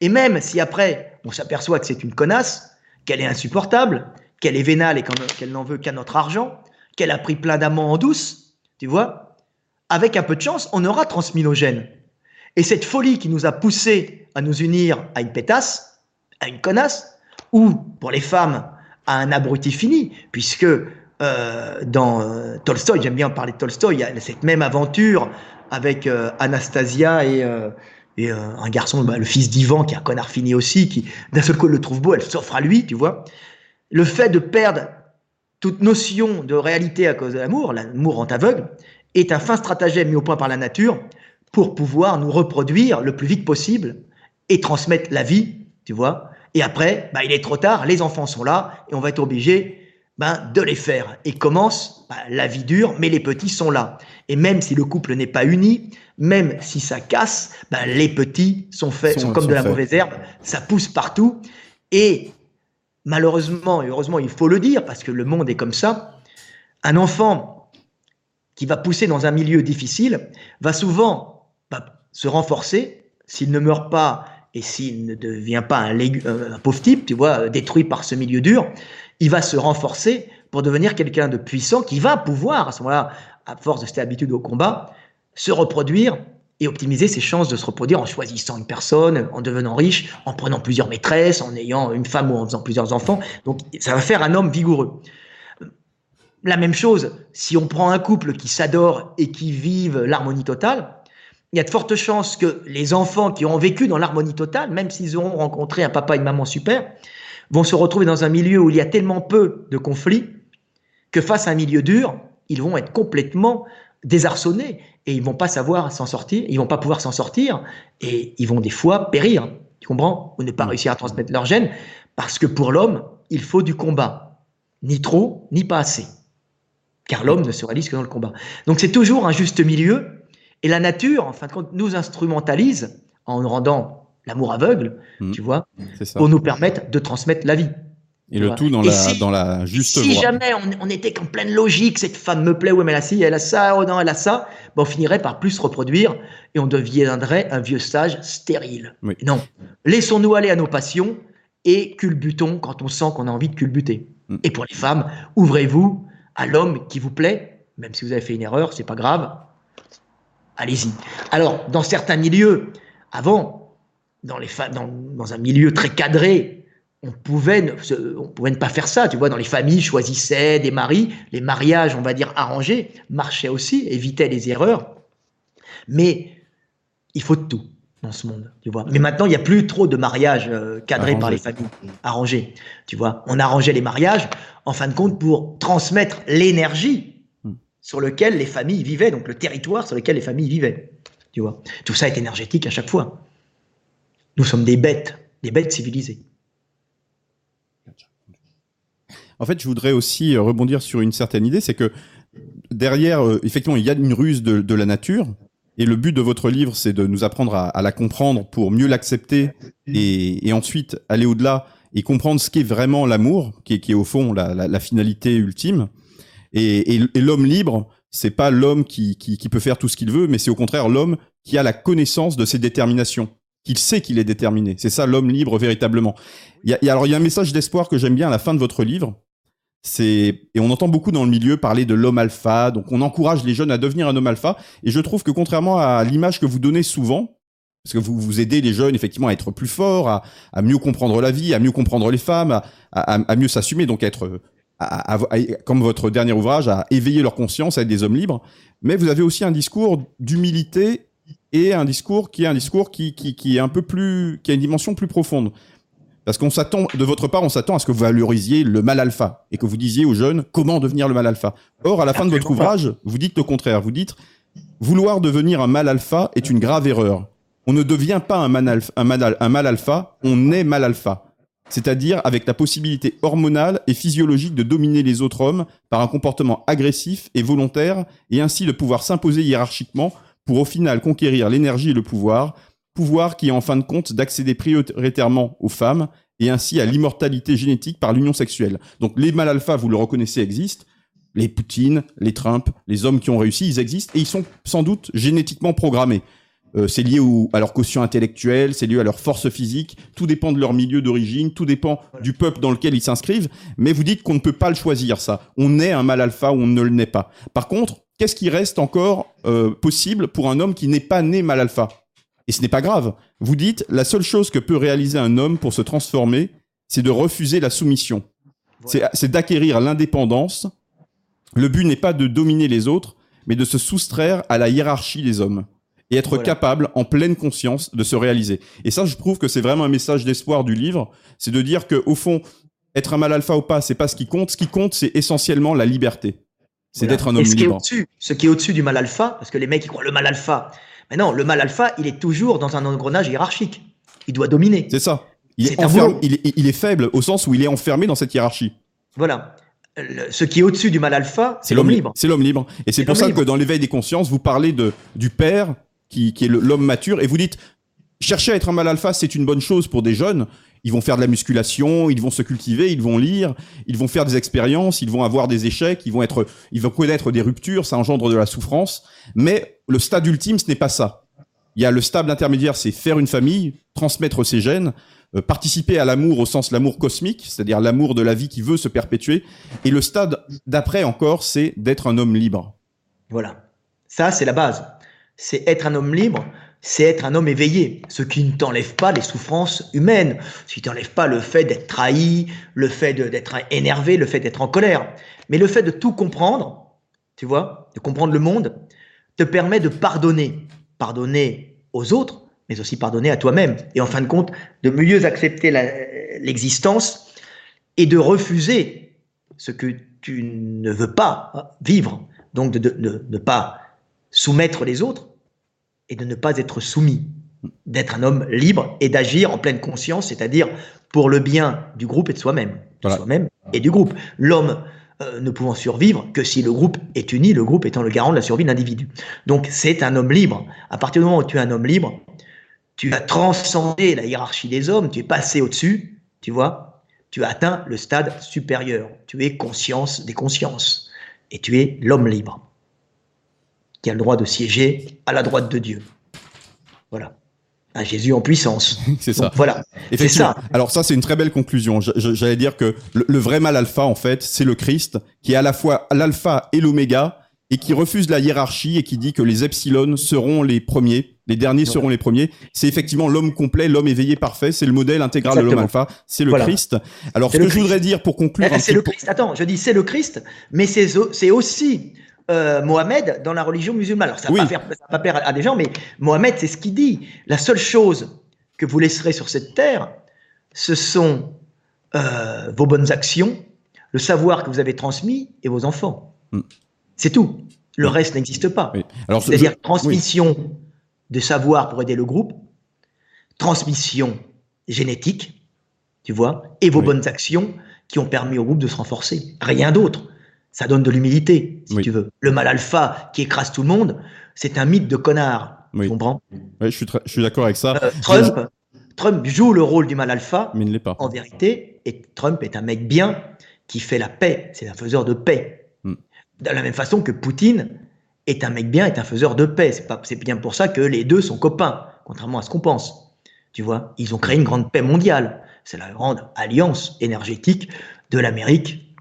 Et même si après on s'aperçoit que c'est une connasse, qu'elle est insupportable, qu'elle est vénale et qu'elle n'en veut qu'à notre argent, qu'elle a pris plein d'amants en douce, tu vois, avec un peu de chance, on aura transmis nos gènes. Et cette folie qui nous a poussé à nous unir à une pétasse, à une connasse, ou pour les femmes, à un abruti fini, puisque euh, dans euh, Tolstoï, j'aime bien parler de Tolstoï, il y a cette même aventure avec euh, Anastasia et, et un garçon, bah, le fils d'Ivan, qui est un connard fini aussi, qui d'un seul coup le trouve beau, elle s'offre à lui, tu vois. Le fait de perdre toute notion de réalité à cause de l'amour, l'amour en aveugle, est un fin stratagème mis au point par la nature pour pouvoir nous reproduire le plus vite possible et transmettre la vie, tu vois, et après, bah, il est trop tard, les enfants sont là et on va être obligé ben, de les faire. Et commence bah, la vie dure, mais les petits sont là. Et même si le couple n'est pas uni, même si ça casse, ben, les petits sont faits, sont, comme de la mauvaise herbe, ça pousse partout. Et malheureusement, et heureusement, il faut le dire, parce que le monde est comme ça, un enfant qui va pousser dans un milieu difficile va souvent bah, se renforcer s'il ne meurt pas et s'il ne devient pas un, un, pauvre type, tu vois, détruit par ce milieu dur, il va se renforcer pour devenir quelqu'un de puissant qui va pouvoir, à ce moment-là, à force de cette habitude au combat, se reproduire et optimiser ses chances de se reproduire en choisissant une personne, en devenant riche, en prenant plusieurs maîtresses, en ayant une femme ou en faisant plusieurs enfants. Donc ça va faire un homme vigoureux. La même chose, si on prend un couple qui s'adore et qui vive l'harmonie totale, il y a de fortes chances que les enfants qui ont vécu dans l'harmonie totale, même s'ils auront rencontré un papa et une maman super, vont se retrouver dans un milieu où il y a tellement peu de conflits que face à un milieu dur, ils vont être complètement désarçonnés. Et ils vont pas savoir s'en sortir, ils vont pas pouvoir s'en sortir. Et ils vont des fois périr, tu comprends? Ou ne pas réussir à transmettre leur gène parce que pour l'homme, il faut du combat, ni trop, ni pas assez. Car l'homme ne se réalise que dans le combat. Donc c'est toujours un juste milieu. Et la nature, en fin de compte, nous instrumentalise en nous rendant l'amour aveugle, mmh. tu vois, pour nous permettre de transmettre la vie. Et le tout dans, la, dans la juste si jamais on, était qu'en pleine logique, cette femme me plaît, ouais, mais elle a ci, elle a ça, oh non, elle a ça, ben on finirait par plus se reproduire et on deviendrait un vieux sage stérile. Non. Laissons-nous aller à nos passions et culbutons quand on sent qu'on a envie de culbuter. Mm. Et pour les femmes, ouvrez-vous à l'homme qui vous plaît, même si vous avez fait une erreur, c'est pas grave. Allez-y. Alors, dans certains milieux, avant, dans, les dans, dans un milieu très cadré, on pouvait, ne, on pouvait ne pas faire ça. Tu vois, dans les familles, choisissaient des maris. Les mariages, on va dire, arrangés, marchaient aussi, évitaient les erreurs. Mais il faut de tout dans ce monde, tu vois. Mais maintenant, il n'y a plus trop de mariages euh, cadrés par les familles, arrangés, tu vois. On arrangeait les mariages, en fin de compte, pour transmettre l'énergie hmm. sur lequel les familles vivaient, donc le territoire sur lequel les familles vivaient, tu vois. Tout ça est énergétique à chaque fois. Nous sommes des bêtes, des bêtes civilisées. En fait, je voudrais aussi euh, rebondir sur une certaine idée, c'est que derrière, euh, effectivement, il y a une ruse de, la nature. Et le but de votre livre, c'est de nous apprendre à, la comprendre pour mieux l'accepter et, ensuite aller au-delà et comprendre ce qu'est vraiment l'amour, qui est, au fond la, finalité ultime. Et, l'homme libre, c'est pas l'homme qui, peut faire tout ce qu'il veut, mais c'est au contraire l'homme qui a la connaissance de ses déterminations, qu'il sait qu'il est déterminé. C'est ça l'homme libre véritablement. Il y a, alors il y a un message d'espoir que j'aime bien à la fin de votre livre, c'est et on entend beaucoup dans le milieu parler de l'homme alpha, donc on encourage les jeunes à devenir un homme alpha. Et je trouve que contrairement à l'image que vous donnez souvent, parce que vous vous aidez les jeunes effectivement à être plus forts, à, mieux comprendre la vie, à mieux comprendre les femmes, à, mieux s'assumer, donc être comme votre dernier ouvrage, à éveiller leur conscience, à être des hommes libres. Mais vous avez aussi un discours d'humilité et un discours qui est un discours qui, qui est un peu plus, qui a une dimension plus profonde. Parce qu'on s'attend, de votre part, on s'attend à ce que vous valorisiez le mal alpha et que vous disiez aux jeunes comment devenir le mal alpha. Or, à la fin de votre ouvrage, vous dites le contraire. Vous dites vouloir devenir un mal alpha est une grave erreur. On ne devient pas un mal alpha, un mal, un mal alpha on est mal alpha. C'est-à-dire avec la possibilité hormonale et physiologique de dominer les autres hommes par un comportement agressif et volontaire et ainsi de pouvoir s'imposer hiérarchiquement pour au final conquérir l'énergie et le pouvoir pouvoir qui est en fin de compte d'accéder prioritairement aux femmes et ainsi à l'immortalité génétique par l'union sexuelle. Donc les mâles alpha, vous le reconnaissez, existent. Les Poutine, les Trump, les hommes qui ont réussi, ils existent et ils sont sans doute génétiquement programmés. Euh, c'est lié à leur quotient intellectuel, c'est lié à leur force physique, tout dépend de leur milieu d'origine, tout dépend du peuple dans lequel ils s'inscrivent, mais vous dites qu'on ne peut pas le choisir, ça. On est un mâle alpha ou on ne le naît pas. Par contre, qu'est-ce qui reste encore euh, possible pour un homme qui n'est pas né mâle alpha? Et ce n'est pas grave. Vous dites, la seule chose que peut réaliser un homme pour se transformer, c'est de refuser la soumission. C'est d'acquérir l'indépendance. Le but n'est pas de dominer les autres, mais de se soustraire à la hiérarchie des hommes et être capable, en pleine conscience, de se réaliser. Et ça, je trouve que c'est vraiment un message d'espoir du livre, c'est de dire que au fond, être un mal alpha ou pas, c'est pas ce qui compte. Ce qui compte, c'est essentiellement la liberté. C'est d'être un homme ce libre. Qui est ce qui est au-dessus du mal alpha, parce que les mecs qui croient le mal alpha, mais non, le mal alpha, il est toujours dans un engrenage hiérarchique. Il doit dominer. C'est ça. Il est, il, est, faible au sens où il est enfermé dans cette hiérarchie. Voilà. ce qui est au-dessus du mal alpha, c'est l'homme libre. C'est l'homme libre. Et c'est pour ça que dans l'éveil des consciences, vous parlez de, du père qui, qui est l'homme mature et vous dites chercher à être un mal alpha, c'est une bonne chose pour des jeunes. Ils vont faire de la musculation, ils vont se cultiver, ils vont lire, ils vont faire des expériences, ils vont avoir des échecs, ils vont être, ils vont connaître des ruptures, ça engendre de la souffrance. Mais le stade ultime, ce n'est pas ça. Il y a le stade intermédiaire, c'est faire une famille, transmettre ses gènes, euh, participer à l'amour au sens l'amour cosmique, c'est-à-dire l'amour de la vie qui veut se perpétuer. Et le stade d'après encore, c'est d'être un homme libre. Voilà. Ça, c'est la base. C'est être un homme libre c'est être un homme éveillé, ce qui ne t'enlève pas les souffrances humaines, ce qui ne t'enlève pas le fait d'être trahi, le fait d'être énervé, le fait d'être en colère. Mais le fait de tout comprendre, tu vois, de comprendre le monde, te permet de pardonner. Pardonner aux autres, mais aussi pardonner à toi-même. Et en fin de compte, de mieux accepter l'existence et de refuser ce que tu ne veux pas vivre. Donc de ne pas soumettre les autres et de ne pas être soumis, d'être un homme libre et d'agir en pleine conscience, c'est-à-dire pour le bien du groupe et de soi-même, de soi-même et du groupe. L'homme euh, ne pouvant survivre que si le groupe est uni, le groupe étant le garant de la survie de l'individu. Donc c'est un homme libre. À partir du moment où tu es un homme libre, tu as transcendé la hiérarchie des hommes, tu es passé au-dessus, tu vois, tu as atteint le stade supérieur. Tu es conscience des consciences et tu es l'homme libre qui a le droit de siéger à la droite de Dieu. Voilà. Un Jésus en puissance. c'est ça. voilà. C'est ça. Alors ça, c'est une très belle conclusion. J'allais dire que le, vrai mal alpha, en fait, c'est le Christ, qui est à la fois l'alpha et l'oméga, et qui refuse la hiérarchie et qui dit que les epsilon seront les premiers, les derniers seront les premiers. C'est effectivement l'homme complet, l'homme éveillé parfait, c'est le modèle intégral de l'homme alpha, c'est le Christ. Alors ce que je voudrais dire pour conclure... Eh, c'est le Christ, attends, je dis c'est le Christ, mais c'est aussi euh, Mohamed dans la religion musulmane. Alors ça faire, ça va pas plaire à des gens, mais Mohamed, c'est ce qu'il dit. La seule chose que vous laisserez sur cette terre, ce sont euh, vos bonnes actions, le savoir que vous avez transmis et vos enfants. Mm. C'est tout. Le reste n'existe pas. C'est-à-dire transmission de savoir pour aider le groupe, transmission génétique, tu vois, et vos bonnes actions qui ont permis au groupe de se renforcer. Rien d'autre ça donne de l'humilité, si tu veux. Le mal alpha qui écrase tout le monde, c'est un mythe de connard. Tu comprends Oui, je suis, d'accord avec ça. Euh, Trump, Trump joue le rôle du mal alpha, mais il ne l'est pas. En vérité, et Trump est un mec bien qui fait la paix. C'est un faiseur de paix. Hmm. De la même façon que Poutine est un mec bien, est un faiseur de paix. C'est bien pour ça que les deux sont copains, contrairement à ce qu'on pense. Tu vois, ils ont créé une grande paix mondiale. C'est la grande alliance énergétique de l'Amérique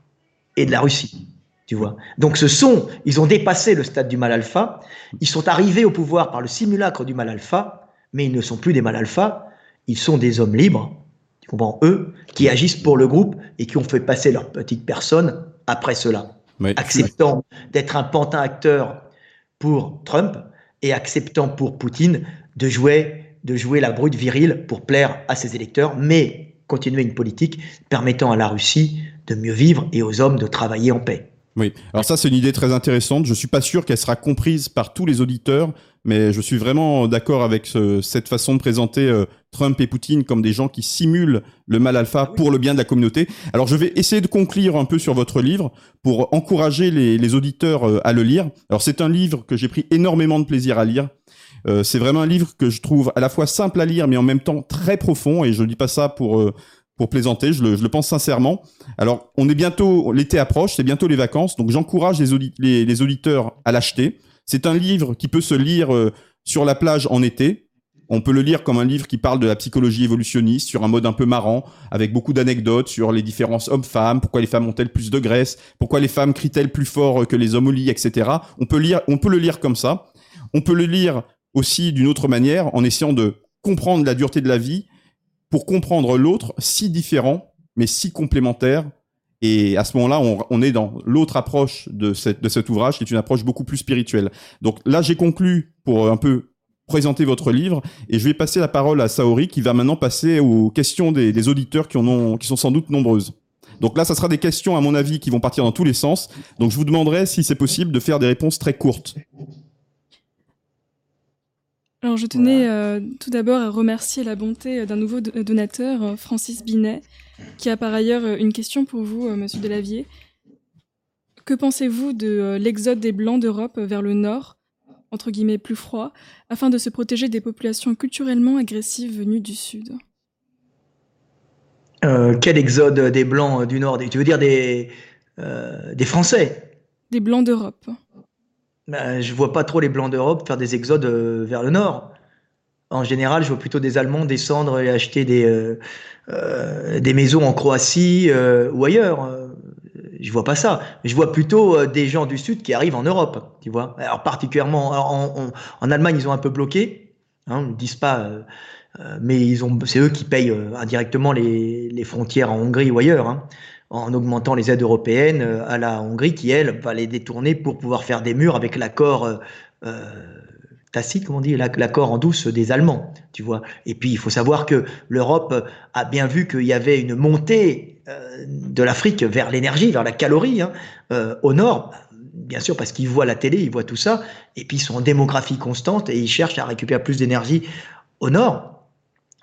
et de la Russie. Tu vois. Donc ce sont, ils ont dépassé le stade du mal alpha, ils sont arrivés au pouvoir par le simulacre du mal alpha, mais ils ne sont plus des mal alpha, ils sont des hommes libres, tu comprends, eux, qui agissent pour le groupe et qui ont fait passer leur petite personne après cela, acceptant d'être un pantin acteur pour Trump et acceptant pour Poutine de jouer, de jouer la brute virile pour plaire à ses électeurs, mais continuer une politique permettant à la Russie de mieux vivre et aux hommes de travailler en paix. Oui, alors ça c'est une idée très intéressante. Je suis pas sûr qu'elle sera comprise par tous les auditeurs, mais je suis vraiment d'accord avec cette façon de présenter euh, Trump et Poutine comme des gens qui simulent le mal alpha pour le bien de la communauté. Alors je vais essayer de conclure un peu sur votre livre pour encourager les, auditeurs euh, à le lire. Alors c'est un livre que j'ai pris énormément de plaisir à lire. Euh, c'est vraiment un livre que je trouve à la fois simple à lire, mais en même temps très profond. Et je ne dis pas ça pour pour plaisanter, je le, pense sincèrement. Alors, on est bientôt, l'été approche, c'est bientôt les vacances, donc j'encourage les, auditeurs à l'acheter. C'est un livre qui peut se lire euh, sur la plage en été. On peut le lire comme un livre qui parle de la psychologie évolutionniste sur un mode un peu marrant, avec beaucoup d'anecdotes sur les différences hommes-femmes, pourquoi les femmes ont-elles plus de graisse, pourquoi les femmes crient-elles plus fort que les hommes au lit, etc. On peut lire, on peut le lire comme ça. On peut le lire aussi d'une autre manière, en essayant de comprendre la dureté de la vie pour comprendre l'autre si différent, mais si complémentaire. Et à ce moment-là, on, est dans l'autre approche de, cet ouvrage, qui est une approche beaucoup plus spirituelle. Donc là, j'ai conclu pour un peu présenter votre livre, et je vais passer la parole à Saori, qui va maintenant passer aux questions des, auditeurs qui, qui sont sans doute nombreuses. Donc là, ça sera des questions, à mon avis, qui vont partir dans tous les sens. Donc je vous demanderai, si c'est possible, de faire des réponses très courtes. Alors, je tenais euh, tout d'abord à remercier la bonté d'un nouveau donateur, euh, Francis Binet, qui a par ailleurs euh, une question pour vous, Monsieur Delavier. Que pensez-vous de l'exode des Blancs d'Europe vers le nord, entre guillemets plus froid, afin de se protéger des populations culturellement agressives venues du sud? Quel exode des Blancs du nord? Tu veux dire des, des Français? Des Blancs d'Europe. Ben, je vois pas trop les Blancs d'Europe faire des exodes euh, vers le nord. En général, je vois plutôt des Allemands descendre et acheter des, euh, euh, des maisons en Croatie ou ailleurs. Je vois pas ça. Je vois plutôt des gens du Sud qui arrivent en Europe, tu vois. Alors particulièrement en, en, Allemagne, ils ont un peu bloqué. Hein, ils ne disent pas, mais ils ont, c'est eux qui payent indirectement les, les, frontières en Hongrie ou ailleurs. Hein en augmentant les aides européennes euh, à la Hongrie qui, elle, va les détourner pour pouvoir faire des murs avec l'accord euh, euh tacite, comment on dit, l'accord en douce des Allemands, tu vois. Et puis, il faut savoir que l'Europe a bien vu qu'il y avait une montée de l'Afrique vers l'énergie, vers la calorie, hein, au nord. bien sûr parce qu'ils voient la télé, ils voient tout ça, et puis ils sont en démographie constante et ils cherchent à récupérer plus d'énergie au nord.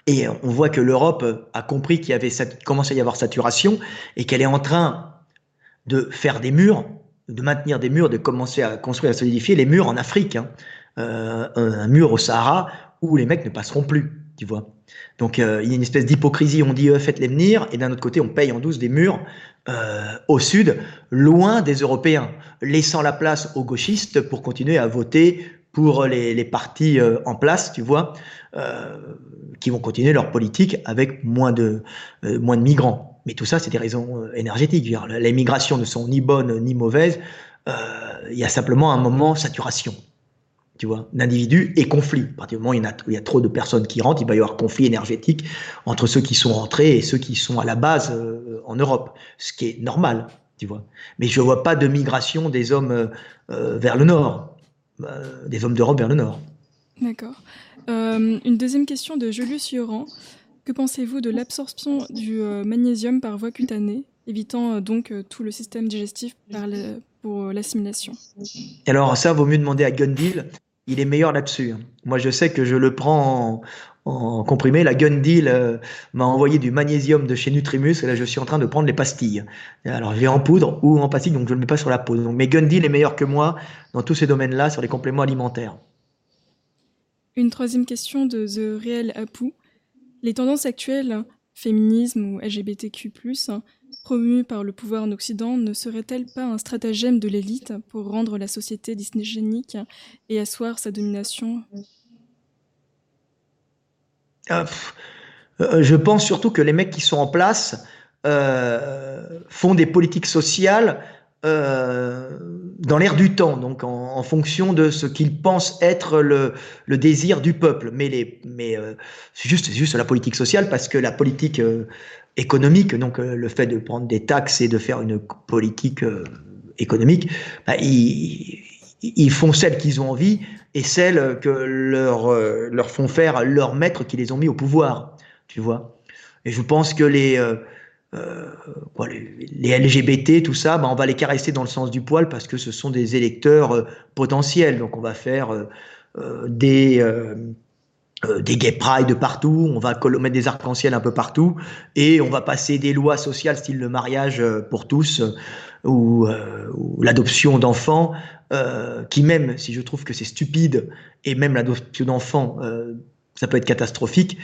Et on voit que l'Europe a compris qu'il y avait commençait à y avoir saturation et qu'elle est en train de faire des murs, de maintenir des murs, de commencer à construire, à solidifier les murs en Afrique. Hein. Euh, un, mur au Sahara où les mecs ne passeront plus, tu vois. Donc euh, il y a une espèce d'hypocrisie, on dit euh, faites-les venir, et d'un autre côté on paye en douce des murs au sud, loin des Européens, laissant la place aux gauchistes pour continuer à voter pour les, partis en place, tu vois, qui vont continuer leur politique avec moins de, moins de migrants. Mais tout ça, c'est des raisons énergétiques. Les migrations ne sont ni bonnes ni mauvaises. Il y a simplement un moment saturation tu vois, d'individus et conflit. À partir du moment où il y, a, il y, a, trop de personnes qui rentrent, il va y avoir conflit énergétique entre ceux qui sont rentrés et ceux qui sont à la base euh, en Europe, ce qui est normal, tu vois. Mais je ne vois pas de migration des hommes euh, euh, vers le nord, des hommes d'Europe vers le nord. D'accord. une deuxième question de Julius Yoran. Que pensez-vous de l'absorption du magnésium par voie cutanée, évitant donc tout le système digestif par pour l'assimilation? Alors ça, vaut mieux demander à Gundil il est meilleur là-dessus. Hein. Moi, je sais que je le prends en, comprimé. La Gun Deal euh, m'a envoyé du magnésium de chez Nutrimus et là, je suis en train de prendre les pastilles. Alors, j'ai en poudre ou en pastille, donc je ne le mets pas sur la peau. Donc, mais Gun Deal est meilleur que moi dans tous ces domaines-là sur les compléments alimentaires. Une troisième question de The Real Apu. Les tendances actuelles, féminisme ou LGBTQ+, promue par le pouvoir en Occident ne serait-elle pas un stratagème de l'élite pour rendre la société dysgénique et asseoir sa domination euh, Je pense surtout que les mecs qui sont en place euh, font des politiques sociales euh, dans l'air du temps, donc en, fonction de ce qu'ils pensent être le, désir du peuple. Mais, c'est juste, la politique sociale parce que la politique économique, donc euh, le fait de prendre des taxes et de faire une politique euh, économique, bah, ils, font celles qu'ils ont envie et celles que leur, euh, leur font faire leurs maîtres qui les ont mis au pouvoir, tu vois. Et je pense que les, les, LGBT, tout ça, bah, on va les caresser dans le sens du poil parce que ce sont des électeurs potentiels. Donc on va faire des euh, des gay pride de partout, on va mettre des arcs-en-ciel un peu partout, et on va passer des lois sociales style le mariage euh, pour tous euh, ou, l'adoption d'enfants, qui même si je trouve que c'est stupide, et même l'adoption d'enfants, ça peut être catastrophique,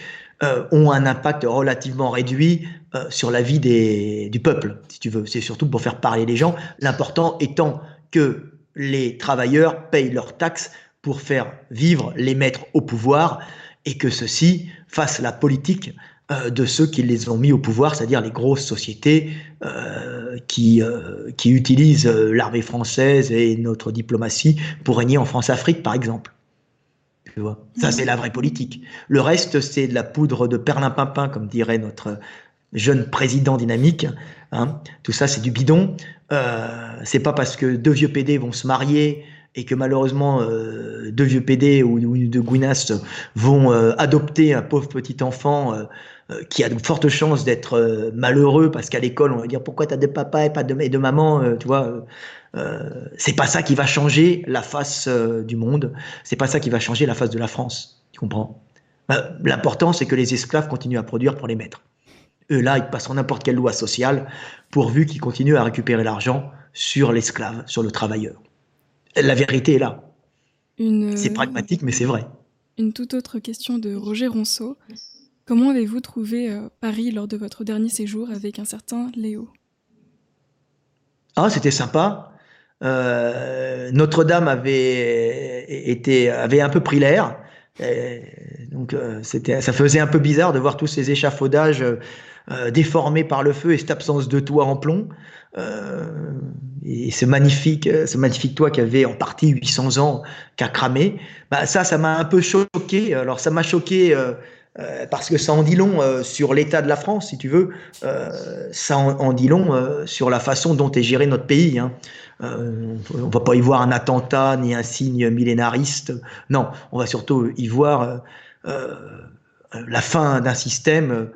ont un impact relativement réduit sur la vie des, du peuple, si tu veux. C'est surtout pour faire parler les gens. L'important étant que les travailleurs payent leurs taxes pour faire vivre les maîtres au pouvoir et que ceux-ci fassent la politique euh, de ceux qui les ont mis au pouvoir, c'est-à-dire les grosses sociétés euh, qui, euh, qui utilisent l'armée française et notre diplomatie pour régner en France-Afrique, par exemple. Tu vois? Ça, c'est la vraie politique. Le reste, c'est de la poudre de perlimpinpin, comme dirait notre jeune président dynamique. Hein. Tout ça, c'est du bidon. Euh, c'est pas parce que deux vieux PD vont se marier et que malheureusement euh, deux vieux PD ou, ou de Gouinas vont euh, adopter un pauvre petit enfant euh, qui a de fortes chances d'être malheureux parce qu'à l'école on va dire pourquoi tu as des papas et pas de, et de maman tu vois c'est pas ça qui va changer la face du monde. C'est pas ça qui va changer la face de la France. Tu comprends? Bah, l'important c'est que les esclaves continuent à produire pour les maîtres. Eux là ils passeront n'importe quelle loi sociale pourvu qu'ils continuent à récupérer l'argent sur l'esclave sur le travailleur la vérité est là. C'est pragmatique, mais c'est vrai. Une toute autre question de Roger Ronceau. Comment avez-vous trouvé euh, Paris lors de votre dernier séjour avec un certain Léo? Ah, c'était sympa. Euh, Notre-Dame avait été avait un peu pris l'air. Donc euh, c'était, ça faisait un peu bizarre de voir tous ces échafaudages déformés par le feu et cette absence de toit en plomb. Euh, et ce magnifique, ce magnifique toit qui avait en partie 800 ans, qui a cramé, bah ça, ça m'a un peu choqué. Alors ça m'a choqué euh, euh, parce que ça en dit long sur l'état de la France, si tu veux. ça en, dit long sur la façon dont est géré notre pays. Hein. on va pas y voir un attentat ni un signe millénariste. Non, on va surtout y voir la fin d'un système.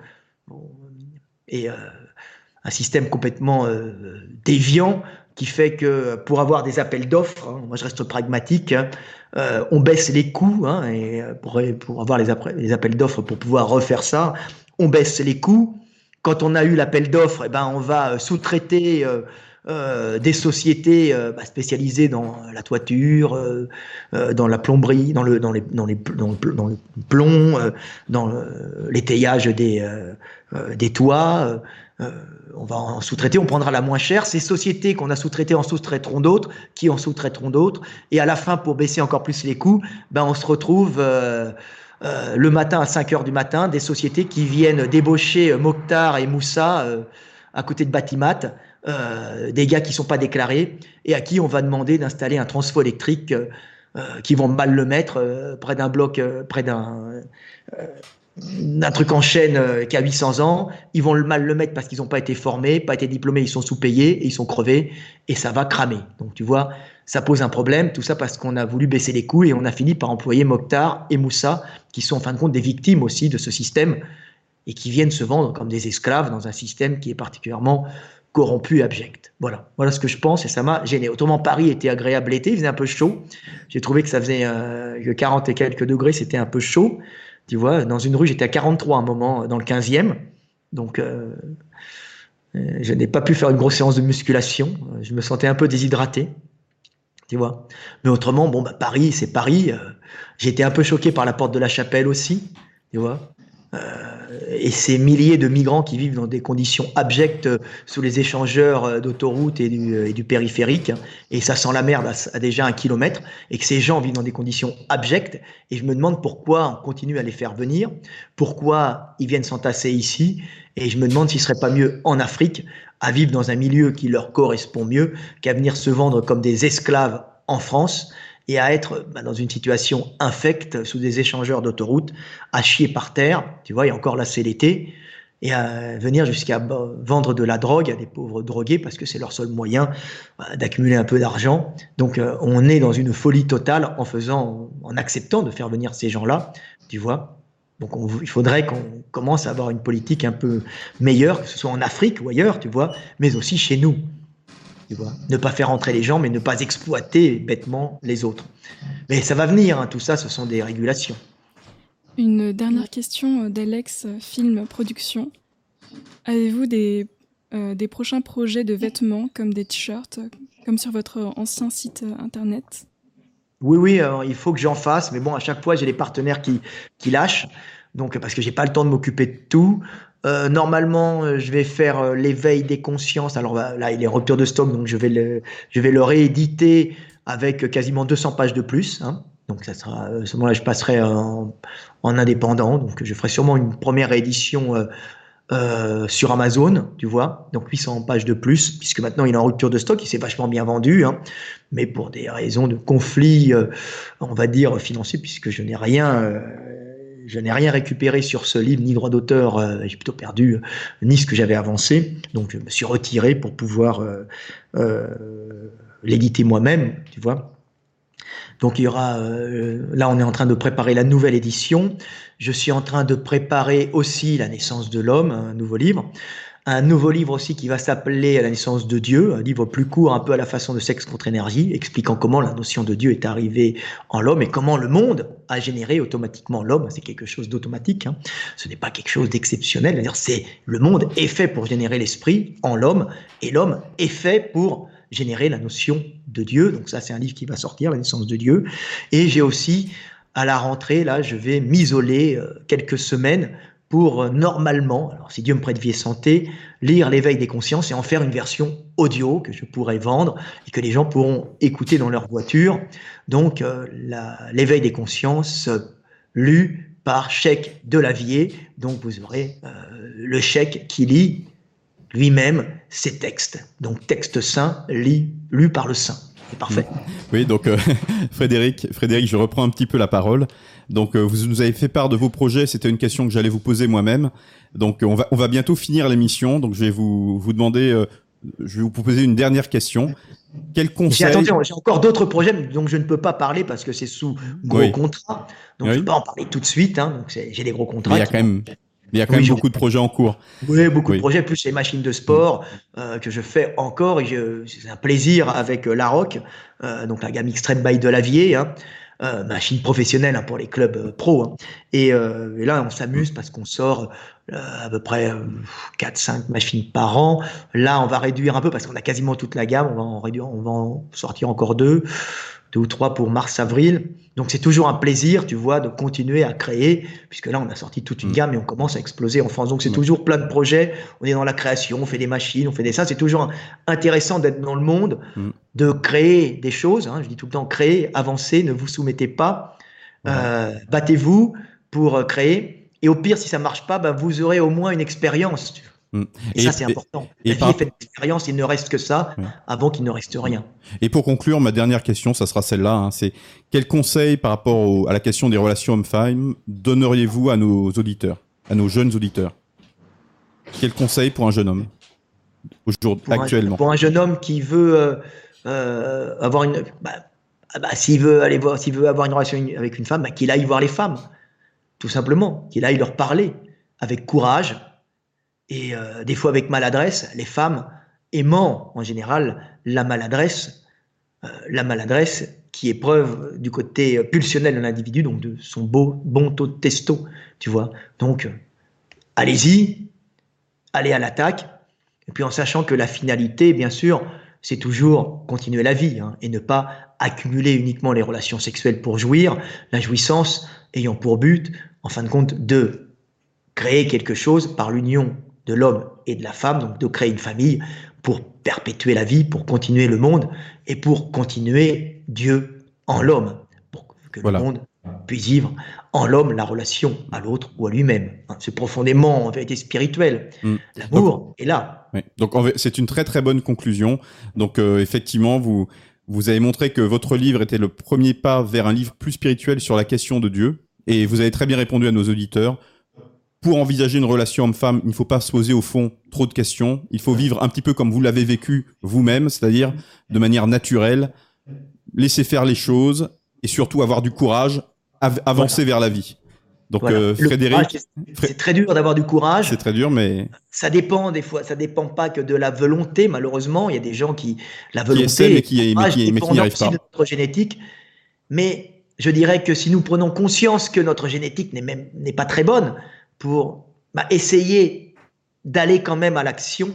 et un système complètement euh, déviant qui fait que pour avoir des appels d'offres, hein, moi je reste pragmatique, hein, euh, on baisse les coûts, hein, et pour, pour avoir les, les appels d'offres, pour pouvoir refaire ça, on baisse les coûts. Quand on a eu l'appel d'offres, eh ben, on va sous-traiter euh, euh, des sociétés euh, bah, spécialisées dans la toiture, euh, euh, dans la plomberie, dans le, dans les, dans les, dans le, dans plomb, dans l'étayage des, des toits. On va en sous-traiter, on prendra la moins chère. Ces sociétés qu'on a sous-traitées en sous-traiteront d'autres, qui en sous-traiteront d'autres? Et à la fin, pour baisser encore plus les coûts, ben, on se retrouve euh, le matin à 5 heures du matin, des sociétés qui viennent débaucher euh, Mokhtar et Moussa euh, à côté de Batimat, des gars qui sont pas déclarés et à qui on va demander d'installer un transfo électrique qui vont mal le mettre près d'un bloc, près d'un d'un truc en chaîne qui a 800 ans, ils vont mal le mettre parce qu'ils n'ont pas été formés, pas été diplômés, ils sont sous-payés, et ils sont crevés, et ça va cramer. Donc tu vois, ça pose un problème, tout ça parce qu'on a voulu baisser les coûts et on a fini par employer Mokhtar et Moussa, qui sont en fin de compte des victimes aussi de ce système et qui viennent se vendre comme des esclaves dans un système qui est particulièrement corrompu et abject. Voilà, voilà ce que je pense et ça m'a gêné. Autrement, Paris était agréable l'été, il faisait un peu chaud. J'ai trouvé que ça faisait euh, 40 et quelques degrés, c'était un peu chaud. Tu vois, dans une rue, j'étais à 43 à un moment, dans le 15e. Donc, euh, euh, je n'ai pas pu faire une grosse séance de musculation. Je me sentais un peu déshydraté tu vois. Mais autrement, bon, bah, Paris, c'est Paris. Euh, j'ai été un peu choqué par la porte de la chapelle aussi, tu vois. Euh, et ces milliers de migrants qui vivent dans des conditions abjectes euh, sous les échangeurs d'autoroutes et du, périphérique, hein, et ça sent la merde à, déjà un kilomètre, et que ces gens vivent dans des conditions abjectes, et je me demande pourquoi on continue à les faire venir, pourquoi ils viennent s'entasser ici, et je me demande s'il serait pas mieux en Afrique à vivre dans un milieu qui leur correspond mieux qu'à venir se vendre comme des esclaves en France et à être bah, dans une situation infecte sous des échangeurs d'autoroute, à chier par terre, tu vois, et encore là c'est l'été, et à venir jusqu'à vendre de la drogue à des pauvres drogués parce que c'est leur seul moyen bah, d'accumuler un peu d'argent. Donc euh, on est dans une folie totale en faisant, en acceptant de faire venir ces gens-là, tu vois. Donc il faudrait qu'on commence à avoir une politique un peu meilleure, que ce soit en Afrique ou ailleurs, tu vois, mais aussi chez nous. Tu vois. Ne pas faire entrer les gens, mais ne pas exploiter bêtement les autres. Mais ça va venir, hein, tout ça, ce sont des régulations. Une dernière question d'Alex, Film Production. Avez-vous des, euh, des prochains projets de vêtements comme des t-shirts, comme sur votre ancien site internet? Oui, oui, il faut que j'en fasse, mais bon, à chaque fois, j'ai les partenaires qui, qui lâchent, donc parce que j'ai pas le temps de m'occuper de tout. Euh, normalement, euh, je vais faire euh, l'éveil des consciences. Alors là, il est rupture de stock, donc je vais le, rééditer avec quasiment 200 pages de plus. Hein. Donc ça sera, à ce moment-là, je passerai en, en, indépendant. Donc je ferai sûrement une première édition sur Amazon, tu vois, donc 800 pages de plus, puisque maintenant il est en rupture de stock, il s'est vachement bien vendu, hein, mais pour des raisons de conflit, on va dire financier, puisque je n'ai rien, je n'ai rien récupéré sur ce livre, ni droit d'auteur, j'ai plutôt perdu ni ce que j'avais avancé, donc je me suis retiré pour pouvoir l'éditer moi-même, tu vois. Donc il y aura, euh, là on est en train de préparer la nouvelle édition. Je suis en train de préparer aussi La naissance de l'homme, un nouveau livre. Un nouveau livre aussi qui va s'appeler La naissance de Dieu, un livre plus court, un peu à la façon de Sexe contre énergie, expliquant comment la notion de Dieu est arrivée en l'homme et comment le monde a généré automatiquement l'homme. C'est quelque chose d'automatique. Hein. Ce n'est pas quelque chose d'exceptionnel. C'est le monde est fait pour générer l'esprit en l'homme et l'homme est fait pour générer la notion de Dieu. Donc ça, c'est un livre qui va sortir, La naissance de Dieu. Et j'ai aussi, à la rentrée, là, je vais m'isoler euh, quelques semaines pour euh, normalement, alors si Dieu me prête vie santé, lire l'éveil des consciences et en faire une version audio que je pourrais vendre et que les gens pourront écouter dans leur voiture. Donc euh, l'éveil des consciences lu par Chèque Delavier. Donc vous aurez le chèque qui lit lui-même ses textes. Donc texte saint, lu par le saint. C'est parfait. Oui, donc euh, Frédéric, Frédéric, je reprends un petit peu la parole. Donc euh, vous nous avez fait part de vos projets, c'était une question que j'allais vous poser moi-même. Donc on va, on va bientôt finir l'émission, donc je vais vous, vous demander, euh, je vais vous poser une dernière question. Quel conseil J'ai encore d'autres projets dont je ne peux pas parler parce que c'est sous gros contrat. Donc je ne peux pas en parler tout de suite. Hein, donc j'ai des gros contrats. il y a quand même il y a quand même beaucoup de projets en cours. Oui, beaucoup de projets, plus les machines de sport euh, que je fais encore. Et c'est un plaisir avec euh, la Rock, euh, donc la gamme Extreme by de Lavier, hein, machine professionnelle hein, pour les clubs pro. Hein. Et, là, on s'amuse parce qu'on sort à peu près 4-5 machines par an. Là, on va réduire un peu parce qu'on a quasiment toute la gamme. On va en réduire, on va en sortir encore deux deux ou trois pour mars-avril. Donc c'est toujours un plaisir, tu vois, de continuer à créer, puisque là on a sorti toute une mm. gamme et on commence à exploser en France. Donc c'est toujours plein de projets. On est dans la création, on fait des machines, on fait des ça. C'est toujours intéressant d'être dans le monde, mm. de créer des choses. Hein. Je dis tout le temps créer, avancer, ne vous soumettez pas, euh, battez-vous pour euh, créer. Et au pire, si ça marche pas, ben, vous aurez au moins une expérience. Mm. Et, ça, c'est important. Et, La faite d'expérience, il ne reste que ça avant qu'il ne reste rien. Et pour conclure, ma dernière question, ça sera celle-là. Hein, c'est quel conseil par rapport à la question des relations hommes-femmes donneriez-vous à nos auditeurs, à nos jeunes auditeurs? Quel conseil pour un jeune homme aujourd'hui, actuellement? Pour un jeune homme qui veut euh, euh, avoir une, bah, ah bah, s'il veut aller voir, s'il veut avoir une relation avec une femme, bah, qu'il aille voir les femmes, tout simplement, qu'il aille leur parler avec courage, et euh, des fois avec maladresse, les femmes aimant en général la maladresse, euh, la maladresse qui est preuve du côté pulsionnel de l'individu, donc de son beau, bon taux de testo, tu vois. Donc, allez-y, allez à l'attaque, et puis en sachant que la finalité, bien sûr, c'est toujours continuer la vie hein, et ne pas accumuler uniquement les relations sexuelles pour jouir, la jouissance ayant pour but, en fin de compte, de créer quelque chose par l'union de l'homme et de la femme, donc de créer une famille pour perpétuer la vie, pour continuer le monde et pour continuer Dieu en l'homme, pour que le monde puisse vivre en l'homme la relation à l'autre ou à lui-même. Hein, c'est profondément en vérité spirituel. Mm. L'amour est là. Donc c'est une très très bonne conclusion. Donc euh, effectivement, vous vous avez montré que votre livre était le premier pas vers un livre plus spirituel sur la question de Dieu. Et vous avez très bien répondu à nos auditeurs pour envisager une relation homme-femme, il ne faut pas se poser au fond trop de questions. Il faut vivre un petit peu comme vous l'avez vécu vous-même, c'est-à-dire de manière naturelle, laisser faire les choses et surtout avoir du courage, avancer vers la vie. Donc euh, Frédéric, c'est très dur d'avoir du courage. C'est très dur, mais ça dépend des fois. Ça dépend pas que de la volonté. Malheureusement, il y a des gens qui la volonté, qui mais qui, mais qui, mais qui n'y arrivent pas. De notre génétique, mais je dirais que si nous prenons conscience que notre génétique n'est même n'est pas très bonne, pour bah, essayer d'aller quand même à l'action.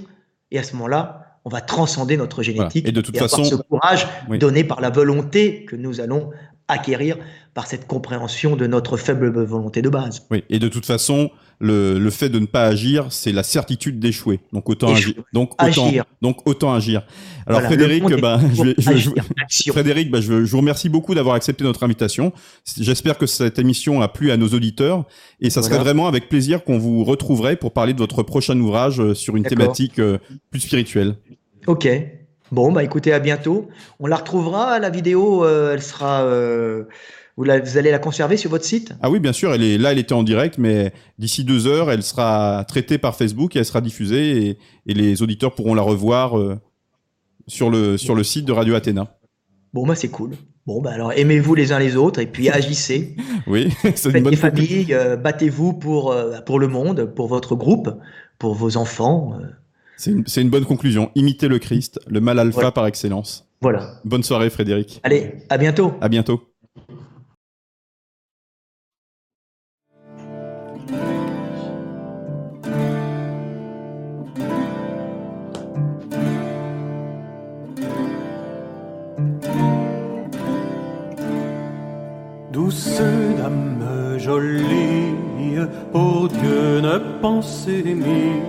Et à ce moment-là, on va transcender notre génétique et de toute façon, avoir ce courage donné par la volonté que nous allons acquérir par cette compréhension de notre faible volonté de base. Oui, et de toute façon, le, le fait de ne pas agir, c'est la certitude d'échouer. Donc autant agir. Donc autant, agir. donc autant agir. Alors Frédéric, bah, je, je, Frédéric, bah, je, vous remercie beaucoup d'avoir accepté notre invitation. J'espère que cette émission a plu à nos auditeurs et ça serait vraiment avec plaisir qu'on vous retrouverait pour parler de votre prochain ouvrage euh, sur une thématique euh, plus spirituelle. Ok, Bon, bah écoutez, à bientôt. On la retrouvera, la vidéo, euh, elle sera... Euh, vous, allez la conserver sur votre site? Ah oui, bien sûr. Elle est, là, elle était en direct, mais d'ici deux heures, elle sera traitée par Facebook et elle sera diffusée et, les auditeurs pourront la revoir euh, sur, le, sur le site de Radio Athéna. Bon, bah c'est cool. Bon, bah alors aimez-vous les uns les autres et puis agissez. oui, c'est une bonne des familles, battez-vous pour, pour le monde, pour votre groupe, pour vos enfants. C'est une, bonne conclusion. Imiter le Christ, le mal alpha par excellence. Voilà. Bonne soirée, Frédéric. Allez, à bientôt. À bientôt. Douce dame jolie, pour Dieu ne pensez ni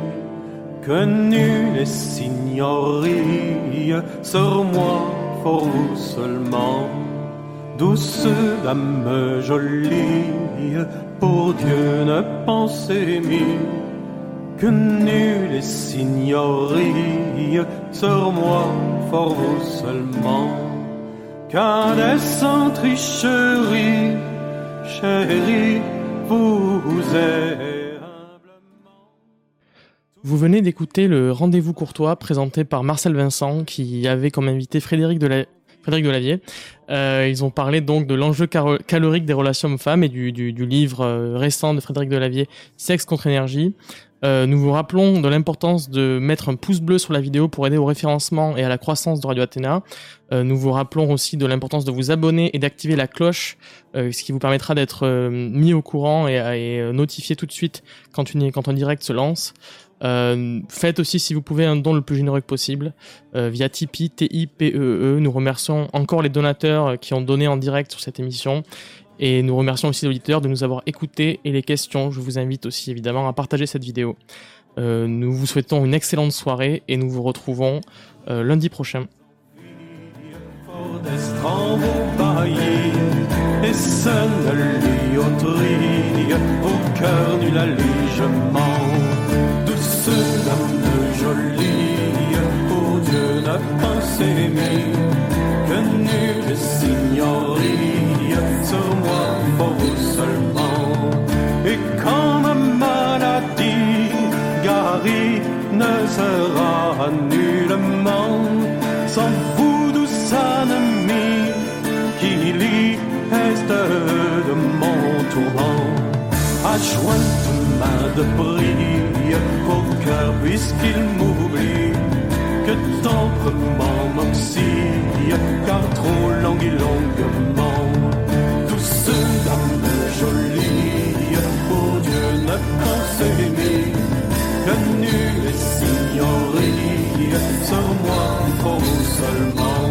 que nulle signorie sur moi, pour vous seulement. Douce dame jolie, pour Dieu ne pensez mi que nulle signorie sur moi, pour vous seulement. Sans tricherie, chérie, vous. Vous venez d'écouter le Rendez-vous courtois présenté par Marcel Vincent qui avait comme invité Frédéric, Frédéric Delavier. Euh, ils ont parlé donc de l'enjeu calorique des relations hommes-femmes et du, du, du, livre euh, récent de Frédéric Delavier, Sexe contre énergie. Euh, nous vous rappelons de l'importance de mettre un pouce bleu sur la vidéo pour aider au référencement et à la croissance de Radio Athéna. Euh, nous vous rappelons aussi de l'importance de vous abonner et d'activer la cloche, euh, ce qui vous permettra d'être mis au courant et, notifié tout de suite quand, une, quand un direct se lance. faites aussi, si vous pouvez, un don le plus généreux possible via Tipeee, T-I-P-E-E. -E. Nous remercions encore les donateurs qui ont donné en direct sur cette émission et nous remercions aussi les auditeurs de nous avoir écoutés et les questions. Je vous invite aussi évidemment à partager cette vidéo. Euh, nous vous souhaitons une excellente soirée et nous vous retrouvons euh, lundi prochain. Seulement. Et quand ma maladie guérie ne sera nullement sans vous, douce ennemie, qui lit est de mon tourment. À joindre ma de brille au cœur puisqu'il m'oublie que tendrement m'oxyle, car trop long et longuement jolie, oh Dieu ne pense aimer que nu et signorie, sur moi trop seulement.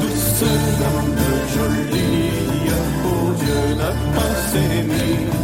Douce dame jolie, oh Dieu ne pense aimer que nu